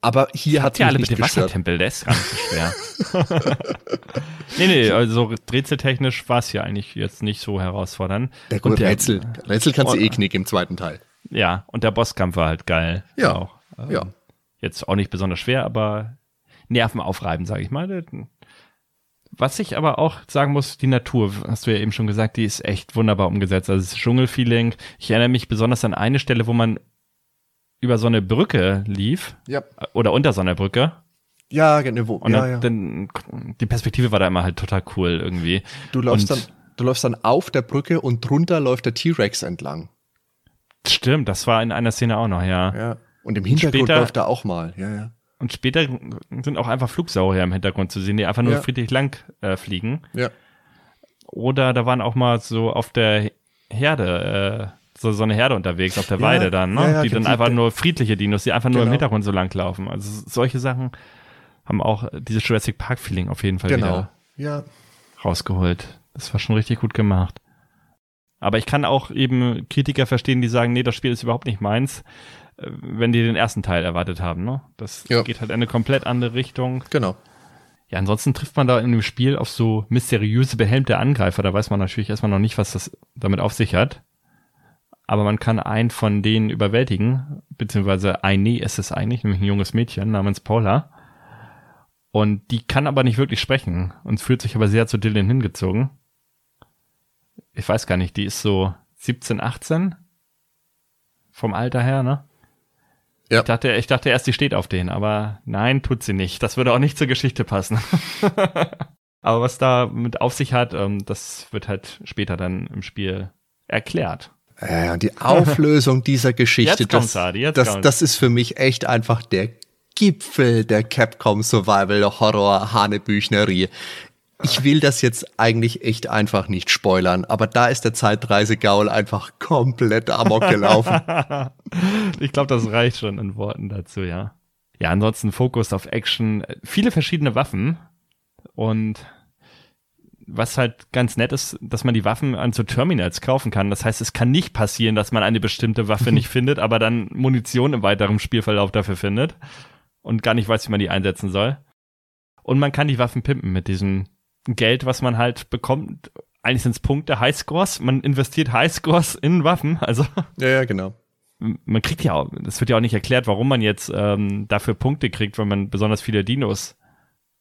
Aber hier hat ja, alle mit nicht dem gestört. Wassertempel, der ist gar nicht so schwer. nee, nee, also rätseltechnisch war es ja eigentlich jetzt nicht so herausfordernd. Der gute Und der- Rätsel. Rätsel kannst du und- eh knicken im zweiten Teil. Ja, und der Bosskampf war halt geil. Ja, Auch, ähm, ja. Jetzt auch nicht besonders schwer, aber Nerven aufreiben, sage ich mal. Was ich aber auch sagen muss, die Natur, hast du ja eben schon gesagt, die ist echt wunderbar umgesetzt. Also das Dschungelfeeling. Ich erinnere mich besonders an eine Stelle, wo man über so eine Brücke lief Ja. oder unter so einer Brücke. Ja, genau. Wo, Und ja, dann, ja. dann die Perspektive war da immer halt total cool irgendwie. Du läufst und, dann Du läufst dann auf der Brücke und drunter läuft der T-Rex entlang. Stimmt, das war in einer Szene auch noch, ja. Ja. Und im Hintergrund Später- läuft er auch mal. Ja, ja. Und später sind auch einfach Flugsaurier im Hintergrund zu sehen, die einfach nur Ja. friedlich lang äh, fliegen. Ja. Oder da waren auch mal so auf der Herde, äh, so, so eine Herde unterwegs, auf der Ja, Weide dann, ne? ja, ja, die dann einfach nur friedliche Dinos, die einfach nur im Genau. Hintergrund so lang laufen. Also solche Sachen haben auch dieses Jurassic Park Feeling auf jeden Fall Genau. wieder Ja. rausgeholt. Das war schon richtig gut gemacht. Aber ich kann auch eben Kritiker verstehen, die sagen, nee, das Spiel ist überhaupt nicht meins, äh, wenn die den ersten Teil erwartet haben. Ne? Das geht halt in eine komplett andere Richtung. Genau. Ja, ansonsten trifft man da in dem Spiel auf so mysteriöse, behelmte Angreifer. Da weiß man natürlich erstmal noch nicht, was das damit auf sich hat. Aber man kann einen von denen überwältigen, beziehungsweise eine ist es eigentlich, nämlich ein junges Mädchen namens Paula. Und die kann aber nicht wirklich sprechen und fühlt sich aber sehr zu Dylan hingezogen. Ich weiß gar nicht, die ist so 17, 18 vom Alter her, ne? Ja. Ich dachte, ich dachte erst, die steht auf den, aber nein, tut sie nicht. Das würde auch nicht zur Geschichte passen. aber was da mit auf sich hat, ähm, das wird halt später dann im Spiel erklärt. Ja, die Auflösung dieser Geschichte, das, Adi, das, das ist für mich echt einfach der Gipfel der Capcom Survival Horror Hanebüchnerie. Ich will das jetzt eigentlich echt einfach nicht spoilern, aber da ist der Zeitreise-Gaul einfach komplett amok gelaufen. Ich glaube, das reicht schon in Worten dazu, ja. Ja, ansonsten Fokus auf Action, viele verschiedene Waffen und was halt ganz nett ist, dass man die Waffen an so Terminals kaufen kann. Das heißt, es kann nicht passieren, dass man eine bestimmte Waffe nicht findet, aber dann Munition im weiteren Spielverlauf dafür findet und gar nicht weiß, wie man die einsetzen soll. Und man kann die Waffen pimpen mit diesem Geld, was man halt bekommt. Eigentlich sind es Punkte, Highscores. Man investiert Highscores in Waffen. Also ja, ja, genau. man kriegt ja auch, das wird ja auch nicht erklärt, warum man jetzt ähm, dafür Punkte kriegt, wenn man besonders viele Dinos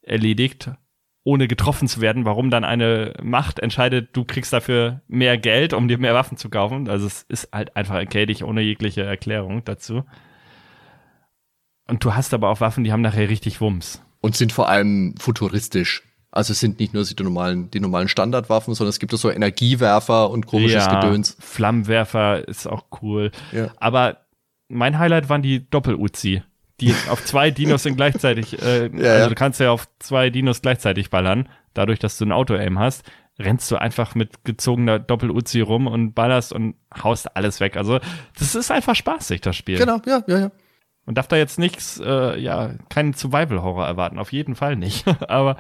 erledigt, ohne getroffen zu werden, warum dann eine Macht entscheidet, du kriegst dafür mehr Geld, um dir mehr Waffen zu kaufen. Also es ist halt einfach arcadig, ohne jegliche Erklärung dazu. Und du hast aber auch Waffen, die haben nachher richtig Wumms. Und sind vor allem futuristisch. Also es sind nicht nur die normalen, die normalen Standardwaffen, sondern es gibt auch so Energiewerfer und komisches Gedöns. Flammenwerfer ist auch cool. Ja. Aber mein Highlight waren die Doppel-Uzi, die auf zwei Dinos sind gleichzeitig, äh, Ja, also du kannst ja auf zwei Dinos gleichzeitig ballern, dadurch, dass du ein Auto-Aim hast, rennst du einfach mit gezogener Doppel-Uzi rum und ballerst und haust alles weg. Also das ist einfach spaßig, das Spiel. Genau, ja, ja, ja. Man darf da jetzt nichts, äh, ja, keinen Survival-Horror erwarten, auf jeden Fall nicht. Aber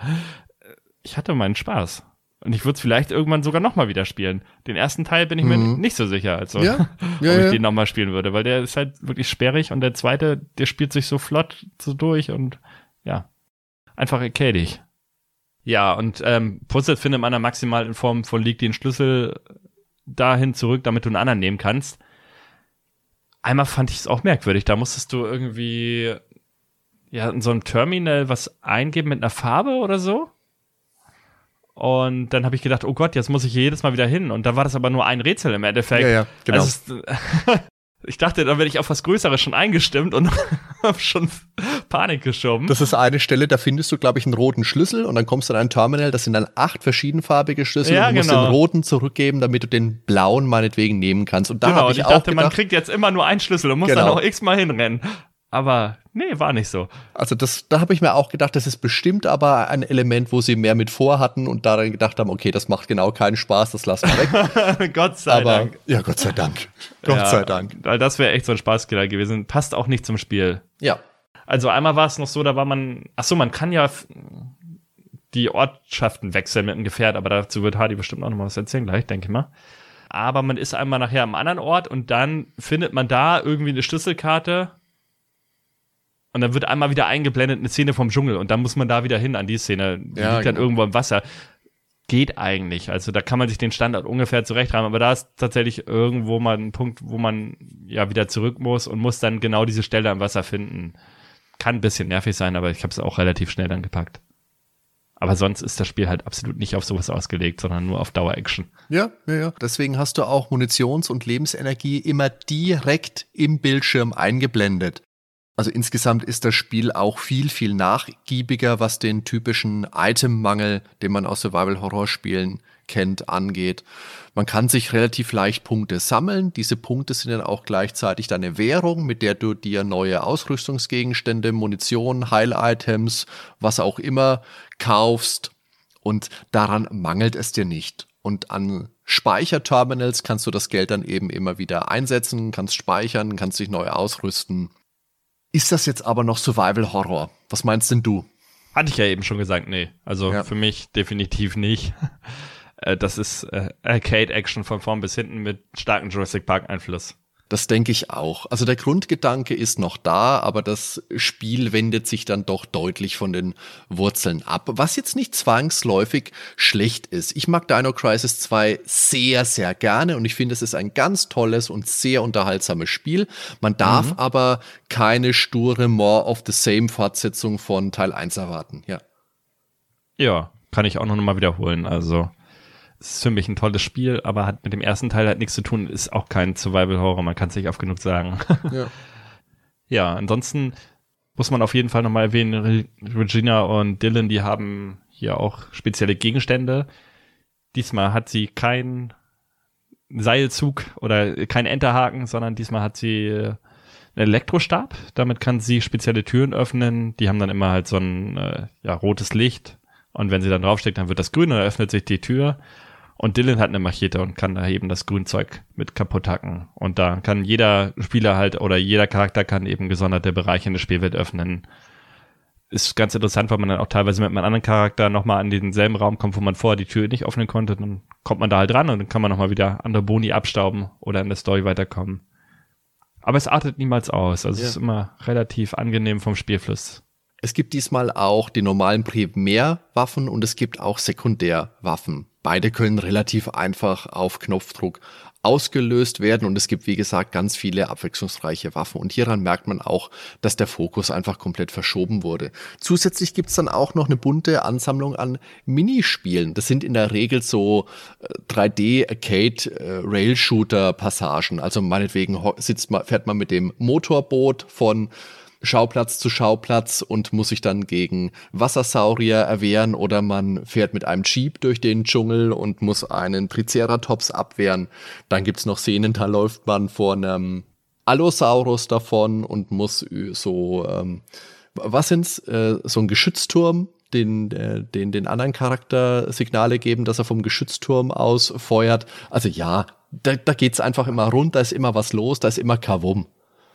äh, ich hatte meinen Spaß. Und ich würde es vielleicht irgendwann sogar nochmal wieder spielen. Den ersten Teil bin ich mir Mhm. nicht so sicher, also Ja, ob ja, ich ja. den nochmal spielen würde, weil der ist halt wirklich sperrig und der zweite, der spielt sich so flott so durch und ja, einfach arcadig. Ja, und ähm, Puzzle findet man dann maximal in Form von leg den Schlüssel dahin zurück, damit du einen anderen nehmen kannst. Einmal fand ich es auch merkwürdig, da musstest du irgendwie ja in so einem Terminal was eingeben mit einer Farbe oder so. Und dann habe ich gedacht, oh Gott, jetzt muss ich hier jedes Mal wieder hin. Und da war das aber nur ein Rätsel im Endeffekt. Ja, ja, genau. Also ich dachte, da werde ich auf was Größeres schon eingestimmt und habe schon Panik geschoben. Das ist eine Stelle, da findest du, glaube ich, einen roten Schlüssel und dann kommst du an ein Terminal, das sind dann acht verschiedenfarbige Schlüssel Ja, und du musst genau. den roten zurückgeben, damit du den blauen meinetwegen nehmen kannst. Und da genau, habe und ich, ich auch dachte, man gedacht, kriegt jetzt immer nur einen Schlüssel und muss Genau. dann auch x-mal hinrennen. Aber nee, war nicht so. also das, da habe ich mir auch gedacht, das ist bestimmt aber ein Element, wo sie mehr mit vorhatten und daran gedacht haben, okay, das macht genau keinen Spaß, das lassen wir weg. Gott sei aber Dank. ja, Gott sei Dank. Gott Ja, sei Dank. Weil das wäre echt so ein Spaßkiller gewesen. Passt auch nicht zum Spiel. Ja. Also einmal war es noch so, da war man, ach so, man kann ja die Ortschaften wechseln mit dem Gefährt, aber dazu wird Hardy bestimmt auch noch mal was erzählen gleich, denke ich mal. Aber man ist einmal nachher am anderen Ort und dann findet man da irgendwie eine Schlüsselkarte und dann wird einmal wieder eingeblendet eine Szene vom Dschungel und dann muss man da wieder hin an die Szene. Die Ja, liegt dann genau. irgendwo im Wasser. Geht eigentlich. Also da kann man sich den Standort ungefähr zurechtreiben, aber da ist tatsächlich irgendwo mal ein Punkt, wo man ja wieder zurück muss und muss dann genau diese Stelle am Wasser finden. Kann ein bisschen nervig sein, aber ich habe es auch relativ schnell dann gepackt. Aber sonst ist das Spiel halt absolut nicht auf sowas ausgelegt, sondern nur auf Dauer-Action. Ja, ja, ja. Deswegen hast du auch Munitions- und Lebensenergie immer direkt im Bildschirm eingeblendet. Also insgesamt ist das Spiel auch viel, viel nachgiebiger, was den typischen Itemmangel, den man aus Survival-Horror-Spielen kennt, angeht. Man kann sich relativ leicht Punkte sammeln. Diese Punkte sind dann auch gleichzeitig deine Währung, mit der du dir neue Ausrüstungsgegenstände, Munition, Heil-Items, was auch immer kaufst. Und daran mangelt es dir nicht. Und an Speicherterminals kannst du das Geld dann eben immer wieder einsetzen, kannst speichern, kannst dich neu ausrüsten. Ist das jetzt aber noch Survival Horror? Was meinst denn du? Hatte ich ja eben schon gesagt, nee. Also ja. für mich definitiv nicht. Äh, das ist äh, Arcade-Action von vorn bis hinten mit starkem Jurassic Park-Einfluss. Das denke ich auch. Also der Grundgedanke ist noch da, aber das Spiel wendet sich dann doch deutlich von den Wurzeln ab, was jetzt nicht zwangsläufig schlecht ist. Ich mag Dino Crisis 2 sehr, sehr gerne und ich finde, es ist ein ganz tolles und sehr unterhaltsames Spiel. Man darf mhm. aber keine sture More of the Same Fortsetzung von Teil 1 erwarten, ja. Ja, kann ich auch noch mal wiederholen. Also es ist für mich ein tolles Spiel, aber hat mit dem ersten Teil halt nichts zu tun, ist auch kein Survival-Horror, man kann es nicht oft genug sagen. Ja. ja, ansonsten muss man auf jeden Fall nochmal erwähnen, Regina und Dylan, die haben hier auch spezielle Gegenstände. Diesmal hat sie keinen Seilzug oder keinen Enterhaken, sondern diesmal hat sie äh, einen Elektrostab. Damit kann sie spezielle Türen öffnen. Die haben dann immer halt so ein äh, ja, rotes Licht. Und wenn sie dann draufsteckt, dann wird das grün und dann öffnet sich die Tür. Und Dylan hat eine Machete und kann da eben das Grünzeug mit kaputt hacken. Und da kann jeder Spieler halt oder jeder Charakter kann eben gesonderte Bereiche in der Spielwelt öffnen. Ist ganz interessant, weil man dann auch teilweise mit einem anderen Charakter nochmal an denselben Raum kommt, wo man vorher die Tür nicht öffnen konnte. Dann kommt man da halt ran und dann kann man nochmal wieder andere Boni abstauben oder in der Story weiterkommen. Aber es artet niemals aus. Also ja. es ist immer relativ angenehm vom Spielfluss. Es gibt diesmal auch die normalen Primärwaffen und es gibt auch Sekundärwaffen. Beide können relativ einfach auf Knopfdruck ausgelöst werden und es gibt, wie gesagt, ganz viele abwechslungsreiche Waffen. Und hieran merkt man auch, dass der Fokus einfach komplett verschoben wurde. Zusätzlich gibt's dann auch noch eine bunte Ansammlung an Minispielen. Das sind in der Regel so 3D-Arcade-Rail-Shooter-Passagen. Äh, also meinetwegen sitzt man, fährt man mit dem Motorboot von Schauplatz zu Schauplatz und muss sich dann gegen Wassersaurier erwehren oder man fährt mit einem Jeep durch den Dschungel und muss einen Triceratops abwehren. Dann gibt's noch Szenen, da läuft man vor einem Allosaurus davon und muss so, ähm, was sind's, äh, so ein Geschützturm den, äh, den, den anderen Charakter Signale geben, dass er vom Geschützturm aus feuert. Also ja, da, da geht's einfach immer rund, da ist immer was los, da ist immer Kavum.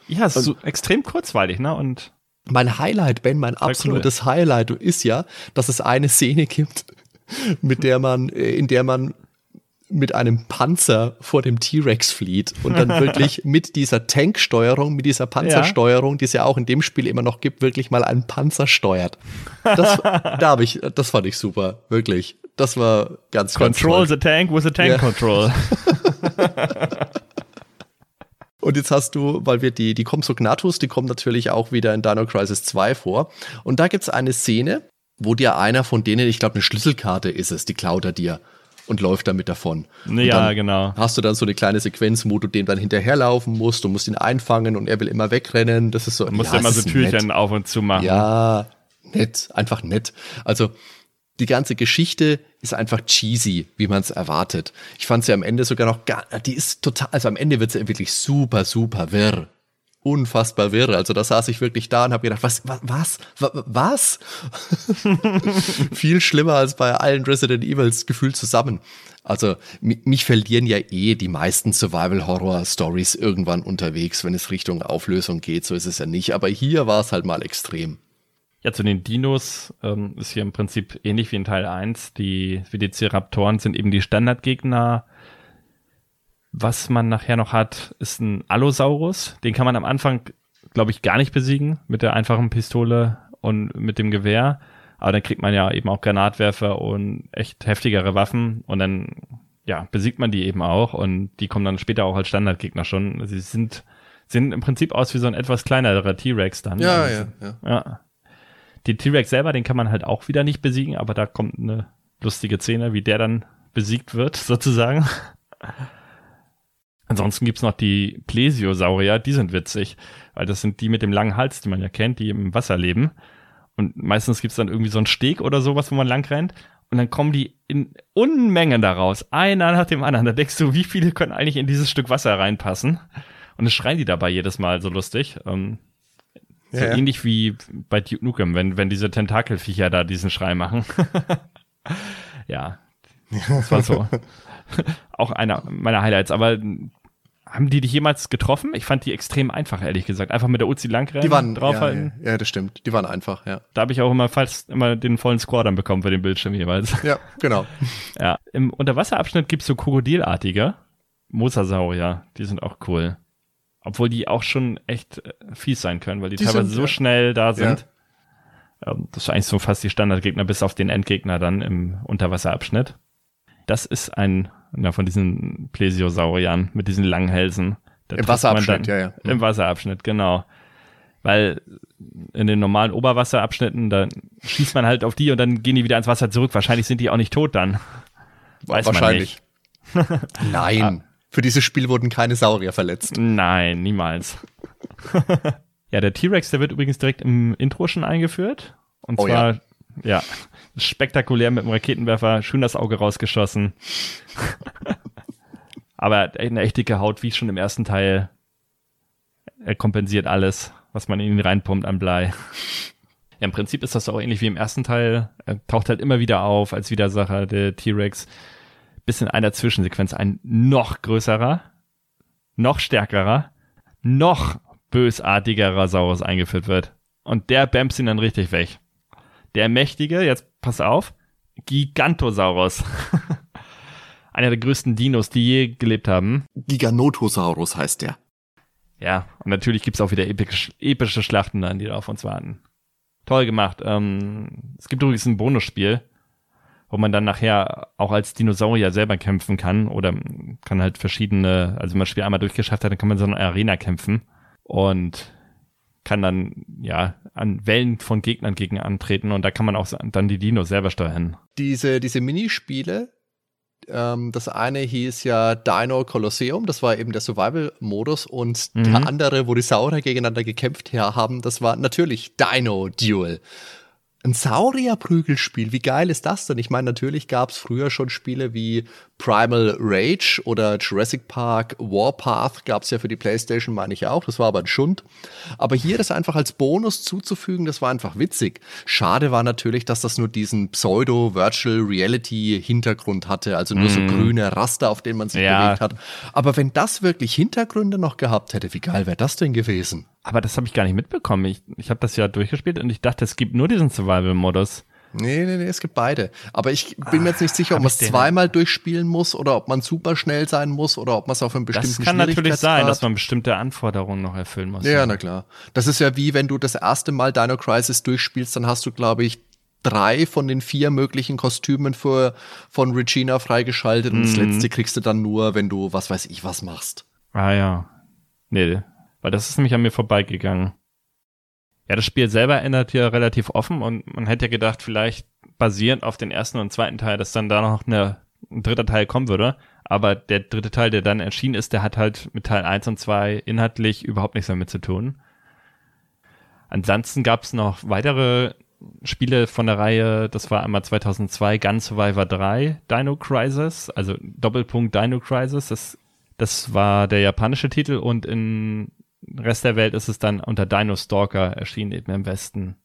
Ja, es ist so extrem kurzweilig, ne? Und mein Highlight, Ben, mein absolutes cool. Highlight ist ja, dass es eine Szene gibt, mit der man, äh, in der man mit einem Panzer vor dem T-Rex flieht und dann wirklich mit dieser Tanksteuerung, mit dieser Panzersteuerung, ja. die es ja auch in dem Spiel immer noch gibt, wirklich mal einen Panzer steuert. Das, da habe ich, das fand ich super, wirklich. Das war ganz, Control ganz the tank with a tank ja. control. Und jetzt hast du, weil wir die, die Compsognathus, die kommen natürlich auch wieder in Dino Crisis 2 vor. Und da gibt's eine Szene, wo dir einer von denen, ich glaube, eine Schlüsselkarte ist es, die klaut er dir und läuft damit davon. Ja, genau. Hast du dann so eine kleine Sequenz, wo du dem dann hinterherlaufen musst, du musst ihn einfangen und er will immer wegrennen. Das ist so. Du musst ja, immer so Türchen nett. auf und zu machen. Ja, nett, einfach nett. Also die ganze Geschichte ist einfach cheesy, wie man es erwartet. Ich fand sie am Ende sogar noch gar, die ist total, also am Ende wird sie wirklich super, super wirr. Unfassbar wirr. Also da saß ich wirklich da und habe gedacht, was, was, was, was? Viel schlimmer als bei allen Resident Evils gefühlt zusammen. Also mich verlieren ja eh die meisten Survival-Horror-Stories irgendwann unterwegs, wenn es Richtung Auflösung geht. So ist es ja nicht. Aber hier war es halt mal extrem. Ja, zu den Dinos ähm, ist hier im Prinzip ähnlich wie in Teil 1. Die Velociraptoren sind eben die Standardgegner. Was man nachher noch hat, ist ein Allosaurus. Den kann man am Anfang, glaube ich, gar nicht besiegen mit der einfachen Pistole und mit dem Gewehr. Aber dann kriegt man ja eben auch Granatwerfer und echt heftigere Waffen und dann ja, besiegt man die eben auch und die kommen dann später auch als Standardgegner schon. Sie sind, sehen im Prinzip aus wie so ein etwas kleinerer T-Rex dann. Ja, also, ja, ja. ja. Den T-Rex selber, den kann man halt auch wieder nicht besiegen, aber da kommt eine lustige Szene, wie der dann besiegt wird, sozusagen. Ansonsten gibt's noch die Plesiosaurier, die sind witzig, weil das sind die mit dem langen Hals, die man ja kennt, die im Wasser leben. Und meistens gibt's dann irgendwie so einen Steg oder sowas, wo man lang rennt. Und dann kommen die in Unmengen daraus, einer nach dem anderen. Da denkst du, wie viele können eigentlich in dieses Stück Wasser reinpassen? Und es schreien die dabei jedes Mal so lustig. Ähm, so Ja, ja. ähnlich wie bei Duke Nukem, wenn, wenn diese Tentakelviecher da diesen Schrei machen. ja, das war so. Auch einer meiner Highlights. Aber haben die dich jemals getroffen? Ich fand die extrem einfach, ehrlich gesagt. Einfach mit der Uzi langrennen, Die waren draufhalten. Ja, ja, das stimmt. Die waren einfach, ja. Da habe ich auch immer fast immer den vollen Score dann bekommen für den Bildschirm jeweils. Ja, genau. Ja, im Unterwasserabschnitt gibt's so Krokodilartige. Mosasaurier, die sind auch cool. Obwohl die auch schon echt äh, fies sein können, weil die, Die teilweise sind, so ja. schnell da sind. Ähm, das ist eigentlich so fast die Standardgegner, bis auf den Endgegner dann im Unterwasserabschnitt. Das ist ein na, von diesen Plesiosauriern mit diesen langen Hälsen. Da Im Wasserabschnitt, dann, ja, ja. Im Wasserabschnitt, genau. Weil in den normalen Oberwasserabschnitten, da schießt man halt auf die und dann gehen die wieder ins Wasser zurück. Wahrscheinlich sind die auch nicht tot dann. Weiß man Wahrscheinlich. Ah. Nein. Für dieses Spiel wurden keine Saurier verletzt. Nein, niemals. ja, der T-Rex, der wird übrigens direkt im Intro schon eingeführt. Und Oh zwar, ja. spektakulär mit dem Raketenwerfer, schön das Auge rausgeschossen. Aber eine echt dicke Haut, wie schon im ersten Teil. Er kompensiert alles, was man in ihn reinpumpt an Blei. Ja, im Prinzip ist das auch ähnlich wie im ersten Teil. Er taucht halt immer wieder auf als Widersacher, der T-Rex. Bis in einer Zwischensequenz ein noch größerer, noch stärkerer, noch bösartigerer Saurus eingeführt wird. Und der bämst ihn dann richtig weg. Der mächtige, jetzt pass auf, Gigantosaurus. Einer der größten Dinos, die je gelebt haben. Giganotosaurus heißt der. Ja, und natürlich gibt's auch wieder episch, epische Schlachten dann, die da auf uns warten. Toll gemacht. Ähm, es gibt übrigens ein Bonusspiel, wo man dann nachher auch als Dinosaurier selber kämpfen kann oder kann halt verschiedene, also wenn man das Spiel einmal durchgeschafft hat, dann kann man so eine Arena kämpfen und kann dann ja an Wellen von Gegnern gegen antreten und da kann man auch dann die Dinos selber steuern. Diese, diese Minispiele, ähm, das eine hieß ja Dino Colosseum, das war eben der Survival-Modus und Mhm. der andere, wo die Saurier gegeneinander gekämpft haben, das war natürlich Dino Duel. Ein Saurier-Prügelspiel, wie geil ist das denn? Ich meine, natürlich gab es früher schon Spiele wie Primal Rage oder Jurassic Park Warpath gab es ja für die Playstation, meine ich auch. Das war aber ein Schund. Aber hier das einfach als Bonus zuzufügen, das war einfach witzig. Schade war natürlich, dass das nur diesen Pseudo-Virtual-Reality-Hintergrund hatte, also nur so grüne Raster, auf denen man sich Ja. bewegt hat. Aber wenn das wirklich Hintergründe noch gehabt hätte, wie geil wäre das denn gewesen? Aber das habe ich gar nicht mitbekommen. Ich, ich habe das ja durchgespielt und ich dachte, es gibt nur diesen Survival-Modus. Nee, nee, nee, es gibt beide. Aber ich bin mir jetzt nicht sicher, ob hab man es zweimal durchspielen muss oder ob man super schnell sein muss oder ob man es auf einem bestimmten Das kann natürlich sein, dass man bestimmte Anforderungen noch erfüllen muss. Ja, na klar. Das ist ja wie wenn du das erste Mal Dino Crisis durchspielst, dann hast du, glaube ich, drei von den vier möglichen Kostümen für, von Regina freigeschaltet und das Mhm. letzte kriegst du dann nur, wenn du, was weiß ich, was machst. Ah ja. Nee, weil das ist nämlich an mir vorbeigegangen. Ja, das Spiel selber ändert ja relativ offen und man hätte ja gedacht, vielleicht basierend auf den ersten und zweiten Teil, dass dann da noch eine, ein dritter Teil kommen würde. Aber der dritte Teil, der dann erschienen ist, der hat halt mit Teil 1 und 2 inhaltlich überhaupt nichts damit zu tun. Ansonsten gab es noch weitere Spiele von der Reihe, das war einmal 2002 Gun Survivor 3, Dino Crisis, also Doppelpunkt Dino Crisis, das, das war der japanische Titel und im Rest der Welt ist es dann unter Dino Stalker erschienen, eben im Westen.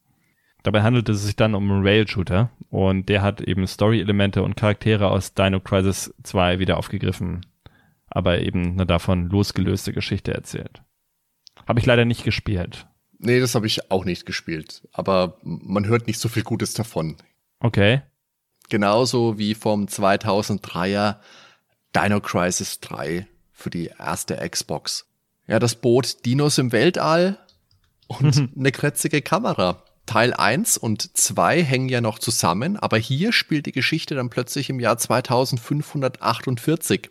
Dabei handelt es sich dann um einen Rail-Shooter und der hat eben Story-Elemente und Charaktere aus Dino Crisis 2 wieder aufgegriffen, aber eben eine davon losgelöste Geschichte erzählt. Habe ich leider nicht gespielt. Nee, das habe ich auch nicht gespielt. Aber man hört nicht so viel Gutes davon. Okay. Genauso wie vom 2003er Dino Crisis 3 für die erste Xbox. Ja, das bot Dinos im Weltall und eine krätzige Kamera. Teil 1 und 2 hängen ja noch zusammen, aber hier spielt die Geschichte dann plötzlich im Jahr 2548.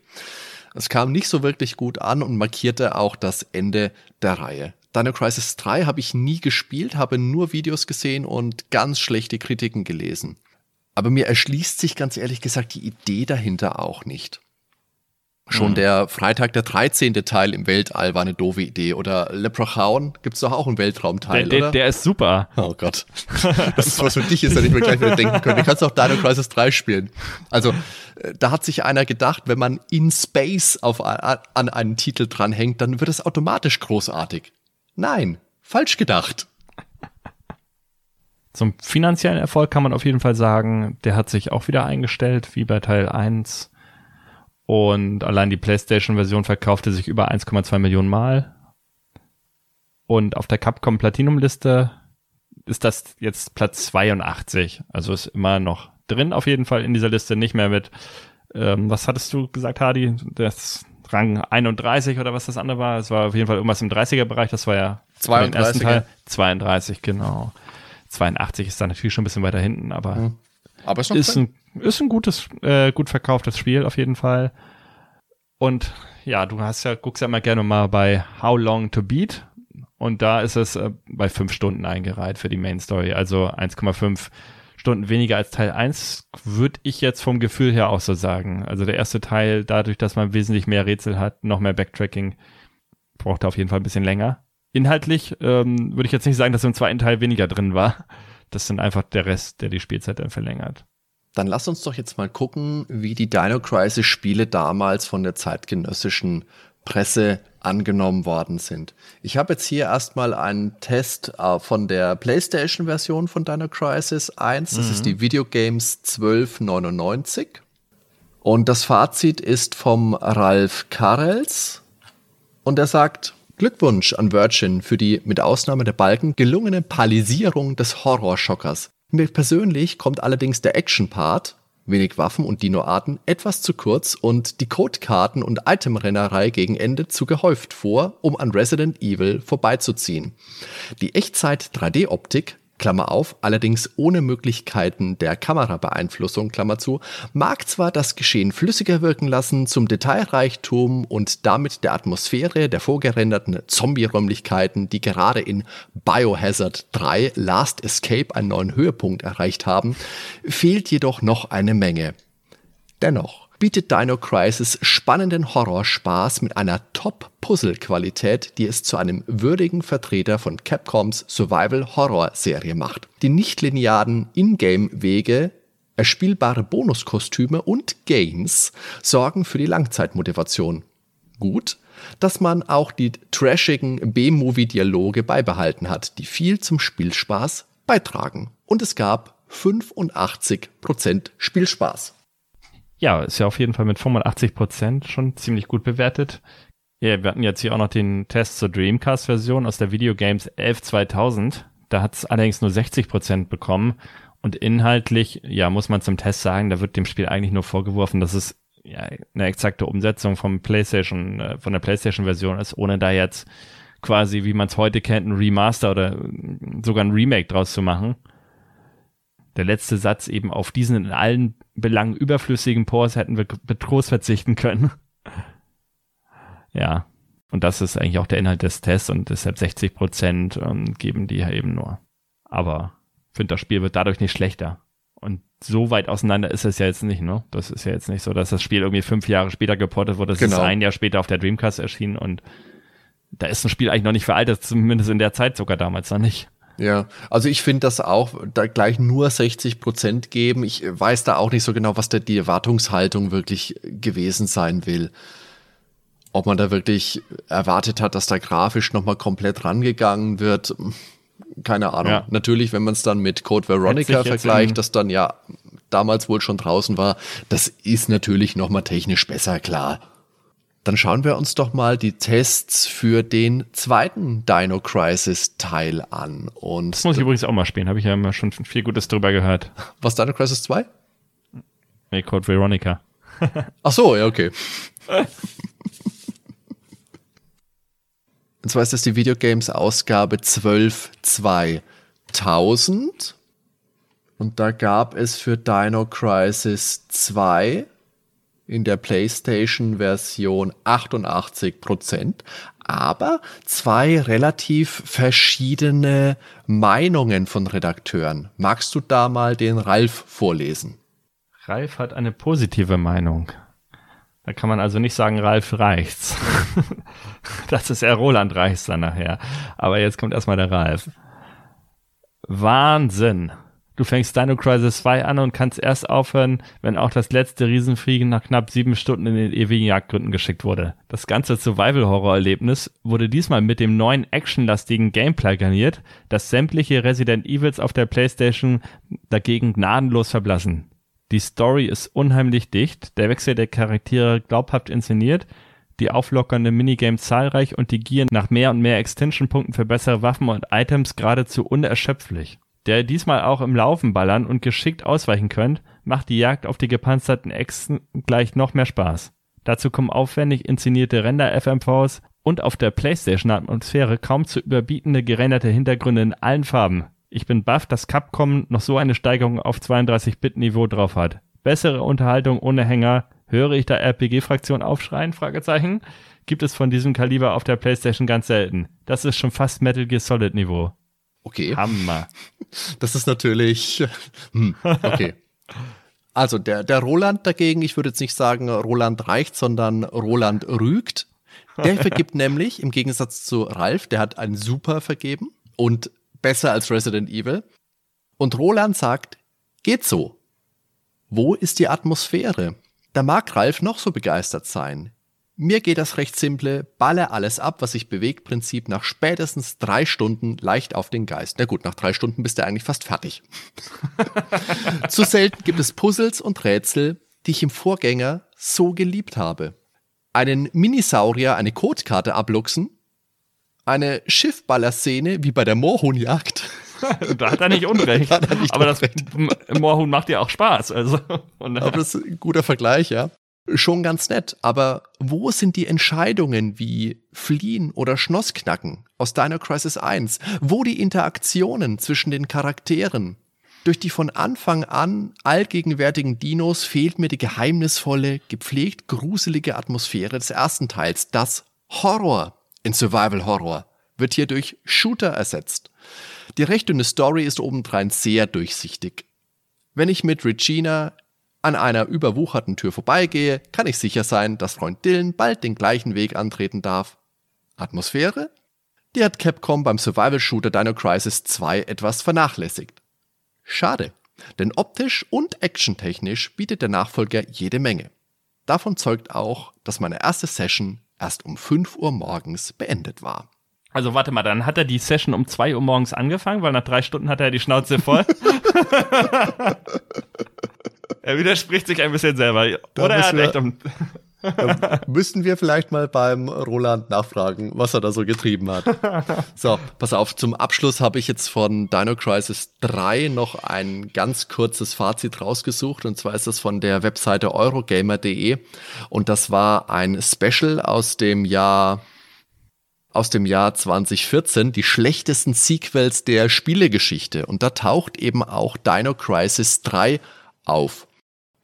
Es kam nicht so wirklich gut an und markierte auch das Ende der Reihe. Dino Crisis 3 habe ich nie gespielt, habe nur Videos gesehen und ganz schlechte Kritiken gelesen. Aber mir erschließt sich ganz ehrlich gesagt die Idee dahinter auch nicht. Schon mhm. der Freitag der 13. Teil im Weltall war eine doofe Idee. Oder Leprechaun gibt's doch auch einen Weltraumteil, der, oder? Der ist super. Oh Gott. Das ist was für dich ist, wenn ich mir gleich wieder denken könnte. Du kannst auch Dino Crisis 3 spielen. Also, äh, da hat sich einer gedacht, wenn man in Space auf, an einen Titel dranhängt, dann wird es automatisch großartig. Nein, falsch gedacht. Zum finanziellen Erfolg kann man auf jeden Fall sagen, der hat sich auch wieder eingestellt, wie bei Teil 1 und allein die PlayStation-Version verkaufte sich über 1,2 Millionen Mal. Und auf der Capcom Platinum-Liste ist das jetzt Platz 82. Also ist immer noch drin auf jeden Fall in dieser Liste, nicht mehr mit, ähm, was hattest du gesagt, Hardy? Das Rang 31 oder was das andere war. Es war auf jeden Fall irgendwas im 30er-Bereich. Das war ja 32. Teil. 32, genau. 82 ist da natürlich schon ein bisschen weiter hinten, aber, mhm. aber ist, ist ein ist ein gutes, äh, gut verkauftes Spiel auf jeden Fall. Und ja, du hast ja, guckst ja immer gerne mal bei How Long to Beat. Und da ist es äh, bei fünf Stunden eingereiht für die Main Story. Also 1,5 Stunden weniger als Teil 1, würde ich jetzt vom Gefühl her auch so sagen. Also der erste Teil, dadurch, dass man wesentlich mehr Rätsel hat, noch mehr Backtracking, braucht er auf jeden Fall ein bisschen länger. Inhaltlich ähm, würde ich jetzt nicht sagen, dass im zweiten Teil weniger drin war. Das sind einfach der Rest, der die Spielzeit dann verlängert. Dann lass uns doch jetzt mal gucken, wie die Dino Crisis Spiele damals von der zeitgenössischen Presse angenommen worden sind. Ich habe jetzt hier erstmal einen Test äh, von der PlayStation Version von Dino Crisis 1. Das mhm. ist die Videogames 1299. Und das Fazit ist vom Ralf Karels. Und er sagt, Glückwunsch an Virgin für die mit Ausnahme der Balken gelungene Palisierung des Horrorschockers. Mir persönlich kommt allerdings der Action-Part, wenig Waffen und Dino-Arten, etwas zu kurz und die Codekarten und Itemrennerei gegen Ende zu gehäuft vor, um an Resident Evil vorbeizuziehen. Die Echtzeit-3D-Optik Klammer auf, allerdings ohne Möglichkeiten der Kamerabeeinflussung, Klammer zu, mag zwar das Geschehen flüssiger wirken lassen, zum Detailreichtum und damit der Atmosphäre der vorgerenderten Zombie-Räumlichkeiten, die gerade in Biohazard 3 Last Escape einen neuen Höhepunkt erreicht haben, fehlt jedoch noch eine Menge. Dennoch, bietet Dino Crisis spannenden Horrorspaß mit einer Top-Puzzle-Qualität, die es zu einem würdigen Vertreter von Capcoms Survival-Horror-Serie macht. Die nichtlinearen Ingame-Wege erspielbare Bonuskostüme und Games sorgen für die Langzeitmotivation. Gut, dass man auch die trashigen B-Movie-Dialoge beibehalten hat, die viel zum Spielspaß beitragen. Und es gab 85% Spielspaß. Ja, ist ja auf jeden Fall mit 85 Prozent schon ziemlich gut bewertet. Ja, wir hatten jetzt hier auch noch den Test zur Dreamcast-Version aus der Videogames 11 2000. Da hat es allerdings nur 60 Prozent bekommen. Und inhaltlich, ja, muss man zum Test sagen, da wird dem Spiel eigentlich nur vorgeworfen, dass es ja, eine exakte Umsetzung vom PlayStation, äh, von der PlayStation-Version ist, ohne da jetzt quasi, wie man es heute kennt, ein Remaster oder sogar ein Remake draus zu machen der letzte Satz eben auf diesen in allen Belangen überflüssigen Pores hätten wir mit Trost verzichten können. ja. Und das ist eigentlich auch der Inhalt des Tests und deshalb 60 Prozent ähm, geben die ja eben nur. Aber ich finde, das Spiel wird dadurch nicht schlechter. Und so weit auseinander ist es ja jetzt nicht, ne? Das ist ja jetzt nicht so, dass das Spiel irgendwie fünf Jahre später geportet wurde. Das genau. ist ein Jahr später auf der Dreamcast erschienen und da ist ein Spiel eigentlich noch nicht veraltet, zumindest in der Zeit sogar damals noch nicht. Ja, also ich finde das auch, da gleich nur 60 Prozent geben. Ich weiß da auch nicht so genau, was da die Erwartungshaltung wirklich gewesen sein will. Ob man da wirklich erwartet hat, dass da grafisch nochmal komplett rangegangen wird, keine Ahnung. Ja. Natürlich, wenn man es dann mit Code Veronica vergleicht, das dann ja damals wohl schon draußen war, das ist natürlich nochmal technisch besser, klar. Dann schauen wir uns doch mal die Tests für den zweiten Dino Crisis Teil an. Und das muss ich übrigens auch mal spielen, habe ich ja immer schon viel Gutes drüber gehört. Was Dino Crisis 2? Nee, Code Veronica. Ach so, ja, okay. Und zwar ist das die Videogames Ausgabe 12 2000. Und da gab es für Dino Crisis 2 in der PlayStation-Version 88 Prozent, aber zwei relativ verschiedene Meinungen von Redakteuren. Magst du da mal den Ralf vorlesen? Ralf hat eine positive Meinung. Da kann man also nicht sagen, Ralf reicht's. das ist eher Roland reicht's dann nachher. Aber jetzt kommt erstmal der Ralf. Wahnsinn. Du fängst Dino Crisis 2 an und kannst erst aufhören, wenn auch das letzte Riesenfliegen nach knapp sieben Stunden in den ewigen Jagdgründen geschickt wurde. Das ganze Survival-Horror-Erlebnis wurde diesmal mit dem neuen actionlastigen Gameplay garniert, das sämtliche Resident Evils auf der Playstation dagegen gnadenlos verblassen. Die Story ist unheimlich dicht, der Wechsel der Charaktere glaubhaft inszeniert, die auflockernde Minigames zahlreich und die Gier nach mehr und mehr Extension-Punkten für bessere Waffen und Items geradezu unerschöpflich der diesmal auch im Laufen ballern und geschickt ausweichen könnt, macht die Jagd auf die gepanzerten Echsen gleich noch mehr Spaß. Dazu kommen aufwendig inszenierte Render-FMVs und auf der Playstation-Atmosphäre kaum zu überbietende gerenderte Hintergründe in allen Farben. Ich bin baff, dass Capcom noch so eine Steigerung auf 32-Bit-Niveau drauf hat. Bessere Unterhaltung ohne Hänger. Höre ich da RPG-Fraktion aufschreien? Fragezeichen. Gibt es von diesem Kaliber auf der Playstation ganz selten. Das ist schon fast Metal Gear Solid Niveau. Okay. Hammer. Das ist natürlich. Hm, okay. Also der, der Roland dagegen, ich würde jetzt nicht sagen, Roland reicht, sondern Roland rügt. Der vergibt nämlich, im Gegensatz zu Ralf, der hat einen Super vergeben und besser als Resident Evil. Und Roland sagt, geht so. Wo ist die Atmosphäre? Da mag Ralf noch so begeistert sein. Mir geht das recht simple, balle alles ab, was sich bewegt, Prinzip nach spätestens drei Stunden leicht auf den Geist. Na gut, nach drei Stunden bist du eigentlich fast fertig. Zu selten gibt es Puzzles und Rätsel, die ich im Vorgänger so geliebt habe. Einen Minisaurier eine Codekarte abluchsen, eine Schiffballerszene wie bei der Moorhuhnjagd. da hat er nicht Unrecht. Er nicht Aber Unrecht. das Moorhuhn macht ja auch Spaß. Also, Aber das ist ein guter Vergleich, ja schon ganz nett, aber wo sind die Entscheidungen wie Fliehen oder Schnossknacken aus Dino Crisis 1? Wo die Interaktionen zwischen den Charakteren? Durch die von Anfang an allgegenwärtigen Dinos fehlt mir die geheimnisvolle, gepflegt gruselige Atmosphäre des ersten Teils. Das Horror in Survival Horror wird hier durch Shooter ersetzt. Die recht dünne Story ist obendrein sehr durchsichtig. Wenn ich mit Regina an einer überwucherten Tür vorbeigehe, kann ich sicher sein, dass Freund Dylan bald den gleichen Weg antreten darf. Atmosphäre? Die hat Capcom beim Survival-Shooter Dino Crisis 2 etwas vernachlässigt. Schade, denn optisch und actiontechnisch bietet der Nachfolger jede Menge. Davon zeugt auch, dass meine erste Session erst um 5 Uhr morgens beendet war. Also warte mal, dann hat er die Session um 2 Uhr morgens angefangen, weil nach drei Stunden hat er die Schnauze voll. er widerspricht sich ein bisschen selber. Da Oder er hat echt um. müssten wir vielleicht mal beim Roland nachfragen, was er da so getrieben hat. So, pass auf, zum Abschluss habe ich jetzt von Dino Crisis 3 noch ein ganz kurzes Fazit rausgesucht und zwar ist das von der Webseite eurogamer.de und das war ein Special aus dem Jahr aus dem Jahr 2014, die schlechtesten Sequels der Spielegeschichte und da taucht eben auch Dino Crisis 3 auf.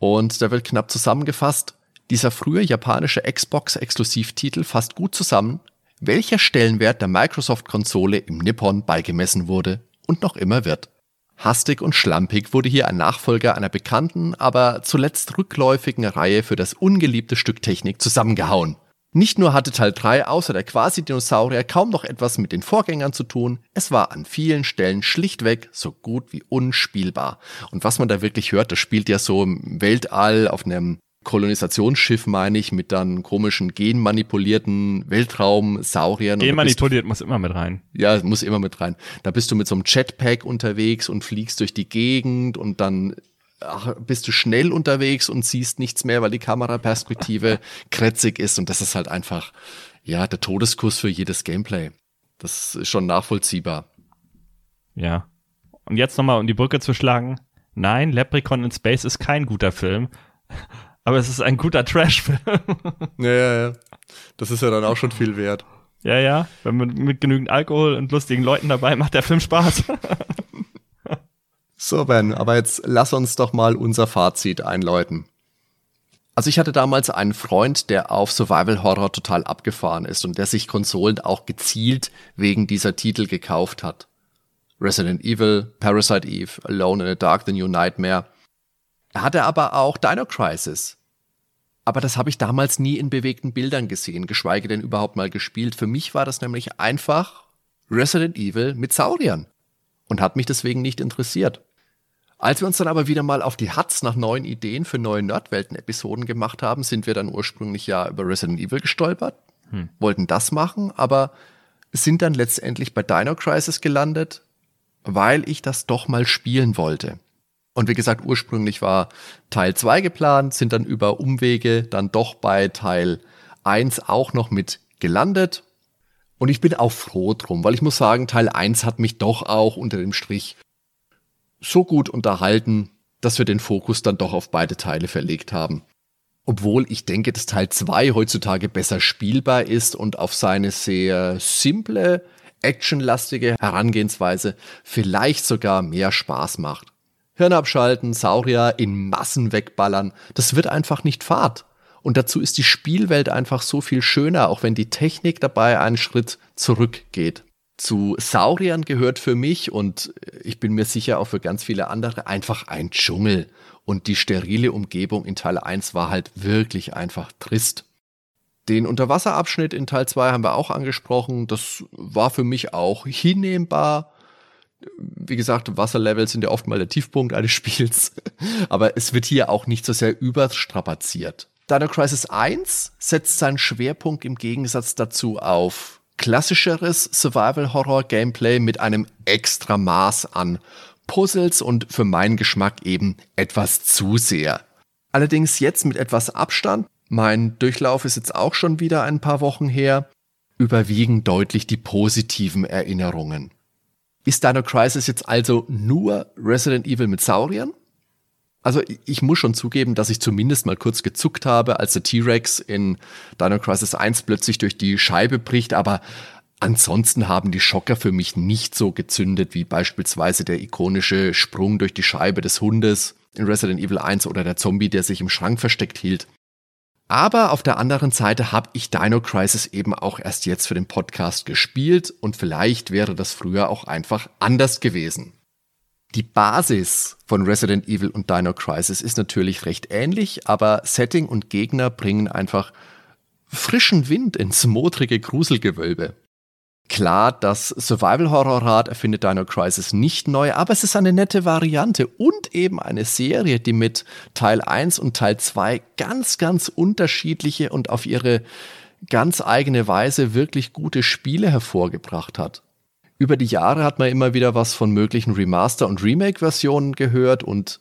Und da wird knapp zusammengefasst, dieser frühe japanische Xbox-Exklusivtitel fasst gut zusammen, welcher Stellenwert der Microsoft-Konsole im Nippon beigemessen wurde und noch immer wird. Hastig und schlampig wurde hier ein Nachfolger einer bekannten, aber zuletzt rückläufigen Reihe für das ungeliebte Stück Technik zusammengehauen. Nicht nur hatte Teil 3 außer der Quasi-Dinosaurier kaum noch etwas mit den Vorgängern zu tun, es war an vielen Stellen schlichtweg so gut wie unspielbar. Und was man da wirklich hört, das spielt ja so im Weltall auf einem Kolonisationsschiff, meine ich, mit dann komischen genmanipulierten Weltraumsauriern. Genmanipuliert muss immer mit rein. Ja, muss immer mit rein. Da bist du mit so einem Jetpack unterwegs und fliegst durch die Gegend und dann ach, bist du schnell unterwegs und siehst nichts mehr, weil die Kameraperspektive krätzig ist und das ist halt einfach, ja, der Todeskuss für jedes Gameplay. Das ist schon nachvollziehbar. Ja. Und jetzt nochmal, um die Brücke zu schlagen. Nein, Leprechaun in Space ist kein guter Film, aber es ist ein guter Trash-Film. ja, ja, ja. Das ist ja dann auch schon viel wert. Ja, ja. Wenn man mit genügend Alkohol und lustigen Leuten dabei macht der Film Spaß. So, Ben, aber jetzt lass uns doch mal unser Fazit einläuten. Also ich hatte damals einen Freund, der auf Survival Horror total abgefahren ist und der sich Konsolen auch gezielt wegen dieser Titel gekauft hat. Resident Evil, Parasite Eve, Alone in the Dark, The New Nightmare. Er hatte aber auch Dino Crisis. Aber das habe ich damals nie in bewegten Bildern gesehen, geschweige denn überhaupt mal gespielt. Für mich war das nämlich einfach Resident Evil mit Sauriern und hat mich deswegen nicht interessiert. Als wir uns dann aber wieder mal auf die Hatz nach neuen Ideen für neue Nerdwelten-Episoden gemacht haben, sind wir dann ursprünglich ja über Resident Evil gestolpert, hm. wollten das machen, aber sind dann letztendlich bei Dino Crisis gelandet, weil ich das doch mal spielen wollte. Und wie gesagt, ursprünglich war Teil 2 geplant, sind dann über Umwege dann doch bei Teil 1 auch noch mit gelandet. Und ich bin auch froh drum, weil ich muss sagen, Teil 1 hat mich doch auch unter dem Strich so gut unterhalten, dass wir den Fokus dann doch auf beide Teile verlegt haben. Obwohl ich denke, dass Teil 2 heutzutage besser spielbar ist und auf seine sehr simple, actionlastige Herangehensweise vielleicht sogar mehr Spaß macht. Hirn abschalten, Saurier in Massen wegballern, das wird einfach nicht Fahrt. Und dazu ist die Spielwelt einfach so viel schöner, auch wenn die Technik dabei einen Schritt zurückgeht. Zu Sauriern gehört für mich und ich bin mir sicher auch für ganz viele andere einfach ein Dschungel. Und die sterile Umgebung in Teil 1 war halt wirklich einfach trist. Den Unterwasserabschnitt in Teil 2 haben wir auch angesprochen. Das war für mich auch hinnehmbar wie gesagt, Wasserlevels sind ja oft mal der Tiefpunkt eines Spiels, aber es wird hier auch nicht so sehr überstrapaziert. Dino Crisis 1 setzt seinen Schwerpunkt im Gegensatz dazu auf klassischeres Survival-Horror-Gameplay mit einem extra Maß an Puzzles und für meinen Geschmack eben etwas zu sehr. Allerdings jetzt mit etwas Abstand, mein Durchlauf ist jetzt auch schon wieder ein paar Wochen her, überwiegen deutlich die positiven Erinnerungen. Ist Dino Crisis jetzt also nur Resident Evil mit Sauriern? Also ich muss schon zugeben, dass ich zumindest mal kurz gezuckt habe, als der T-Rex in Dino Crisis 1 plötzlich durch die Scheibe bricht, aber ansonsten haben die Schocker für mich nicht so gezündet wie beispielsweise der ikonische Sprung durch die Scheibe des Hundes in Resident Evil 1 oder der Zombie, der sich im Schrank versteckt hielt. Aber auf der anderen Seite habe ich Dino Crisis eben auch erst jetzt für den Podcast gespielt und vielleicht wäre das früher auch einfach anders gewesen. Die Basis von Resident Evil und Dino Crisis ist natürlich recht ähnlich, aber Setting und Gegner bringen einfach frischen Wind ins modrige Gruselgewölbe. Klar, das Survival-Horror-Rad erfindet Dino Crisis nicht neu, aber es ist eine nette Variante und eben eine Serie, die mit Teil 1 und Teil 2 ganz, ganz unterschiedliche und auf ihre ganz eigene Weise wirklich gute Spiele hervorgebracht hat. Über die Jahre hat man immer wieder was von möglichen Remaster- und Remake-Versionen gehört und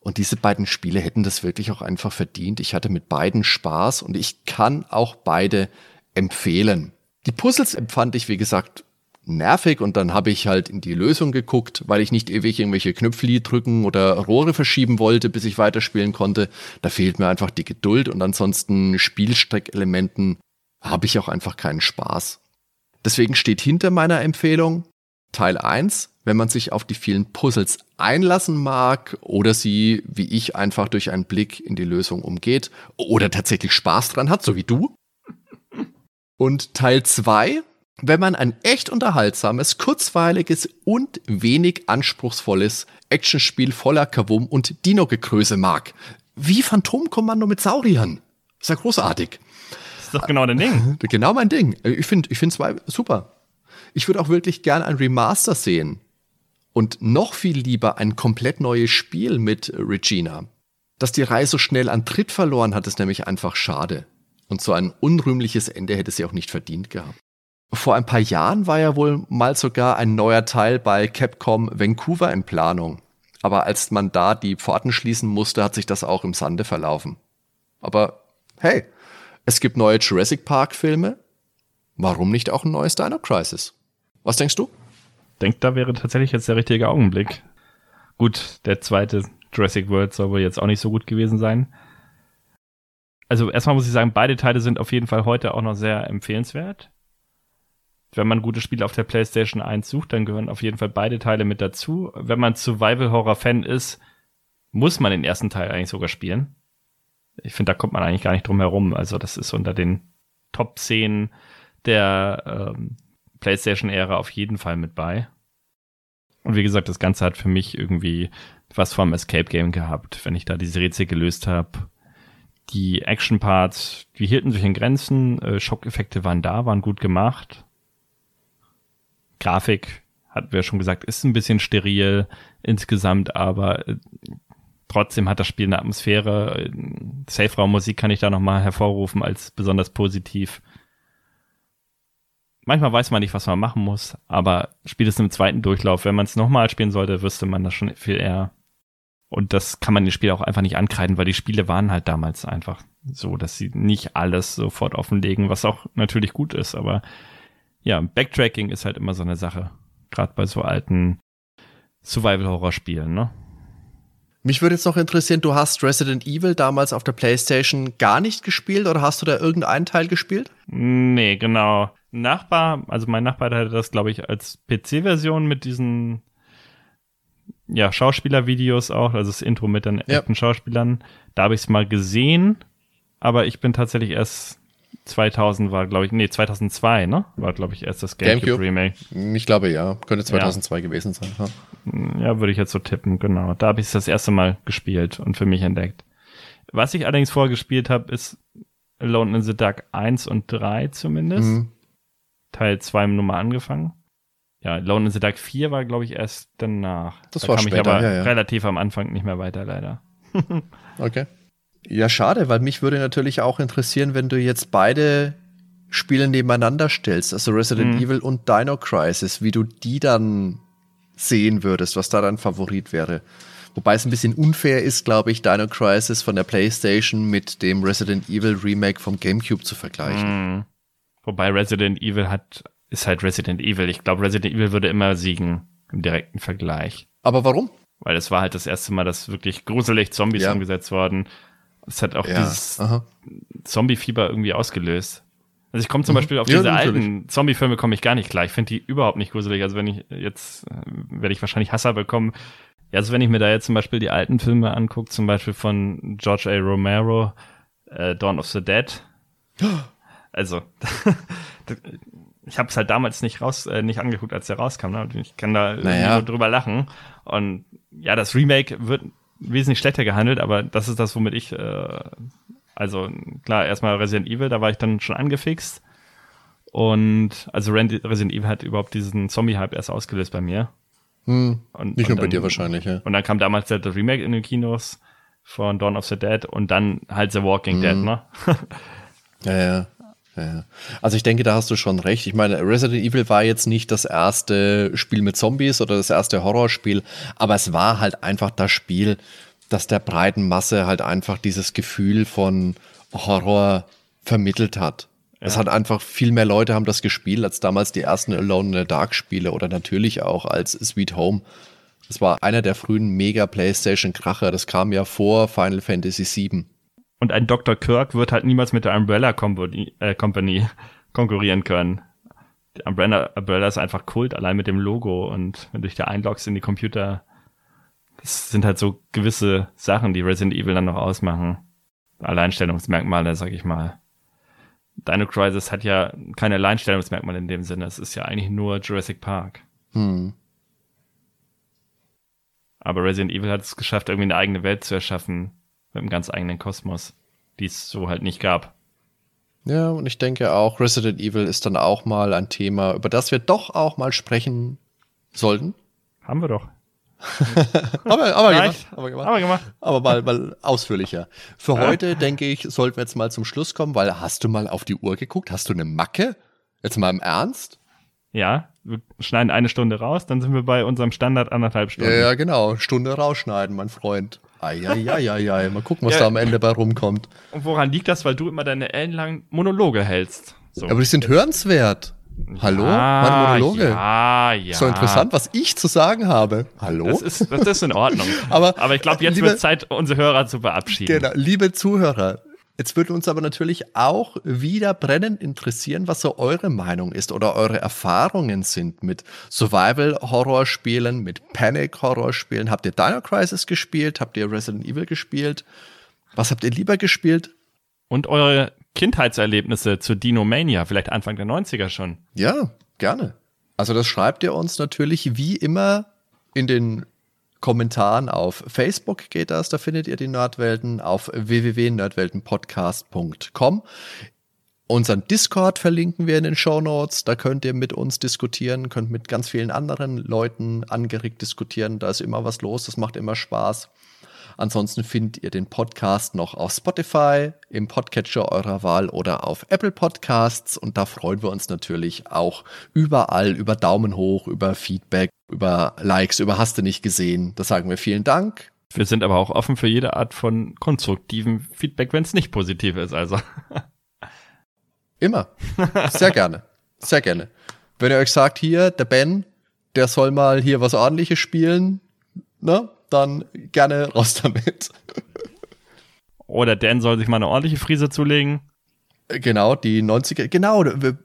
und diese beiden Spiele hätten das wirklich auch einfach verdient. Ich hatte mit beiden Spaß und ich kann auch beide empfehlen. Die Puzzles empfand ich, wie gesagt, nervig und dann habe ich halt in die Lösung geguckt, weil ich nicht ewig irgendwelche Knöpfli drücken oder Rohre verschieben wollte, bis ich weiterspielen konnte. Da fehlt mir einfach die Geduld und ansonsten Spielstreckelementen habe ich auch einfach keinen Spaß. Deswegen steht hinter meiner Empfehlung Teil 1, wenn man sich auf die vielen Puzzles einlassen mag oder sie, wie ich, einfach durch einen Blick in die Lösung umgeht oder tatsächlich Spaß dran hat, so wie du, und Teil 2, wenn man ein echt unterhaltsames, kurzweiliges und wenig anspruchsvolles Actionspiel voller Kavum und Dino-Gekröse mag. Wie Phantomkommando mit Sauriern. Ist ja großartig. Ist doch genau dein Ding. Genau mein Ding. Ich finde ich find zwei super. Ich würde auch wirklich gern ein Remaster sehen. Und noch viel lieber ein komplett neues Spiel mit Regina. Dass die Reihe so schnell an Tritt verloren hat, ist nämlich einfach schade. Und so ein unrühmliches Ende hätte sie auch nicht verdient gehabt. Vor ein paar Jahren war ja wohl mal sogar ein neuer Teil bei Capcom Vancouver in Planung. Aber als man da die Pforten schließen musste, hat sich das auch im Sande verlaufen. Aber hey, es gibt neue Jurassic Park Filme. Warum nicht auch ein neues Dino Crisis? Was denkst du? Denkt, da wäre tatsächlich jetzt der richtige Augenblick. Gut, der zweite Jurassic World soll wohl jetzt auch nicht so gut gewesen sein also erstmal muss ich sagen, beide Teile sind auf jeden Fall heute auch noch sehr empfehlenswert. Wenn man gute Spiele auf der PlayStation 1 sucht, dann gehören auf jeden Fall beide Teile mit dazu. Wenn man Survival-Horror-Fan ist, muss man den ersten Teil eigentlich sogar spielen. Ich finde, da kommt man eigentlich gar nicht drum herum. Also das ist unter den Top 10 der ähm, PlayStation-Ära auf jeden Fall mit bei. Und wie gesagt, das Ganze hat für mich irgendwie was vom Escape Game gehabt, wenn ich da diese Rätsel gelöst habe Die Action-Parts, die hielten sich in Grenzen, äh, Schockeffekte waren da, waren gut gemacht. Grafik, hatten wir schon gesagt, ist ein bisschen steril insgesamt, aber äh, trotzdem hat das Spiel eine Atmosphäre. Safe-Raum-Musik kann ich da nochmal hervorrufen als besonders positiv. Manchmal weiß man nicht, was man machen muss, aber spätestens im zweiten Durchlauf, wenn man es nochmal spielen sollte, wüsste man das schon viel eher. Und das kann man dem Spiel auch einfach nicht ankreiden, weil die Spiele waren halt damals einfach so, dass sie nicht alles sofort offenlegen, was auch natürlich gut ist, aber ja, Backtracking ist halt immer so eine Sache. Gerade bei so alten Survival-Horror-Spielen, ne? Mich würde jetzt noch interessieren, du hast Resident Evil damals auf der PlayStation gar nicht gespielt oder hast du da irgendeinen Teil gespielt? Nee, genau. Nachbar, also mein Nachbar hatte das, glaube ich, als PC-Version mit diesen ja, Schauspielervideos auch, also das Intro mit den Ja. echten Schauspielern. Da habe ich es mal gesehen, aber ich bin tatsächlich erst 2000 war, glaube ich, nee, 2002, ne? War, glaube ich, erst das GameCube, GameCube. Remake. Ich glaube ja, könnte 2002 gewesen sein. Ja. Ja, würde ich jetzt so tippen, genau. Da habe ich es das erste Mal gespielt und für mich entdeckt. Was ich allerdings vorher gespielt habe, ist Alone in the Dark 1 und 3 zumindest. Mhm. Teil 2 Nummer angefangen. Ja, Alone in the Dark 4 war, glaube ich, erst danach. Das da war kam ich später, aber ja, ja. relativ am Anfang nicht mehr weiter, leider. Okay. Ja, schade, weil mich würde natürlich auch interessieren, wenn du jetzt beide Spiele nebeneinander stellst, also Resident Mhm. Evil und Dino Crisis, wie du die dann sehen würdest, was da dein Favorit wäre. Wobei es ein bisschen unfair ist, glaube ich, Dino Crisis von der PlayStation mit dem Resident Evil Remake vom GameCube zu vergleichen. Mhm. Wobei Resident Evil hat, ist halt Resident Evil. Ich glaube, Resident Evil würde immer siegen im direkten Vergleich. Aber warum? Weil es war halt das erste Mal, dass wirklich gruselig Zombies Ja. umgesetzt worden. Es hat auch dieses Aha. Zombie-Fieber irgendwie ausgelöst. Also ich komme zum Mhm. Beispiel auf Ja, diese natürlich. alten Zombie-Filme komme ich gar nicht klar. Ich finde die überhaupt nicht gruselig. Also wenn ich jetzt, werde ich wahrscheinlich Hasser bekommen. Ja, also wenn ich mir da jetzt zum Beispiel die alten Filme angucke, zum Beispiel von George A. Romero, äh, Dawn of the Dead. Also, ich habe es halt damals nicht raus, äh, nicht angeguckt, als der rauskam. Ne? Ich kann da Naja. nur drüber lachen. Und ja, das Remake wird wesentlich schlechter gehandelt, aber das ist das, womit ich, äh, also klar, erstmal Resident Evil, da war ich dann schon angefixt. Und also Resident Evil hat überhaupt diesen Zombie-Hype erst ausgelöst bei mir. Hm, Und, nicht und nur bei dann- dir wahrscheinlich, ja. Und dann kam damals der Remake in den Kinos von Dawn of the Dead und dann halt The Walking Mhm. Dead, ne? Ja, ja. Ja, ja. Also ich denke, da hast du schon recht. Ich meine, Resident Evil war jetzt nicht das erste Spiel mit Zombies oder das erste Horrorspiel, aber es war halt einfach das Spiel, das der breiten Masse halt einfach dieses Gefühl von Horror vermittelt hat. Es hat einfach viel mehr Leute haben das gespielt als damals die ersten Alone in the Dark Spiele oder natürlich auch als Sweet Home. Das war einer der frühen Mega PlayStation Kracher. Das kam ja vor Final Fantasy VII. Und ein Dr. Kirk wird halt niemals mit der Umbrella Company, äh, Company konkurrieren können. Die Umbrella, Umbrella ist einfach Kult, allein mit dem Logo und wenn du dich da einloggst in die Computer, das sind halt so gewisse Sachen, die Resident Evil dann noch ausmachen. Alleinstellungsmerkmale, sag ich mal. Dino Crisis hat ja keine Alleinstellungsmerkmale in dem Sinne. Es ist ja eigentlich nur Jurassic Park. Hm. Aber Resident Evil hat es geschafft, irgendwie eine eigene Welt zu erschaffen. Mit einem ganz eigenen Kosmos, die es so halt nicht gab. Ja, und ich denke auch, Resident Evil ist dann auch mal ein Thema, über das wir doch auch mal sprechen sollten. Haben wir doch. Aber, aber Reicht. aber gemacht. Aber gemacht. Aber mal, mal ausführlicher. Für heute, denke ich, sollten wir jetzt mal zum Schluss kommen, weil hast du mal auf die Uhr geguckt? Hast du eine Macke? Jetzt mal im Ernst? Ja, wir schneiden eine Stunde raus, dann sind wir bei unserem Standard anderthalb Ja, Stunden. ja, genau. Stunde rausschneiden, mein Freund. Eieieiei. Mal gucken, was Ja. da am Ende bei rumkommt. Und woran liegt das? Weil du immer deine ellenlangen Monologe hältst. So. Aber die sind hörenswert. Hallo? Ah, Meine Monologe. Ja, ja. So interessant, was ich zu sagen habe. Hallo? Das ist, das ist in Ordnung. Aber- aber ich glaube, jetzt liebe- wird Zeit, unsere Hörer zu verabschieden. Genau, liebe Zuhörer, jetzt würde uns aber natürlich auch wieder brennend interessieren, was so eure Meinung ist oder eure Erfahrungen sind mit Survival-Horror-Spielen, mit Panic-Horror-Spielen. Habt ihr Dino Crisis gespielt? Habt ihr Resident Evil gespielt? Was habt ihr lieber gespielt? Und eure Kindheitserlebnisse zu Dino Mania, vielleicht Anfang der 90er schon. Ja, gerne. Also das schreibt ihr uns natürlich wie immer in den Kommentaren auf Facebook geht das, da findet ihr die Nerdwelten auf www.nerdweltenpodcast.com. Unseren Discord verlinken wir in den Show Notes. Da könnt ihr mit uns diskutieren, könnt mit ganz vielen anderen Leuten angeregt diskutieren. Da ist immer was los, das macht immer Spaß. Ansonsten findet ihr den Podcast noch auf Spotify, im Podcatcher eurer Wahl oder auf Apple Podcasts. Und da freuen wir uns natürlich auch überall über Daumen hoch, über Feedback, über Likes, über Hast du nicht gesehen. Da sagen wir vielen Dank. Wir sind aber auch offen für jede Art von konstruktivem Feedback, wenn es nicht positiv ist. Also. Immer. Sehr gerne. Sehr gerne. Wenn ihr euch sagt, hier, der Ben, der soll mal hier was ordentliches spielen, ne? Dann gerne raus damit. Oder Dan soll sich mal eine ordentliche Frise zulegen. Genau, die 90er, genau, wir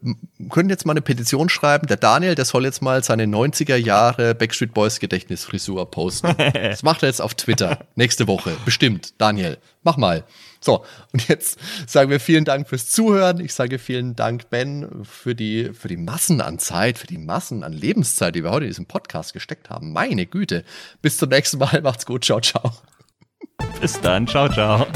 können jetzt mal eine Petition schreiben. Der Daniel, der soll jetzt mal seine 90er Jahre Backstreet Boys Gedächtnisfrisur posten. das macht er jetzt auf Twitter. Nächste Woche. Bestimmt. Daniel, mach mal. So, und jetzt sagen wir vielen Dank fürs Zuhören. Ich sage vielen Dank, Ben, für die, für die Massen an Zeit, für die Massen an Lebenszeit, die wir heute in diesem Podcast gesteckt haben. Meine Güte. Bis zum nächsten Mal. Macht's gut. Ciao, ciao. Bis dann. Ciao, ciao.